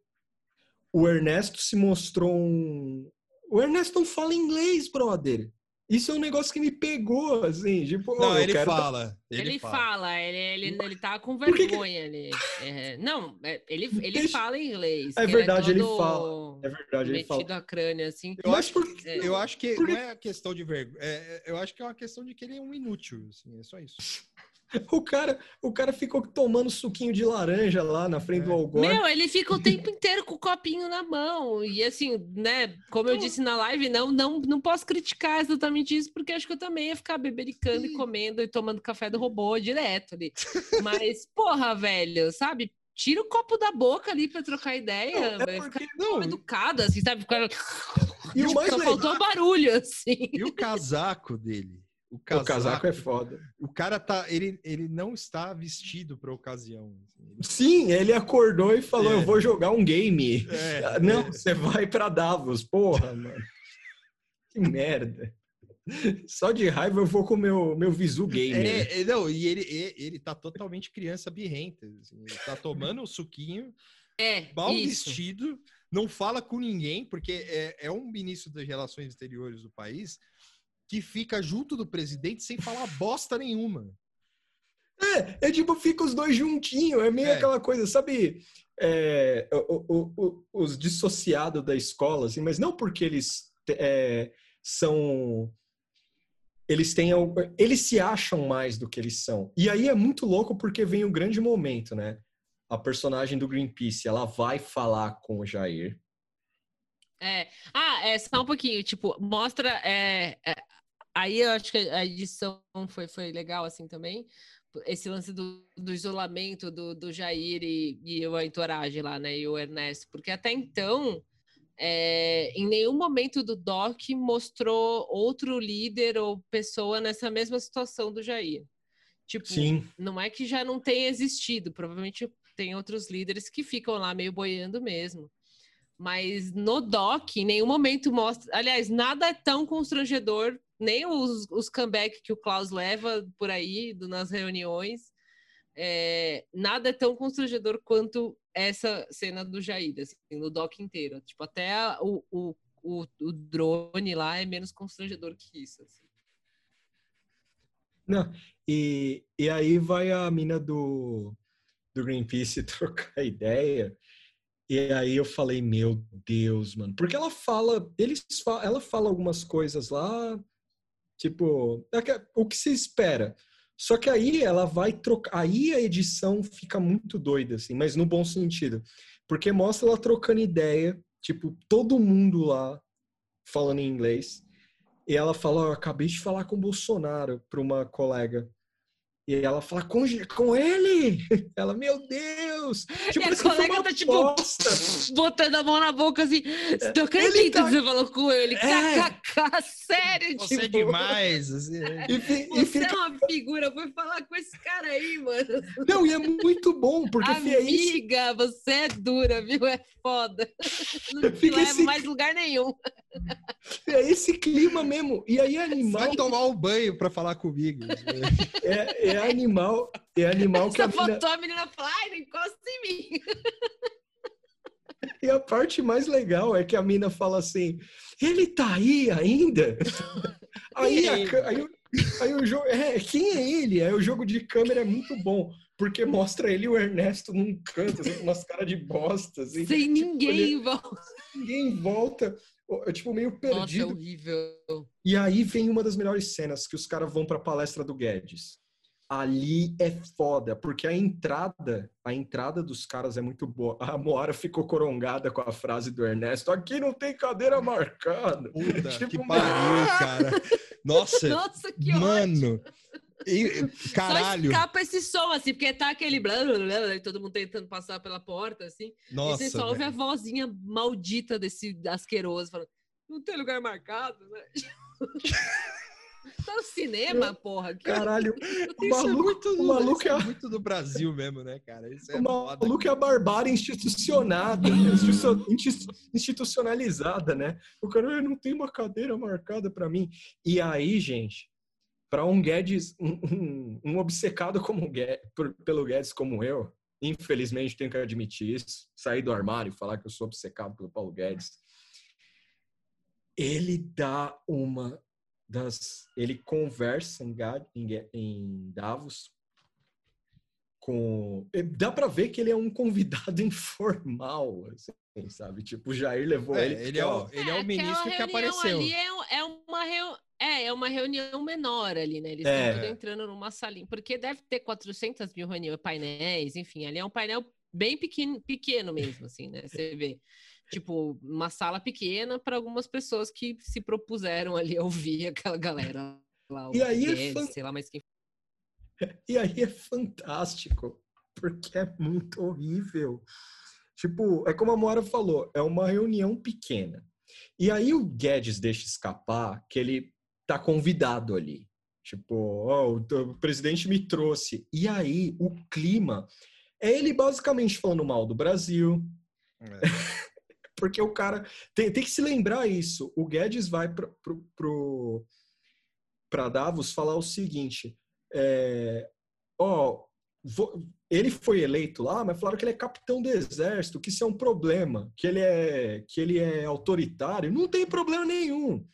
o Ernesto se mostrou um. O Ernesto não fala inglês, brother. Isso é um negócio que me pegou, assim, tipo, Não, oh, eu ele quero fala. Ele, Ele, fala, ele, ele, ele tá com Por que que- vergonha. Ele, é, não, é, ele, ele Deixa- fala inglês. É que verdade, ele todo fala. É verdade, ele fala. Metido a crânio, assim. Eu Mas acho, por que- É. eu acho que Por não é questão de vergonha. eu acho que é uma questão de que ele é um inútil. Assim, é só isso. O cara, o cara ficou tomando suquinho de laranja lá na frente do É. Algor. Meu, ele fica o tempo inteiro com o copinho na mão. E assim, né, como eu disse na live, não, não, não posso criticar exatamente isso, porque acho que eu também ia ficar bebericando e comendo e tomando café do robô direto ali. Mas, porra, velho, sabe? Tira o copo da boca ali pra trocar ideia. Não, é porque- Fica não, educado, assim, sabe? Ficar... E o mais Só legal, faltou barulho, assim. E o casaco dele? O o casaco, casaco é foda. O cara tá. Ele, ele não está vestido pra ocasião. assim. Ele- Sim, ele acordou e falou: É. Eu vou jogar um game. É, Ah, Não, você vai pra Davos, porra, mano. Que merda. Só de raiva eu vou com o meu, meu Visu Gamer. É, é, não, e ele, e- ele tá totalmente criança birrenta. assim, ele tá tomando um suquinho, É, mal isso. vestido, não fala com ninguém, porque é, é um ministro das relações exteriores do país que fica junto do presidente sem falar bosta nenhuma. É, é tipo, fica os dois juntinhos, é meio É. aquela coisa, sabe? é, o- o- o- os dissociados da escola, assim, mas não porque eles é, são eles têm eles se acham mais do que eles são. E aí é muito louco porque vem o um grande momento, né? A personagem do Greenpeace, ela vai falar com o Jair. É. Ah, é só um pouquinho, tipo, mostra é, é, aí eu acho que a edição foi, foi legal assim também. Esse lance do, do isolamento do, do Jair e, e o entourage lá, né? E o Ernesto, porque até então é, em nenhum momento do doc mostrou outro líder ou pessoa nessa mesma situação do Jair. Tipo, Sim. não é que já não tenha existido, provavelmente tem outros líderes que ficam lá meio boiando mesmo. Mas no doc, em nenhum momento mostra. Aliás, nada é tão constrangedor, nem os, os comeback que o Klaus leva por aí do, nas reuniões. É, nada é tão constrangedor quanto essa cena do Jair, assim, no doc inteiro. Tipo, até a, o, o, o, o, drone lá é menos constrangedor que isso. Assim. Não, e, e aí vai a mina do, do Greenpeace trocar ideia. E aí eu falei, meu Deus, mano. Porque ela fala, eles ela fala algumas coisas lá, tipo, é o que se espera. Só que aí ela vai trocar. Aí a edição fica muito doida, assim, mas no bom sentido. Porque mostra ela trocando ideia, tipo, todo mundo lá falando em inglês. E ela fala: Eu acabei de falar com o Bolsonaro para uma colega. E ela fala com, com ele! Ela, meu Deus! Tipo, e a colega tá, tipo, bosta. botando a mão na boca assim. Tô acreditando tá... que você falou com ele. É. KKK, sério, Você é tipo... é demais. Assim. E, você e fica... é uma figura, foi falar com esse cara aí, mano. Não, e é muito bom, porque... Amiga, é você é dura, viu? É foda. Não te leva esse... mais lugar nenhum. É esse clima mesmo. E aí animal... Vai tomar um banho pra falar comigo. É, é animal, é animal que a mina... a menina fala, ai, não encosta em mim. E a parte mais legal é que a mina fala assim, ele tá aí ainda? aí, a, aí, aí, o jogo, é, quem é ele? Aí o jogo de câmera é muito bom, porque mostra ele e o Ernesto num canto, assim, com umas caras de bosta. Assim, Sem tipo, ninguém ele, em volta. Ninguém em volta. Tipo, meio perdido. Nossa, é horrível. E aí vem uma das melhores cenas, que os caras vão pra palestra do Guedes ali é foda, porque a entrada, a entrada dos caras é muito boa. A Moara ficou corongada com a frase do Ernesto: aqui não tem cadeira marcada. Puta, tipo, que pariu, cara. Nossa, Nossa que mano. E, caralho. Só escapa esse som, assim, porque tá aquele blá, blá, blá, todo mundo tentando passar pela porta, assim. Nossa, e você só ouve a vozinha maldita desse asqueroso falando: não tem lugar marcado, né? Tá no cinema, eu, porra. Que... Caralho, o é maluco, é muito, o maluco é... muito do Brasil mesmo, né, cara? Isso é o maluco é a barbárie institucionada, institucionalizada, né? O cara não tem uma cadeira marcada para mim. E aí, gente, para um Guedes, um, um, um obcecado como Guedes, por, pelo Guedes como eu, infelizmente tenho que admitir isso, sair do armário e falar que eu sou obcecado pelo Paulo Guedes. Ele dá uma das. Ele conversa em, em Davos com. Dá para ver que ele é um convidado informal, assim, sabe? Tipo, o Jair levou é, ele. Ele é, o, ele é o ministro que apareceu. Ali é, é uma reunião. É, é uma reunião menor ali, né? Eles é. estão entrando numa salinha, porque deve ter 400 mil reuniões, painéis, enfim, ali é um painel bem pequeno, pequeno mesmo, assim, né? Você vê tipo, uma sala pequena para algumas pessoas que se propuseram ali a ouvir aquela galera lá. E aí é fan... sei lá, mas quem... E aí é fantástico, porque é muito horrível. Tipo, é como a Moara falou, é uma reunião pequena. E aí o Guedes deixa escapar que ele tá convidado ali. Tipo, oh, o presidente me trouxe. E aí o clima é ele basicamente falando mal do Brasil. É. porque o cara tem, tem que se lembrar isso. O Guedes vai para pro, pro, Davos falar o seguinte: é, ó, vou, ele foi eleito lá, mas falaram que ele é capitão do exército, que isso é um problema, que ele é, que ele é autoritário. Não tem problema nenhum.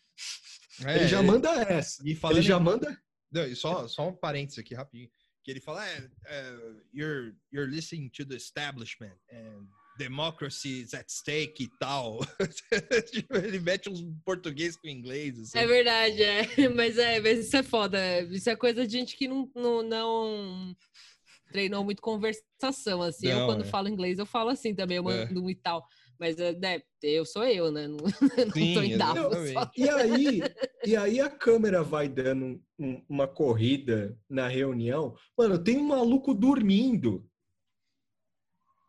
É, ele já manda essa. E ele já manda. Não, só, só um parênteses aqui rapidinho. Que ele fala, é, é, you're, you're listening to the establishment. And democracy is at stake e tal. Tipo, ele mete uns português com inglês. Assim. É verdade, é. Mas é, mas isso é foda. Isso é coisa de gente que não, não, não treinou muito conversação, assim. Não, eu, quando é. falo inglês, eu falo assim também, eu É. mando um e tal. Mas é, né, eu sou eu, né? Não, não Sim, tô em Davos. só. E aí, e aí a câmera vai dando um- uma corrida na reunião. Mano, tem um maluco dormindo.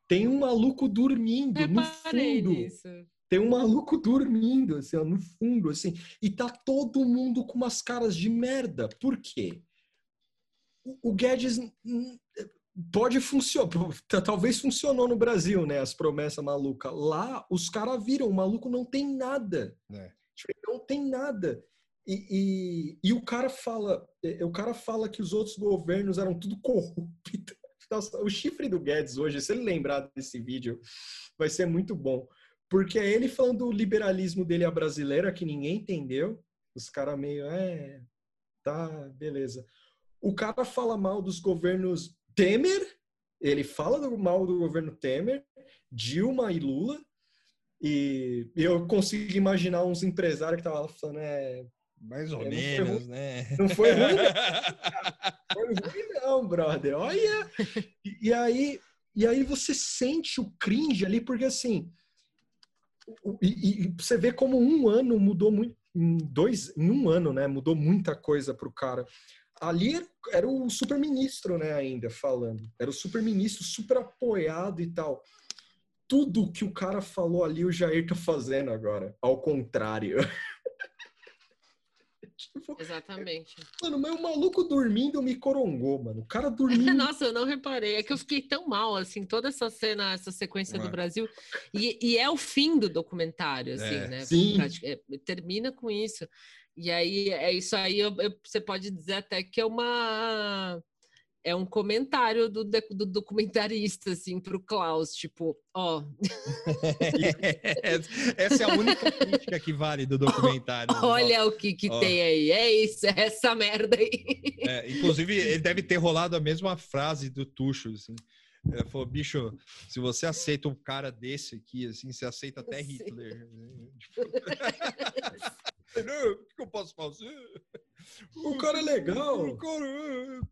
Tem um maluco dormindo no fundo. nisso. Tem um maluco dormindo, assim, ó, no fundo, assim. E tá todo mundo com umas caras de merda. Por quê? O, o Guedes pode funcionar. Talvez funcionou no Brasil, né? As promessas malucas. Lá, os caras viram, o maluco não tem nada. É. Tipo, não tem nada. E, e, e o cara fala, eh, o cara fala que os outros governos eram tudo corrupto. Nossa, o chifre do Guedes hoje, se ele lembrar desse vídeo, vai ser muito bom. Porque é ele falando do liberalismo dele à brasileira, que ninguém entendeu. Os caras meio, é, tá, beleza. O cara fala mal dos governos Temer, ele fala do mal do governo Temer, Dilma e Lula, e eu consigo imaginar uns empresários que estavam falando, é, Mais ou É, não menos, né? não foi ruim, foi ruim não, brother. Olha! E, e aí, e aí você sente o cringe ali, porque assim, e, e você vê como um ano mudou muito, em dois, em um ano, né? Mudou muita coisa pro cara. Ali era- era o super-ministro, né, ainda falando. Era o super-ministro super apoiado e tal. Tudo que o cara falou ali, o Jair tá fazendo agora. Ao contrário. tipo, Exatamente. Mano, mas o maluco dormindo me corongou, mano. O cara dormindo. Nossa, eu não reparei. É que eu fiquei tão mal, assim, toda essa cena, essa sequência É. do Brasil. E, e é o fim do documentário, assim, É. né? Sim. É, termina com isso. E aí, é isso aí, eu- eu- você pode dizer até que é uma... É um comentário do, do documentarista, assim, pro Klaus, tipo, ó, Essa é a única crítica que vale do documentário. olha o que que Ó. tem aí, é isso, é essa merda aí. É, inclusive, ele deve ter rolado a mesma frase do Tuxo, assim. Ele falou, bicho, se você aceita um cara desse aqui, assim, você aceita até. Hitler. Tipo, Não, o que eu posso fazer? O cara é legal. O cara,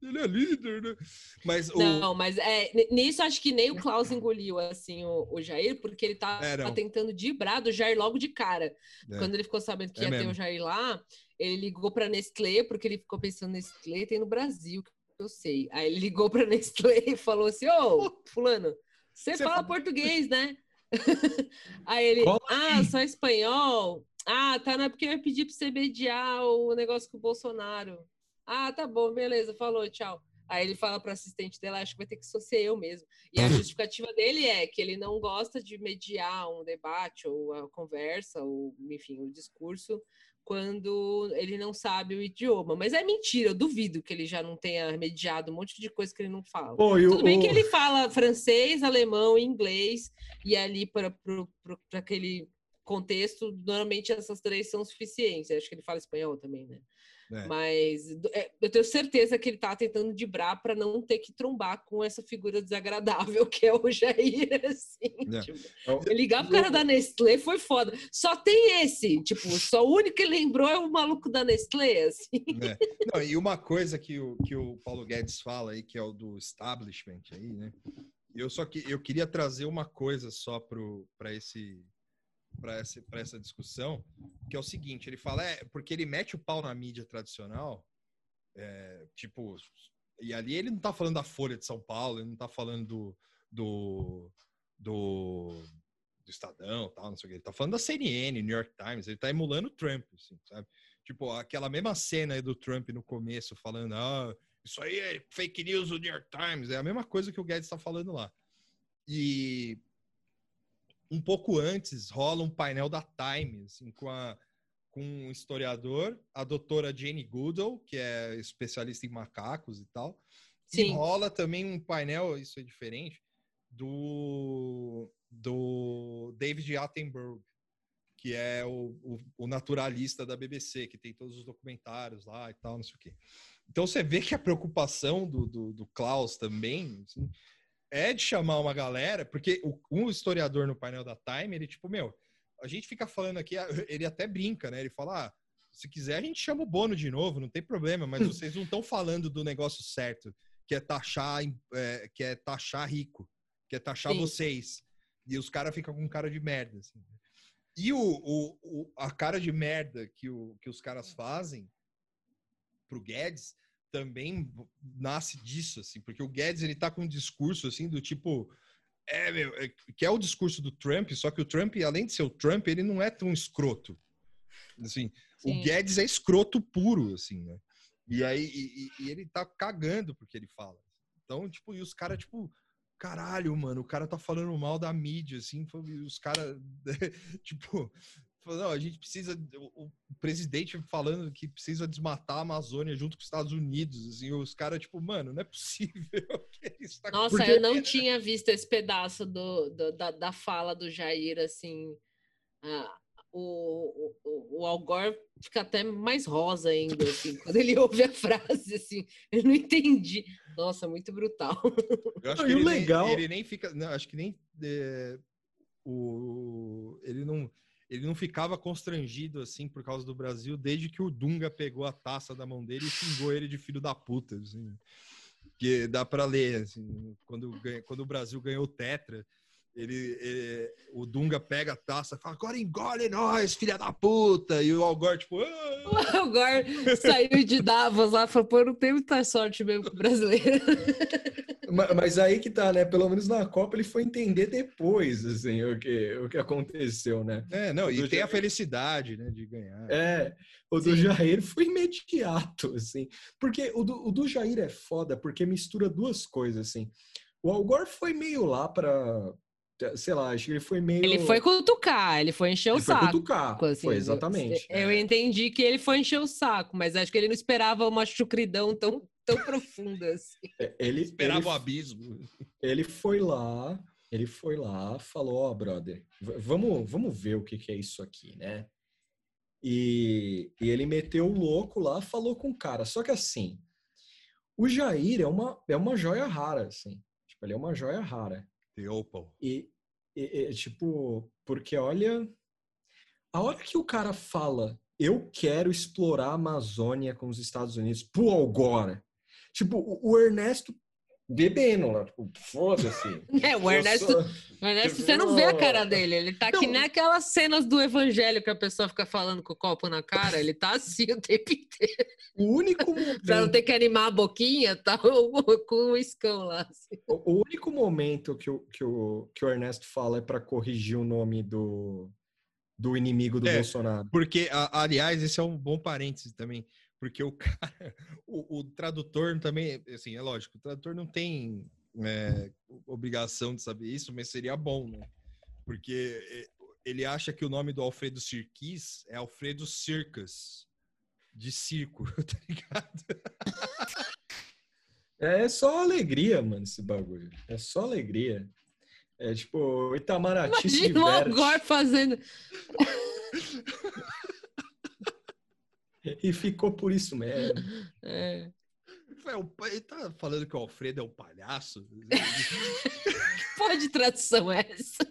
ele é líder, né? Mas o... Não, mas é, nisso acho que nem o Klaus engoliu assim o, o Jair, porque ele tá, É, não. tentando dibrar do Jair logo de cara. É. Quando ele ficou sabendo que É ia ter mesmo. o Jair lá, ele ligou pra Nestlé, porque ele ficou pensando Nestlé tem no Brasil, eu sei. Aí ele ligou pra Nestlé e falou assim: Ô, fulano, você fala fala- português, né? Aí ele, Cola ah, só espanhol? Ah, tá, não é porque eu ia pedir pra você mediar o negócio com o Bolsonaro. Ah, tá bom, beleza, falou, tchau. Aí ele fala para o assistente dela, acho que vai ter que ser eu mesmo. E a justificativa dele é que ele não gosta de mediar um debate ou a conversa, ou enfim, o discurso, quando ele não sabe o idioma. Mas é mentira, eu duvido que ele já não tenha mediado um monte de coisa que ele não fala. Pô, Tudo bem que ele fala francês, alemão e inglês, e ali para aquele contexto, normalmente essas três são suficientes. Acho que ele fala espanhol também, né? É. Mas é, eu tenho certeza que ele tá tentando dibrar para não ter que trombar com essa figura desagradável que é o Jair, assim. É. Tipo, ligar pro cara da Nestlé foi foda. Só tem esse, tipo, só o único que lembrou é o maluco da Nestlé, assim. né? Não, e uma coisa que o, que o Paulo Guedes fala aí, que é o do establishment aí, né? Eu só que eu queria trazer uma coisa só para esse para essa, essa discussão, que é o seguinte, ele fala, é, porque ele mete o pau na mídia tradicional, é, tipo, e ali ele não tá falando da Folha de São Paulo, ele não tá falando do, do, do, Estadão, tal, não sei o que, ele tá falando da CNN, New York Times, ele tá emulando o Trump, assim, sabe? Tipo, aquela mesma cena aí do Trump no começo, falando, ah, isso aí é fake news do New York Times, é a mesma coisa que o Guedes está falando lá. E um pouco antes rola um painel da Time, assim, com, a, com um historiador, a doutora Jane Goodall, que é especialista em macacos e tal. E Sim. rola também um painel, isso é diferente, do, do David Attenborough, que é o, o, o naturalista da BBC, que tem todos os documentários lá e tal, não sei o quê. Então você vê que a preocupação do, do, do Klaus também assim, é de chamar uma galera, porque o, um historiador no painel da Time, ele tipo, meu, a gente fica falando aqui, ele até brinca, né? Ele fala, ah, se quiser a gente chama o Bono de novo, não tem problema, mas vocês não estão falando do negócio certo, que é taxar, é, que é taxar rico, que é taxar Sim. vocês. E os caras ficam com cara de merda. Assim. E o, o, o, a cara de merda que, o, que os caras fazem pro Guedes também nasce disso, assim, porque o Guedes ele tá com um discurso assim do tipo é, meu, é, que é o discurso do Trump, só que o Trump, além de ser o Trump, ele não é tão escroto. Assim, Sim. o Guedes é escroto puro, assim, né? E aí e, e ele tá cagando porque ele fala. Então, tipo, e os caras, tipo, caralho, mano, o cara tá falando mal da mídia, assim, os caras, tipo, não, a gente precisa. O, presidente falando que precisa desmatar a Amazônia junto com os Estados Unidos. Assim, os caras, tipo, mano, não é possível. Tá Nossa, Porque... eu não tinha visto esse pedaço do, do da, da fala do Jair, assim. Ah, o, o, o Al Gore fica até mais rosa ainda, assim, quando ele ouve a frase, assim, eu não entendi. Nossa, muito brutal. Eu acho que ele, legal... nem, ele nem fica. Não, acho que nem. É, o, ele não ele não ficava constrangido assim por causa do Brasil desde que o Dunga pegou a taça da mão dele e xingou ele de filho da puta, assim. Que dá para ler, assim, quando, quando o Brasil ganhou o Tetra, ele, ele, o Dunga pega a taça e fala, agora engole nós, filha da puta! E o Algor, tipo... Ah! O Algor saiu de Davos lá e falou, pô, não tem muita sorte mesmo com o brasileiro. Mas aí que tá, né? Pelo menos na Copa ele foi entender depois, assim, o que, o que aconteceu, né? É, não, e tem Jair... a felicidade, né, de ganhar. É, o do Sim. Jair foi imediato, assim. Porque o do, o do Jair é foda, porque mistura duas coisas, assim. O Algor foi meio lá para sei lá, acho que ele foi meio. Ele foi cutucar, ele foi encher ele o saco. Foi cutucar, assim, foi exatamente. Eu, eu é. entendi que ele foi encher o saco, mas acho que ele não esperava uma chucridão tão tão profundas. É, ele esperava ele, o abismo. Ele foi lá, ele foi lá, falou: Ó, oh, brother, vamos, vamos ver o que, que é isso aqui, né? E, e ele meteu o louco lá, falou com o cara. Só que assim, o Jair é uma, é uma joia rara, assim. Tipo, ele é uma joia rara. The Opal. E, e, e, tipo, porque olha, a hora que o cara fala, eu quero explorar a Amazônia com os Estados Unidos, pro Algora, Tipo, o Ernesto bebendo lá, tipo, foda-se. É, o Ernesto, sou... o Ernesto, você não vê a cara dele, ele tá não. que nem aquelas cenas do evangelho que a pessoa fica falando com o copo na cara, ele tá assim o tempo inteiro. O único momento... pra não ter que animar a boquinha, tá com o iscão lá. Assim. O, o, único momento que o, que, o, que o Ernesto fala é para corrigir o nome do, do inimigo do é, Bolsonaro. Porque, aliás, esse é um bom parêntese também porque o cara, o, o, tradutor também, assim, é lógico, o tradutor não tem é, obrigação de saber isso, mas seria bom, né? Porque é, ele acha que o nome do Alfredo Sirquis é Alfredo Circus, de circo, tá ligado? É só alegria, mano, esse bagulho. É só alegria. É tipo, Itamaraty Imagina se diverte. o Algor fazendo... e ficou por isso mesmo. É. Ele tá falando que o Alfredo é um palhaço? que porra de tradução é essa?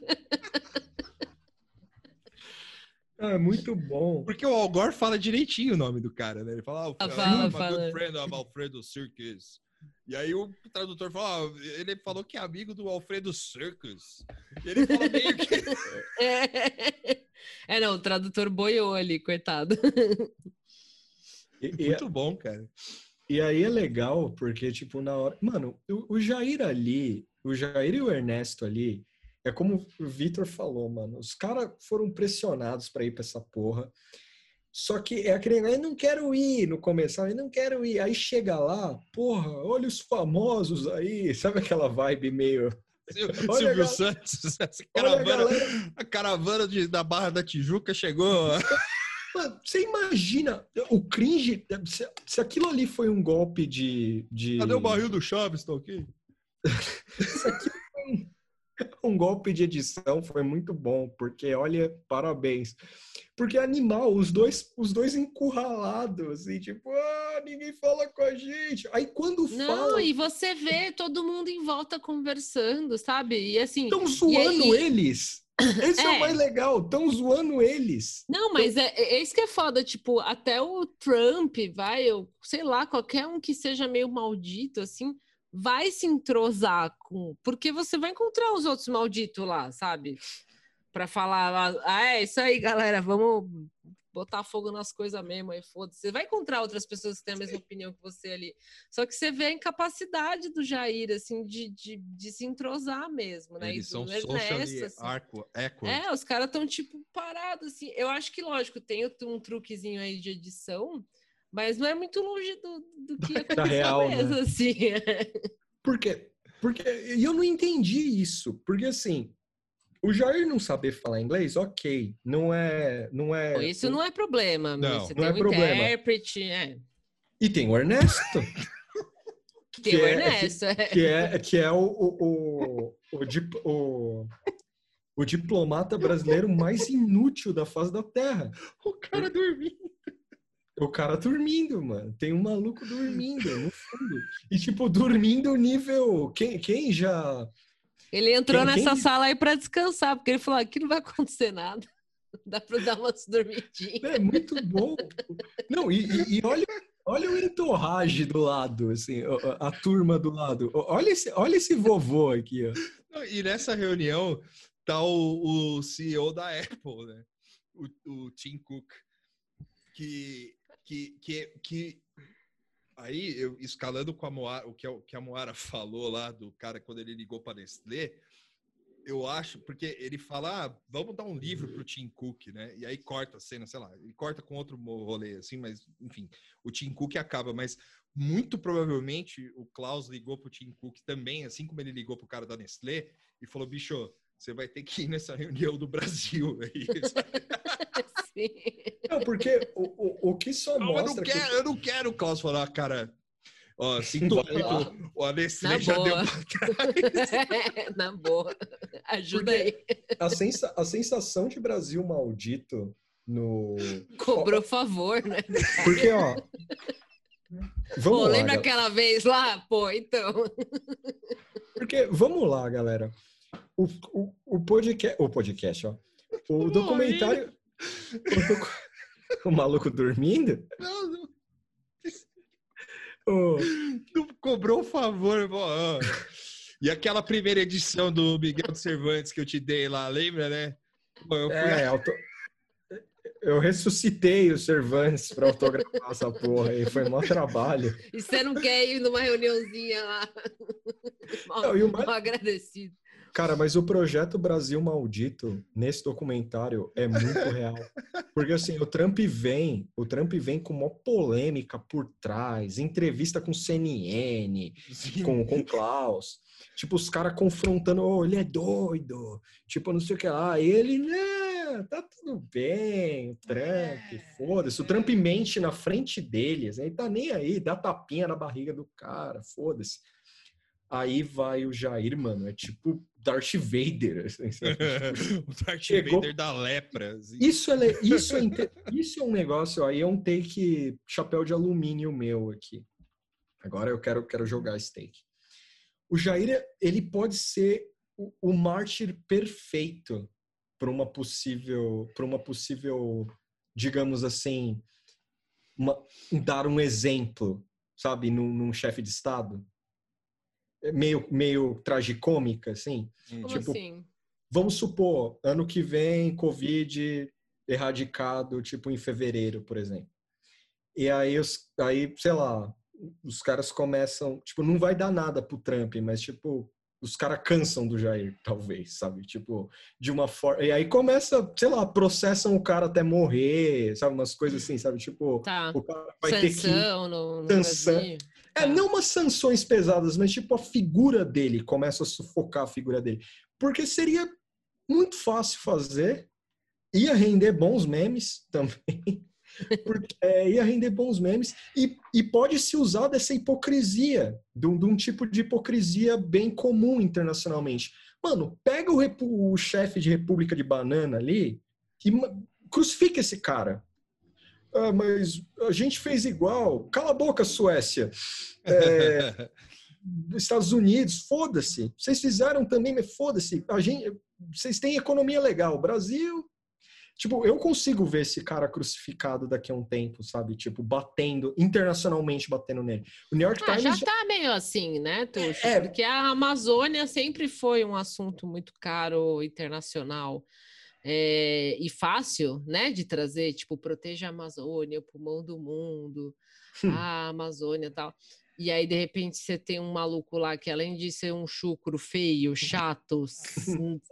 É muito bom. Porque o Algor fala direitinho o nome do cara, né? Ele fala, ah, fala, fala. good friend of Alfredo Circus. E aí o tradutor fala, ah, ele falou que é amigo do Alfredo Circus. E ele fala meio que... É, é não, o tradutor boiou ali, coitado. E, Muito bom, cara. E aí é legal, porque, tipo, na hora. Mano, o, o Jair ali, o Jair e o Ernesto ali, é como o Vitor falou, mano. Os caras foram pressionados para ir pra essa porra. Só que é aquele, eu não quero ir no começo, eu não quero ir. Aí chega lá, porra, olha os famosos aí, sabe aquela vibe meio. Silvio Santos, essa caravana, a, a, caravana de, da Barra da Tijuca chegou. Mano, você imagina o cringe. Se, se, aquilo ali foi um golpe de. de... Cadê o barril do Chaves? Tá ok? se aquilo foi um golpe de edição, foi muito bom, porque olha, parabéns. Porque animal, os dois, os dois encurralados, assim, tipo, ah, ninguém fala com a gente. Aí quando Não, fala, e você vê todo mundo em volta conversando, sabe? E assim. estão zoando aí- eles. Esse é. É. o mais legal, estão zoando eles. Não, mas é, é isso que é foda, tipo, até o Trump vai, eu sei lá, qualquer um que seja meio maldito, assim, vai se entrosar com. Porque você vai encontrar os outros malditos lá, sabe? Pra falar, ah, é isso aí, galera, vamos botar fogo nas coisas mesmo aí, foda-se. Você vai encontrar outras pessoas que têm a mesma opinião que você ali. Só que você vê a incapacidade do Jair, assim, de, de, de se entrosar mesmo, né? Eles E são do socially assim. arco, equal. É, os caras estão, tipo, parados, assim. Eu acho que, lógico, tem um truquezinho aí de edição, mas não é muito longe do, do que aconteceu real, né? mesmo, assim. Por quê? Porque e eu não entendi isso. Porque assim, o Jair não saber falar inglês, ok. Não é. Não é Isso não é problema. Não, você não tem é um problema. intérprete, é. E tem o Ernesto, Tem Que o é- Ernesto, é. que é, que é o, o, o, o, dip- o, o diplomata brasileiro mais inútil da face da Terra. O cara dormindo. O cara dormindo, mano. Tem um maluco dormindo no fundo. E, tipo, dormindo nível. Quem, quem já. Ele entrou Quem- quem- nessa sala aí para descansar, porque ele falou: aqui não vai acontecer nada. Dá para dar umas dormidinhas. É muito bom. Não, e, e- e olha, olha o entorrage do lado, assim, a, a turma do lado. Olha esse, olha esse vovô aqui, ó. Não, E nessa reunião tá o, o CEO da Apple, né? O, o Tim Cook, que, que, que, que aí eu escalando com a Moara, o que, a- que a Moara falou lá do cara quando ele ligou para Nestlé, eu acho, porque ele fala, ah, vamos dar um livro pro Tim Cook, né? E aí corta a cena, sei lá, ele corta com outro rolê, assim, mas enfim, o Tim Cook acaba, mas muito provavelmente o Klaus ligou pro Tim Cook também, assim como ele ligou pro cara da Nestlé, e falou, bicho, você vai ter que ir nessa reunião do Brasil. aí, sabe? Sim. Não, porque o, o, o que só Não, eu, não mostra que quero, eu não quero o Klaus falar, cara. Ó, sinto muito. a Nestlé Na já deu boa. pra trás. Na boa. Ajuda Porque- aí. a, sensa, a sensação de Brasil maldito no. Cobrou favor, né? Porque, ó. Vamos Pô, lá, lembra galera. aquela vez lá? Pô, então. Porque, vamos lá, galera. O, o, o podcast. O podcast, ó. O documentário. O, maluco dormindo? Não, não, O- não cobrou o favor. ó. E aquela primeira edição do Miguel de Cervantes que eu te dei lá, lembra, né? Pô, eu fui É, auto... eu ressuscitei o Cervantes para autografar essa porra aí. Foi maior trabalho. E você não quer ir numa reuniãozinha lá? Mal, Não, e o mais- mal agradecido. Cara, mas o projeto Brasil Maldito nesse documentário é muito real. Porque assim, o Trump vem, o Trump vem com uma polêmica por trás, entrevista com CNN, Sim. com com Klaus. Tipo, os caras confrontando, oh, ele é doido. Tipo, não sei o que lá. E ele, né, tá tudo bem, o Trump, foda-se. O Trump mente na frente deles, aí tá nem aí, dá tapinha na barriga do cara, foda-se. Aí vai o Jair, mano, é tipo Darth Vader. assim, o Darth Chegou- Vader da lepra. assim. Isso é, isso, é, isso é um negócio, aí é um take chapéu de alumínio meu aqui. Agora eu quero, quero jogar esse take. O Jair, ele pode ser o, o mártir perfeito para uma possível, para uma possível, digamos assim, uma- dar um exemplo, sabe, num, num chefe de Estado. É Meio, meio tragicômica, assim. Como Tipo, assim? Vamos supor, ano que vem, Covid erradicado, tipo em fevereiro, por exemplo. E aí, os, aí, sei lá, os caras começam, tipo, não vai dar nada pro Trump, mas, tipo, os caras cansam do Jair, talvez, sabe? Tipo, de uma forma. E aí começa, sei lá, processam o cara até morrer, sabe? Umas coisas assim, sabe? Tipo, Tá. o cara vai ter que. No, no Sanção. Brasil. É, Tá. não umas sanções pesadas, mas tipo a figura dele começa a sufocar a figura dele. Porque seria muito fácil fazer, ia render bons memes também. Porque, é, ia render bons memes e, e pode se usar dessa hipocrisia, de um, de um tipo de hipocrisia bem comum internacionalmente. Mano, pega o, o chefe de República de Banana ali e crucifica esse cara. Ah, mas a gente fez igual. Cala a boca, Suécia. É, Estados Unidos, foda-se. Vocês fizeram também, mas foda-se. A gente, vocês têm economia legal. Brasil, Tipo, eu consigo ver esse cara crucificado daqui a um tempo, sabe? Tipo, batendo, internacionalmente batendo nele. O New York ah, Times. Já tá meio assim, né, Tuxo? É, Porque a Amazônia sempre foi um assunto muito caro internacional. É, e fácil, né, de trazer, tipo, proteja a Amazônia, o pulmão do mundo, a Amazônia e tal. E aí, de repente, você tem um maluco lá que, além de ser um chucro feio, chato,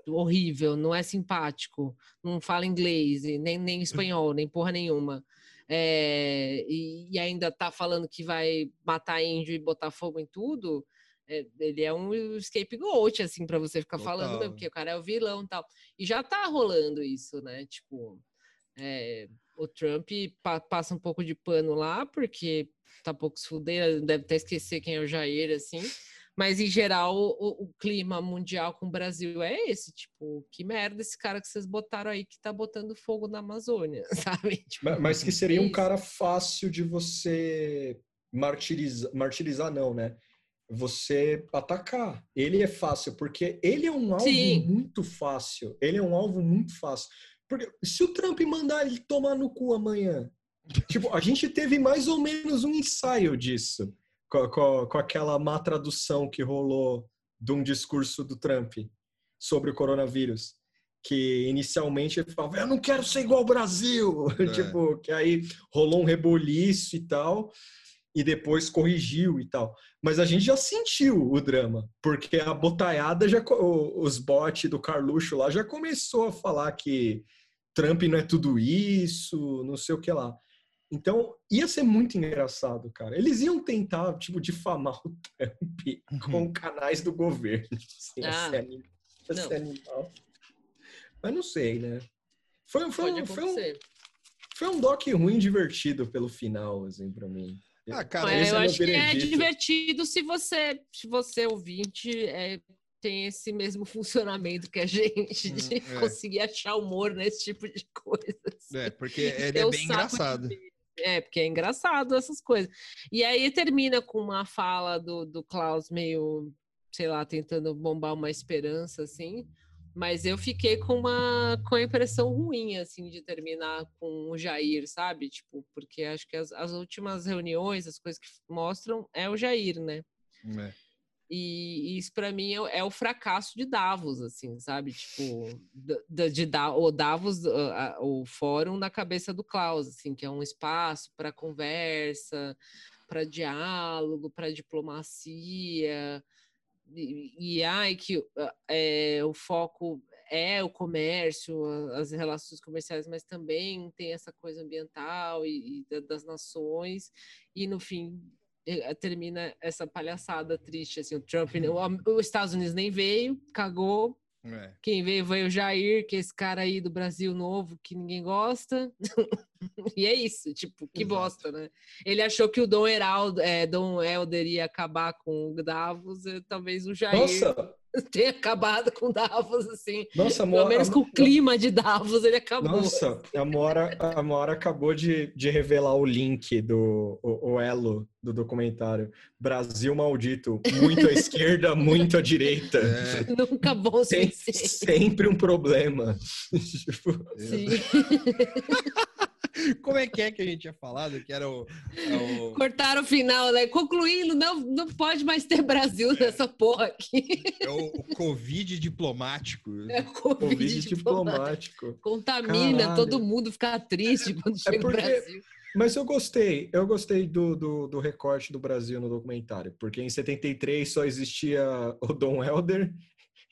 horrível, não é simpático, não fala inglês, nem, nem espanhol, nem porra nenhuma. É, e, e, ainda tá falando que vai matar índio e botar fogo em tudo, ele é um scapegoat, assim, para você ficar Total. falando, né, porque o cara é o vilão e tal. E já tá rolando isso, né? Tipo, é, o Trump pa passa um pouco de pano lá, porque tá pouco se fuder, deve até esquecer quem é o Jair, assim. Mas, em geral, o, o, clima mundial com o Brasil é esse, tipo, que merda esse cara que vocês botaram aí que tá botando fogo na Amazônia, sabe? Tipo, mas, mas, que seria é um cara fácil de você martirizar, martirizar não, né? Você atacar. Ele é fácil, porque ele é um alvo Sim. muito fácil. Ele é um alvo muito fácil. Porque se o Trump mandar ele tomar no cu amanhã, tipo, a gente teve mais ou menos um ensaio disso, com, com, com, aquela má tradução que rolou de um discurso do Trump sobre o coronavírus. Que inicialmente ele falava, eu não quero ser igual ao Brasil. É. tipo, que aí rolou um reboliço e tal, e depois corrigiu e tal. Mas a gente já sentiu o drama, porque a botaiada, já, os bots do Carluxo lá já começou a falar que Trump não é tudo isso, não sei o que lá. Então, ia ser muito engraçado, cara. Eles iam tentar, tipo, difamar o Trump uhum. com canais do governo. Assim, ah, ser animal. Mas não sei, né? Foi, foi, um, foi, um, foi um doc ruim divertido pelo final, assim, pra mim. Ah, cara, é, eu é acho que é divertido se você, se você ouvinte, é, tem esse mesmo funcionamento que a gente, de hum, é. conseguir achar humor nesse tipo de coisas. É, porque ele é bem engraçado. De... É, porque é engraçado essas coisas. E aí termina com uma fala do, do Klaus meio, sei lá, tentando bombar uma esperança, assim. Mas eu fiquei com uma com a impressão ruim, assim, de terminar com o Jair, sabe? Tipo, porque acho que as, as últimas reuniões, as coisas que mostram, é o Jair, né? É. E, isso para mim é, é, o fracasso de Davos, assim, sabe? Tipo, de, de, de o Davos, o fórum na cabeça do Klaus, assim, que é um espaço para conversa, para diálogo, para diplomacia. E, e ai, que é, o foco é o comércio, as relações comerciais, mas também tem essa coisa ambiental e, e das nações. E no fim eh, termina essa palhaçada triste, assim, o Trump, o, os Estados Unidos nem veio, cagou, é. Quem veio foi o Jair, que é esse cara aí do Brasil novo que ninguém gosta. e é isso, tipo, que Exato. bosta, né? Ele achou que o Dom Heraldo, é, Dom Helder ia acabar com o Davos, talvez o Jair. Nossa, ter acabado com Davos, assim. Nossa, Pelo menos com o clima de Davos ele acabou. Nossa, a Mora, a Mora acabou de, de revelar o link do o, o elo do documentário. Brasil maldito, muito à esquerda, muito à direita. É. Nunca bom Tem, Sempre um problema. Tipo, Sim. Como é que é que a gente tinha falado? Que era o. o... Cortaram o final, né? Concluindo, não, não pode mais ter Brasil é. nessa porra aqui. É o, o Covid diplomático. É o Covid, COVID diplomático. diplomático. Contamina, Caralho. todo mundo fica triste quando é chega é porque... Brasil. Mas eu gostei, eu gostei do, do, do, recorte do Brasil no documentário, porque em 73 só existia o Dom Helder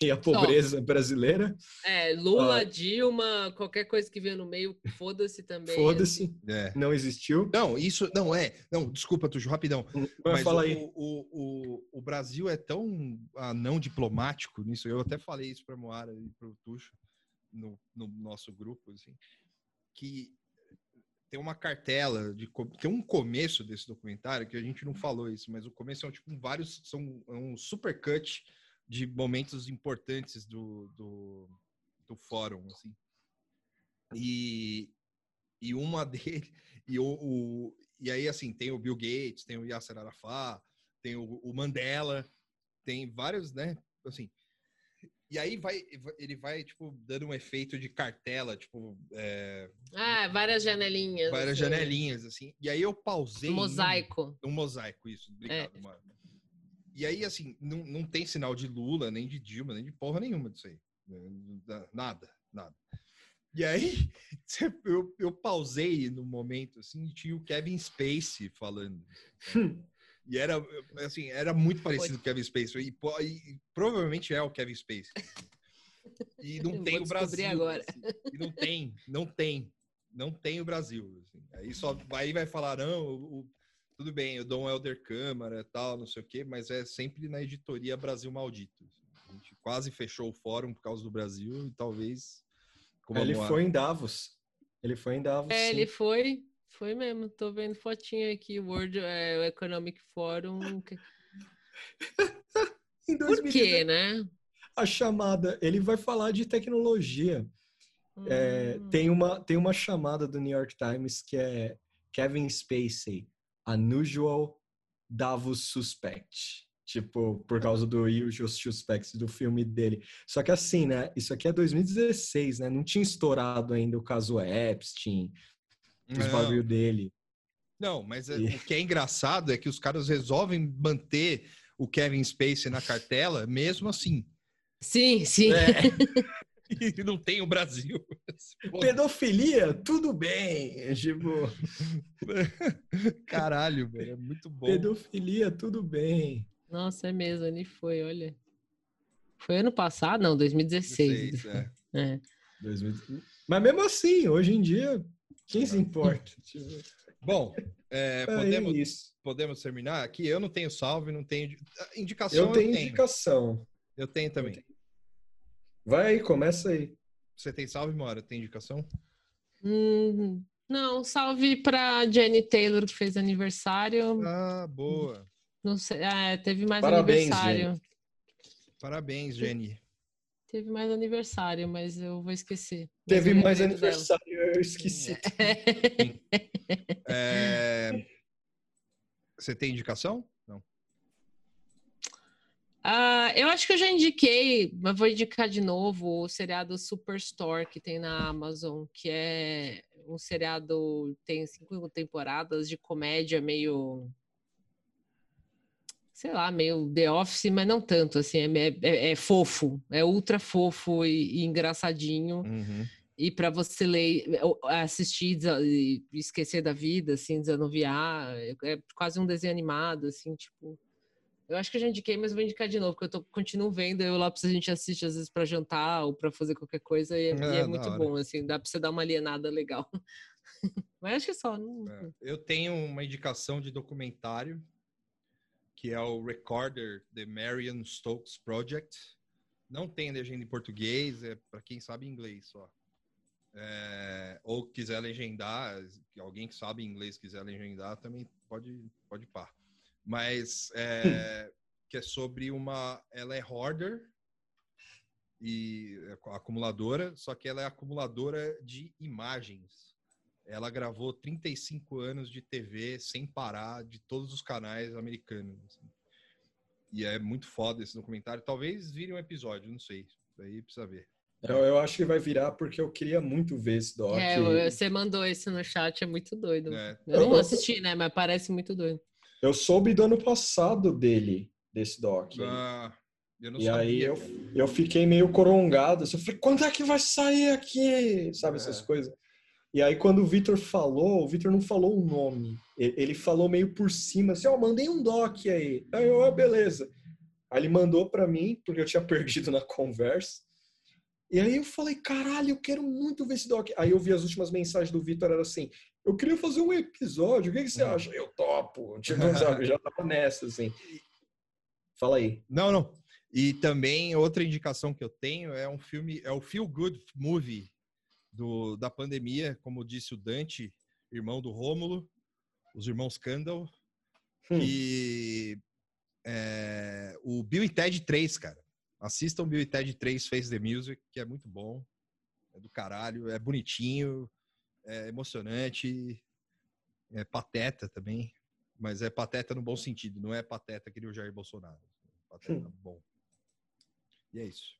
e a pobreza brasileira. É, Lula, ah, Dilma, qualquer coisa que venha no meio, foda-se também. Foda-se, assim. é. não existiu. Não, isso não é. Não, desculpa, Tuxo, rapidão. Hum, mas fala aí. O, o, o, o, Brasil é tão ah, não diplomático nisso. Eu até falei isso para Moara e para o Tuxo no, no nosso grupo, assim, que tem uma cartela de tem um começo desse documentário que a gente não falou isso, mas o começo é um, tipo vários são é um super cut de momentos importantes do, do, do fórum, assim. E, e uma dele, e, o, o, e aí, assim, tem o Bill Gates, tem o Yasser Arafat, tem o, o Mandela, tem vários, né, assim, e aí vai, ele vai, tipo, dando um efeito de cartela, tipo. É... Ah, várias janelinhas. Várias assim. janelinhas, assim. E aí eu pausei. Um mosaico. Um, um mosaico, isso. Obrigado, é. mano. E aí, assim, não, não tem sinal de Lula, nem de Dilma, nem de porra nenhuma disso aí. Nada, nada. E aí, eu, eu pausei no momento, assim, e tinha o Kevin Spacey falando. Hum. E era, assim, era muito parecido com o Kevin Spacey. E, e, provavelmente é o Kevin Spacey. E não tem o Brasil. Agora. Assim, e não tem, não tem. Não tem o Brasil. Assim. Aí, só, aí vai falar, não, o, tudo bem, o Dom Helder Câmara tal, não sei o quê, mas é sempre na editoria Brasil Maldito. A gente quase fechou o fórum por causa do Brasil e talvez... Ele foi em Davos. Ele foi em Davos. É, sim. ele foi. Foi mesmo, tô vendo fotinha aqui, World é, Economic Forum. Por quê, né? A chamada, ele vai falar de tecnologia. Hum. É, tem, uma, tem uma chamada do New York Times que é Kevin Spacey, Unusual Davos Suspect. Tipo, por causa do Usual Suspects do filme dele. Só que assim, né? Isso aqui é 2016, né? Não tinha estourado ainda o caso Epstein, os bagulho dele. Não, mas é, e... o que é engraçado é que os caras resolvem manter o Kevin Spacey na cartela, mesmo assim. Sim, sim. É. e não tem o Brasil. Pedofilia, tudo bem. Tipo... Caralho, velho, é muito bom. Pedofilia, tudo bem. Nossa, é mesmo, ele foi, olha. Foi ano passado? Não, 2016. 16, é. é. 2000... Mas mesmo assim, hoje em dia, quem se importa? Bom, é, podemos, podemos terminar aqui. Eu não tenho salve, não tenho indicação. Eu tenho, eu tenho. indicação. Eu tenho também. Eu tenho. Vai aí, começa aí. Você tem salve, Mora? Tem indicação? Hum, não, salve para Jenny Taylor que fez aniversário. Ah, boa. Não sei, é, teve mais Parabéns, aniversário. Jenny. Parabéns, Jenny. Teve mais aniversário, mas eu vou esquecer. Teve mais aniversário, dela. eu esqueci. É... Você tem indicação? Uh, eu acho que eu já indiquei, mas vou indicar de novo o seriado Superstore que tem na Amazon, que é um seriado tem cinco temporadas de comédia meio sei lá, meio The Office, mas não tanto, assim, é, é, é fofo, é ultra fofo e, e engraçadinho. Uhum. E para você ler, assistir e esquecer da vida, assim, desanuviar, é, é quase um desenho animado, assim, tipo. Eu acho que eu já indiquei, mas vou indicar de novo, porque eu tô, continuo vendo, eu lá a gente assiste às vezes para jantar ou para fazer qualquer coisa, e é, é, e é muito bom, assim, dá para você dar uma alienada legal. mas acho que só. Não... É, eu tenho uma indicação de documentário que é o Recorder The Marion Stokes Project. Não tem legenda em português, é para quem sabe inglês só. É, ou quiser legendar, alguém que sabe inglês quiser legendar, também pode, pode par. Mas é, que é sobre uma. Ela é hoarder e é acumuladora, só que ela é acumuladora de imagens ela gravou 35 anos de TV sem parar, de todos os canais americanos. Assim. E é muito foda esse documentário. Talvez vire um episódio, não sei. Aí precisa ver. Eu, eu acho que vai virar porque eu queria muito ver esse doc. É, você mandou esse no chat, é muito doido. É. Eu não assisti, né? Mas parece muito doido. Eu soube do ano passado dele, desse doc. Ah, eu não e sabia. aí eu, eu fiquei meio corongado. Assim, eu falei, quando é que vai sair aqui? Sabe, é. essas coisas. E aí, quando o Vitor falou, o Vitor não falou o nome. Ele falou meio por cima, assim, ó, oh, mandei um doc aí. Aí eu, oh, beleza. Aí ele mandou para mim, porque eu tinha perdido na conversa. E aí eu falei, caralho, eu quero muito ver esse doc. Aí eu vi as últimas mensagens do Vitor, era assim, eu queria fazer um episódio, o que, que você acha? Eu topo. Tipo, sabe, já tava nessa, assim. Fala aí. Não, não. E também outra indicação que eu tenho é um filme, é o Feel Good Movie do, da pandemia, como disse o Dante, irmão do Rômulo, os irmãos Kandel, hum. e é, o Bill e Ted 3, cara. Assistam Bill e Ted 3 Face the Music, que é muito bom. É do caralho, é bonitinho, é emocionante, é pateta também. Mas é pateta no bom sentido, não é pateta que nem o Jair Bolsonaro. Pateta bom. E é isso.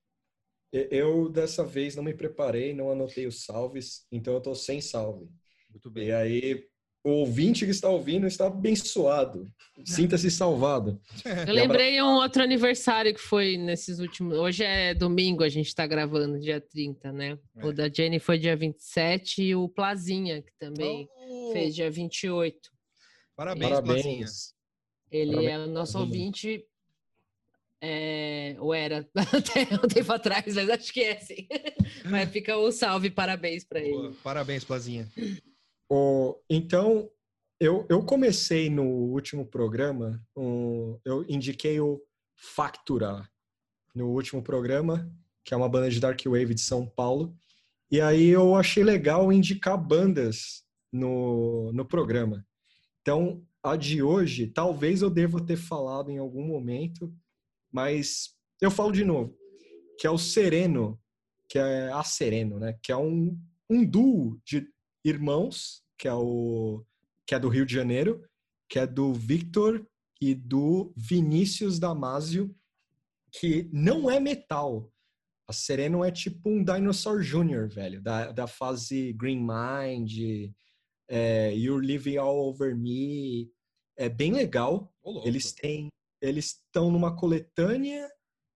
Eu, dessa vez, não me preparei, não anotei os salves, então eu tô sem salve. Muito bem. E aí, o ouvinte que está ouvindo está abençoado. Sinta-se salvado. Eu lembrei um outro aniversário que foi nesses últimos. Hoje é domingo, a gente tá gravando, dia 30, né? É. O da Jenny foi dia 27 e o Plazinha, que também Oh, fez dia 28. Parabéns, Plazinha. Parabéns. Ele Parabéns, é o nosso Plazinha. ouvinte. É, ou era até um tempo atrás, mas acho que é sim. Mas fica o salve, parabéns para ele. Parabéns, Plazinha. O- então, eu, eu comecei no último programa, um, eu indiquei o Factura no último programa, que é uma banda de Dark Wave de São Paulo. E aí eu achei legal indicar bandas no, no programa. Então, a de hoje, talvez eu deva ter falado em algum momento, mas eu falo de novo, que é o Sereno, que é a Sereno, né? Que é um, um duo de irmãos, que é o que é do Rio de Janeiro, que é do Victor e do Vinícius Damasio, que não é metal. A Sereno é tipo um Dinosaur Jr., velho, da, da fase Green Mind, é, You're Living All Over Me. É bem legal. Louco. Eles têm, eles estão numa coletânea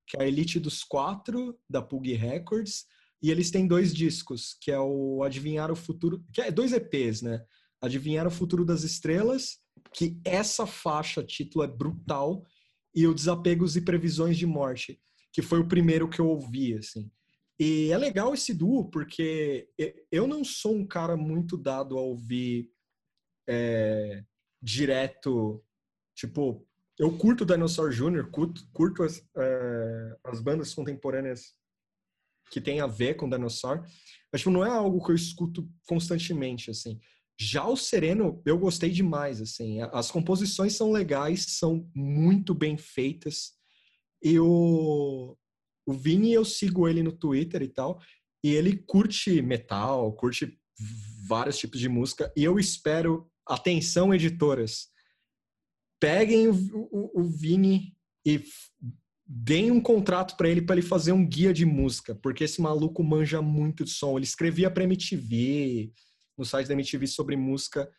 que é a Elite dos Quatro da Pug Records e eles têm dois discos, que é o Adivinhar o Futuro, que é dois EPs, né? Adivinhar o Futuro das Estrelas, que essa faixa título é brutal, e o Desapegos e Previsões de Morte, que foi o primeiro que eu ouvi, assim. E é legal esse duo, porque eu não sou um cara muito dado a ouvir é, direto, tipo, eu curto Dinosaur Jr., curto, curto as, é, as bandas contemporâneas que tem a ver com Dinosaur, mas tipo, não é algo que eu escuto constantemente, assim. Já o Sereno, eu gostei demais, assim. As composições são legais, são muito bem feitas. E o, o Vini, eu sigo ele no Twitter e tal, e ele curte metal, curte vários tipos de música, e eu espero, atenção editoras, peguem o, o, o Vini e deem um contrato para ele para ele fazer um guia de música, porque esse maluco manja muito de som. Ele escrevia para MTV, no site da MTV sobre música.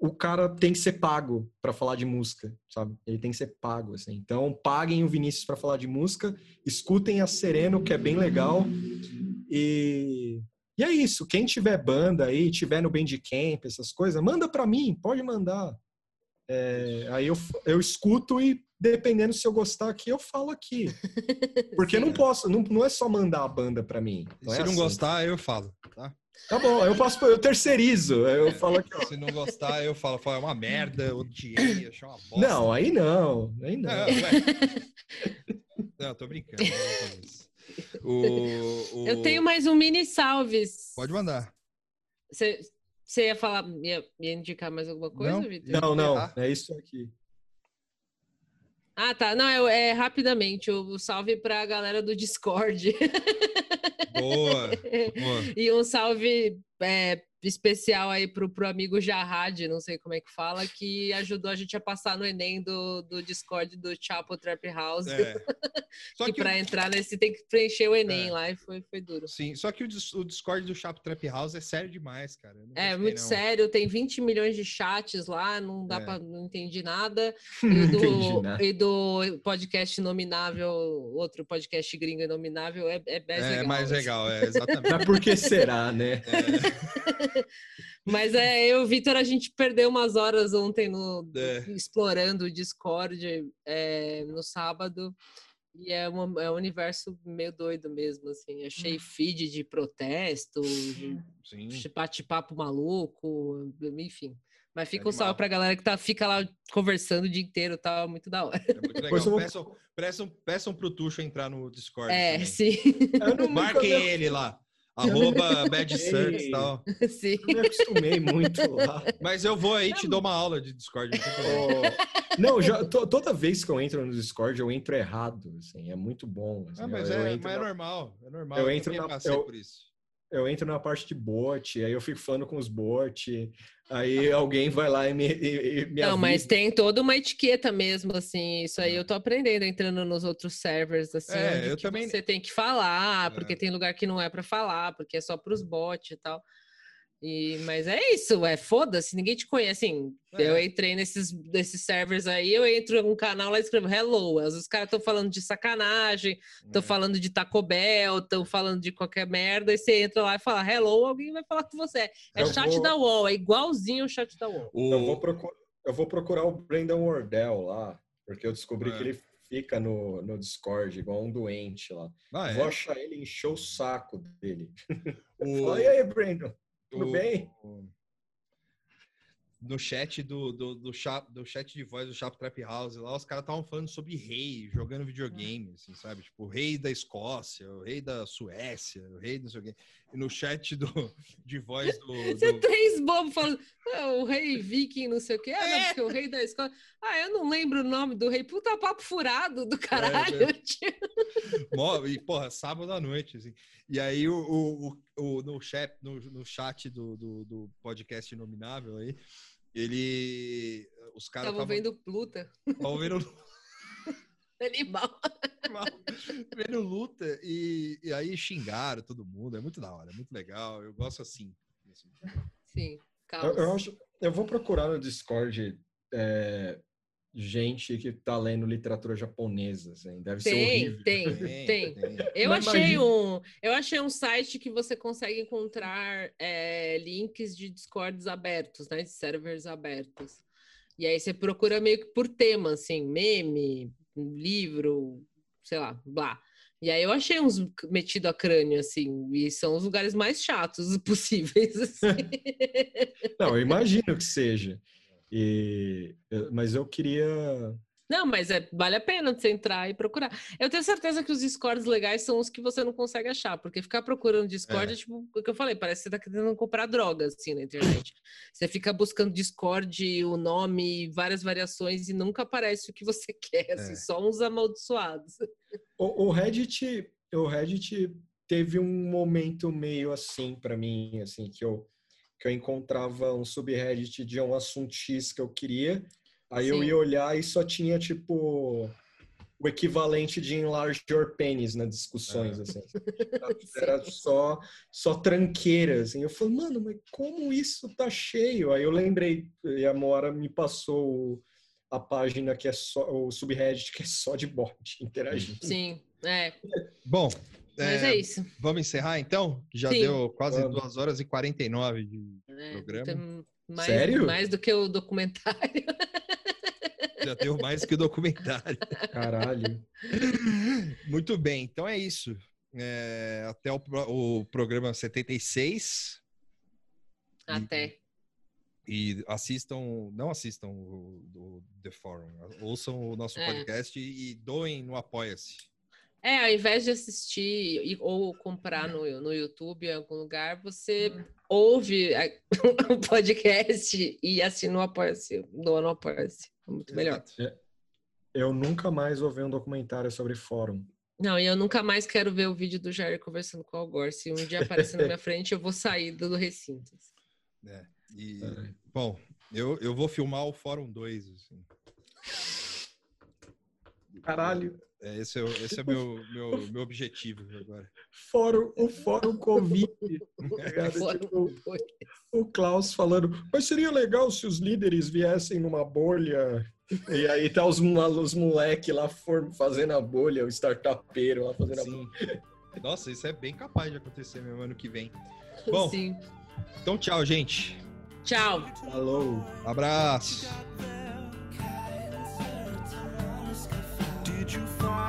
O cara tem que ser pago para falar de música, sabe? Ele tem que ser pago assim. Então, paguem o Vinícius para falar de música, escutem a Sereno, que é bem legal. E e é isso, quem tiver banda aí, tiver no Bandcamp, essas coisas, manda para mim, pode mandar. É, aí eu, eu escuto e dependendo se eu gostar aqui, eu falo aqui. Porque eu não posso, não, não é só mandar a banda para mim. Se Não é não assim. gostar, eu falo, tá? Tá bom, eu posso, eu terceirizo. Eu falo aqui, ó. Se não gostar, eu falo, fala, é uma merda, odiei, achei uma bosta. Não, aí não, aí não. Não, ué. Não, tô brincando. não. O, o- Eu tenho mais um mini salves. Pode mandar. Você você ia falar, ia, ia indicar mais alguma coisa, Não. Vitor? Não, não, Ah. é isso aqui. Ah, tá. Não, é, é rapidamente. O salve pra galera do Discord. Boa, boa. E um salve é, especial aí pro, pro amigo Jarrad, não sei como é que fala, que ajudou a gente a passar no Enem do, do Discord do Chapo Trap House. É. Só que que, o- para entrar nesse tem que preencher o Enem É. lá e foi, foi duro. sim, só que o, o Discord do Chapo Trap House é sério demais, cara. É muito não. sério, tem 20 milhões de chats lá, não dá É. para não entendi nada. E do, entendi nada. e do podcast Inominável, outro podcast gringo Inominável, é, é mais É legal. mais assim. legal, é, exatamente. Mas por que será, né? É, Mas é, eu e o Vitor, a gente perdeu umas horas ontem no, É. explorando o Discord é, no sábado. E é, uma- é um universo meio doido mesmo, assim. Hum. Achei feed de protesto, de bate-papo maluco, enfim. Mas fica um Animal. salve pra galera que tá, fica lá conversando o dia inteiro, tá muito da hora. É muito legal. Vou- Peçam, peçam, peçam pro Tuxo entrar no Discord. É, também. sim. Marquem nunca- ele lá. Arroba Bad Sucks e tal. Sim. Eu me acostumei muito lá. Mas eu vou aí te dou uma aula de Discord. Não. Oh, já, to- toda vez que eu entro no Discord, eu entro errado. Assim, é muito bom. assim, Ah, mas eu, é, entro mas é na, normal. É normal. eu Eu, entro na- eu- por isso. eu entro na parte de bot, aí eu fico falando com os bot, aí alguém vai lá e me, e, e me Não, mas avisa. tem toda uma etiqueta mesmo, assim. Isso aí eu tô aprendendo entrando nos outros servers, assim. É, eu que também- Você tem que falar, É. porque tem lugar que não é para falar, porque é só para os bots e tal. E, mas é isso, é foda-se, ninguém te conhece. Assim, eu É. entrei nesses, nesses servers aí, eu entro em um canal lá e escrevo hello. Às vezes os caras estão falando de sacanagem, estão É. falando de Taco Bell, estão falando de qualquer merda, e você entra lá e fala hello, alguém vai falar com você. É Eu chat vou- da UOL, é igualzinho o chat da UOL. O- Eu vou, procurar, eu vou procurar o Brandon Wardell lá, porque eu descobri É. que ele fica no, no Discord, igual um doente lá. Ah, é? Vou achar ele e encher o saco dele. O- Fala, e aí, Brandon? Tudo o- bem? No chat do, do, do, chat, do chat de voz do Chapo Trap House, lá os caras estavam falando sobre rei, jogando videogame, assim, sabe? Tipo, o rei da Escócia, o rei da Suécia, o rei não sei o quê. No chat do, de voz do. Você do- três bobos falando, "Ah, o rei viking, não sei o quê. Ah, não, É. porque o rei da escola. Ah, eu não lembro o nome do rei. Puta papo furado do caralho. é. tio. Mó- E, porra, sábado à noite, assim. E aí, o, o, o- no, chat, no, no chat do, do, do podcast Inominável aí, ele. Os caras Tava estavam vendo luta. estavam vendo, Animal. vendo luta e, e aí xingaram todo mundo. É muito da hora, é muito legal. Eu gosto assim. assim. Sim, Eu, calma. eu, acho, eu vou procurar no Discord é, gente que tá lendo literatura japonesa, assim. Deve ser Tem, horrível. tem, tem. Eu Mas achei imagina- um, eu achei um site que você consegue encontrar é, links de discords abertos, né? De servers abertos. E aí você procura meio que por tema, assim, meme, livro, sei lá, blá. E aí eu achei uns metido a crânio, assim, e são os lugares mais chatos possíveis, assim. Não, eu imagino que seja. E, mas eu queria. Não, mas é, vale a pena você entrar e procurar. Eu tenho certeza que os Discords legais são os que você não consegue achar, porque ficar procurando Discord É. é, tipo o que eu falei, parece que você tá querendo comprar droga assim na internet. você fica buscando Discord, o nome, várias variações e nunca aparece o que você quer, assim, É. só uns amaldiçoados. O, o Reddit, o Reddit teve um momento meio assim para mim, assim, que eu que eu encontrava um subreddit de um assunto X que eu queria, aí eu Sim. ia olhar e só tinha tipo o equivalente de enlarge your penis nas discussões, assim. Era só só tranqueira, assim. Eu falei, mano, mas como isso tá cheio? Aí eu lembrei, e a Mora me passou o- a página que é só o subreddit que é só de bot interagindo. Sim, é, Bom, mas é, é, isso. vamos encerrar então? Já Sim. deu quase Vamos. 2 horas e 49 de. É, programa. tem mais, Sério? Mais do que o documentário. Já deu mais que o documentário. Caralho. Muito bem, então é isso. É, até o, o programa 76. Até. E assistam, não assistam o, o The Forum, ouçam o nosso É. podcast e, e doem no Apoia-se. É, ao invés de assistir e- ou comprar no, no YouTube em algum lugar, você ouve a- o podcast e assina o Apoia-se, doa no Apoia-se. É muito melhor. Exato. Eu nunca mais ouvi um documentário sobre fórum. Não, e eu nunca mais quero ver o vídeo do Jair conversando com o Algor. Se um dia aparecer na minha frente, eu vou sair do recinto. É, e, É. bom, eu, eu vou filmar o Fórum 2. assim. Caralho. É, esse é, o- esse é meu, meu, meu objetivo agora. Fórum, o fórum Covid. Tipo, o Klaus falando, mas seria legal se os líderes viessem numa bolha. E aí tá os, os moleque lá fazendo a bolha, o startupeiro lá fazendo a bolha. Sim. Nossa, isso é bem capaz de acontecer mesmo ano que vem. Bom, Sim. então tchau, gente. Tchau. Alô. Abraço. did you find?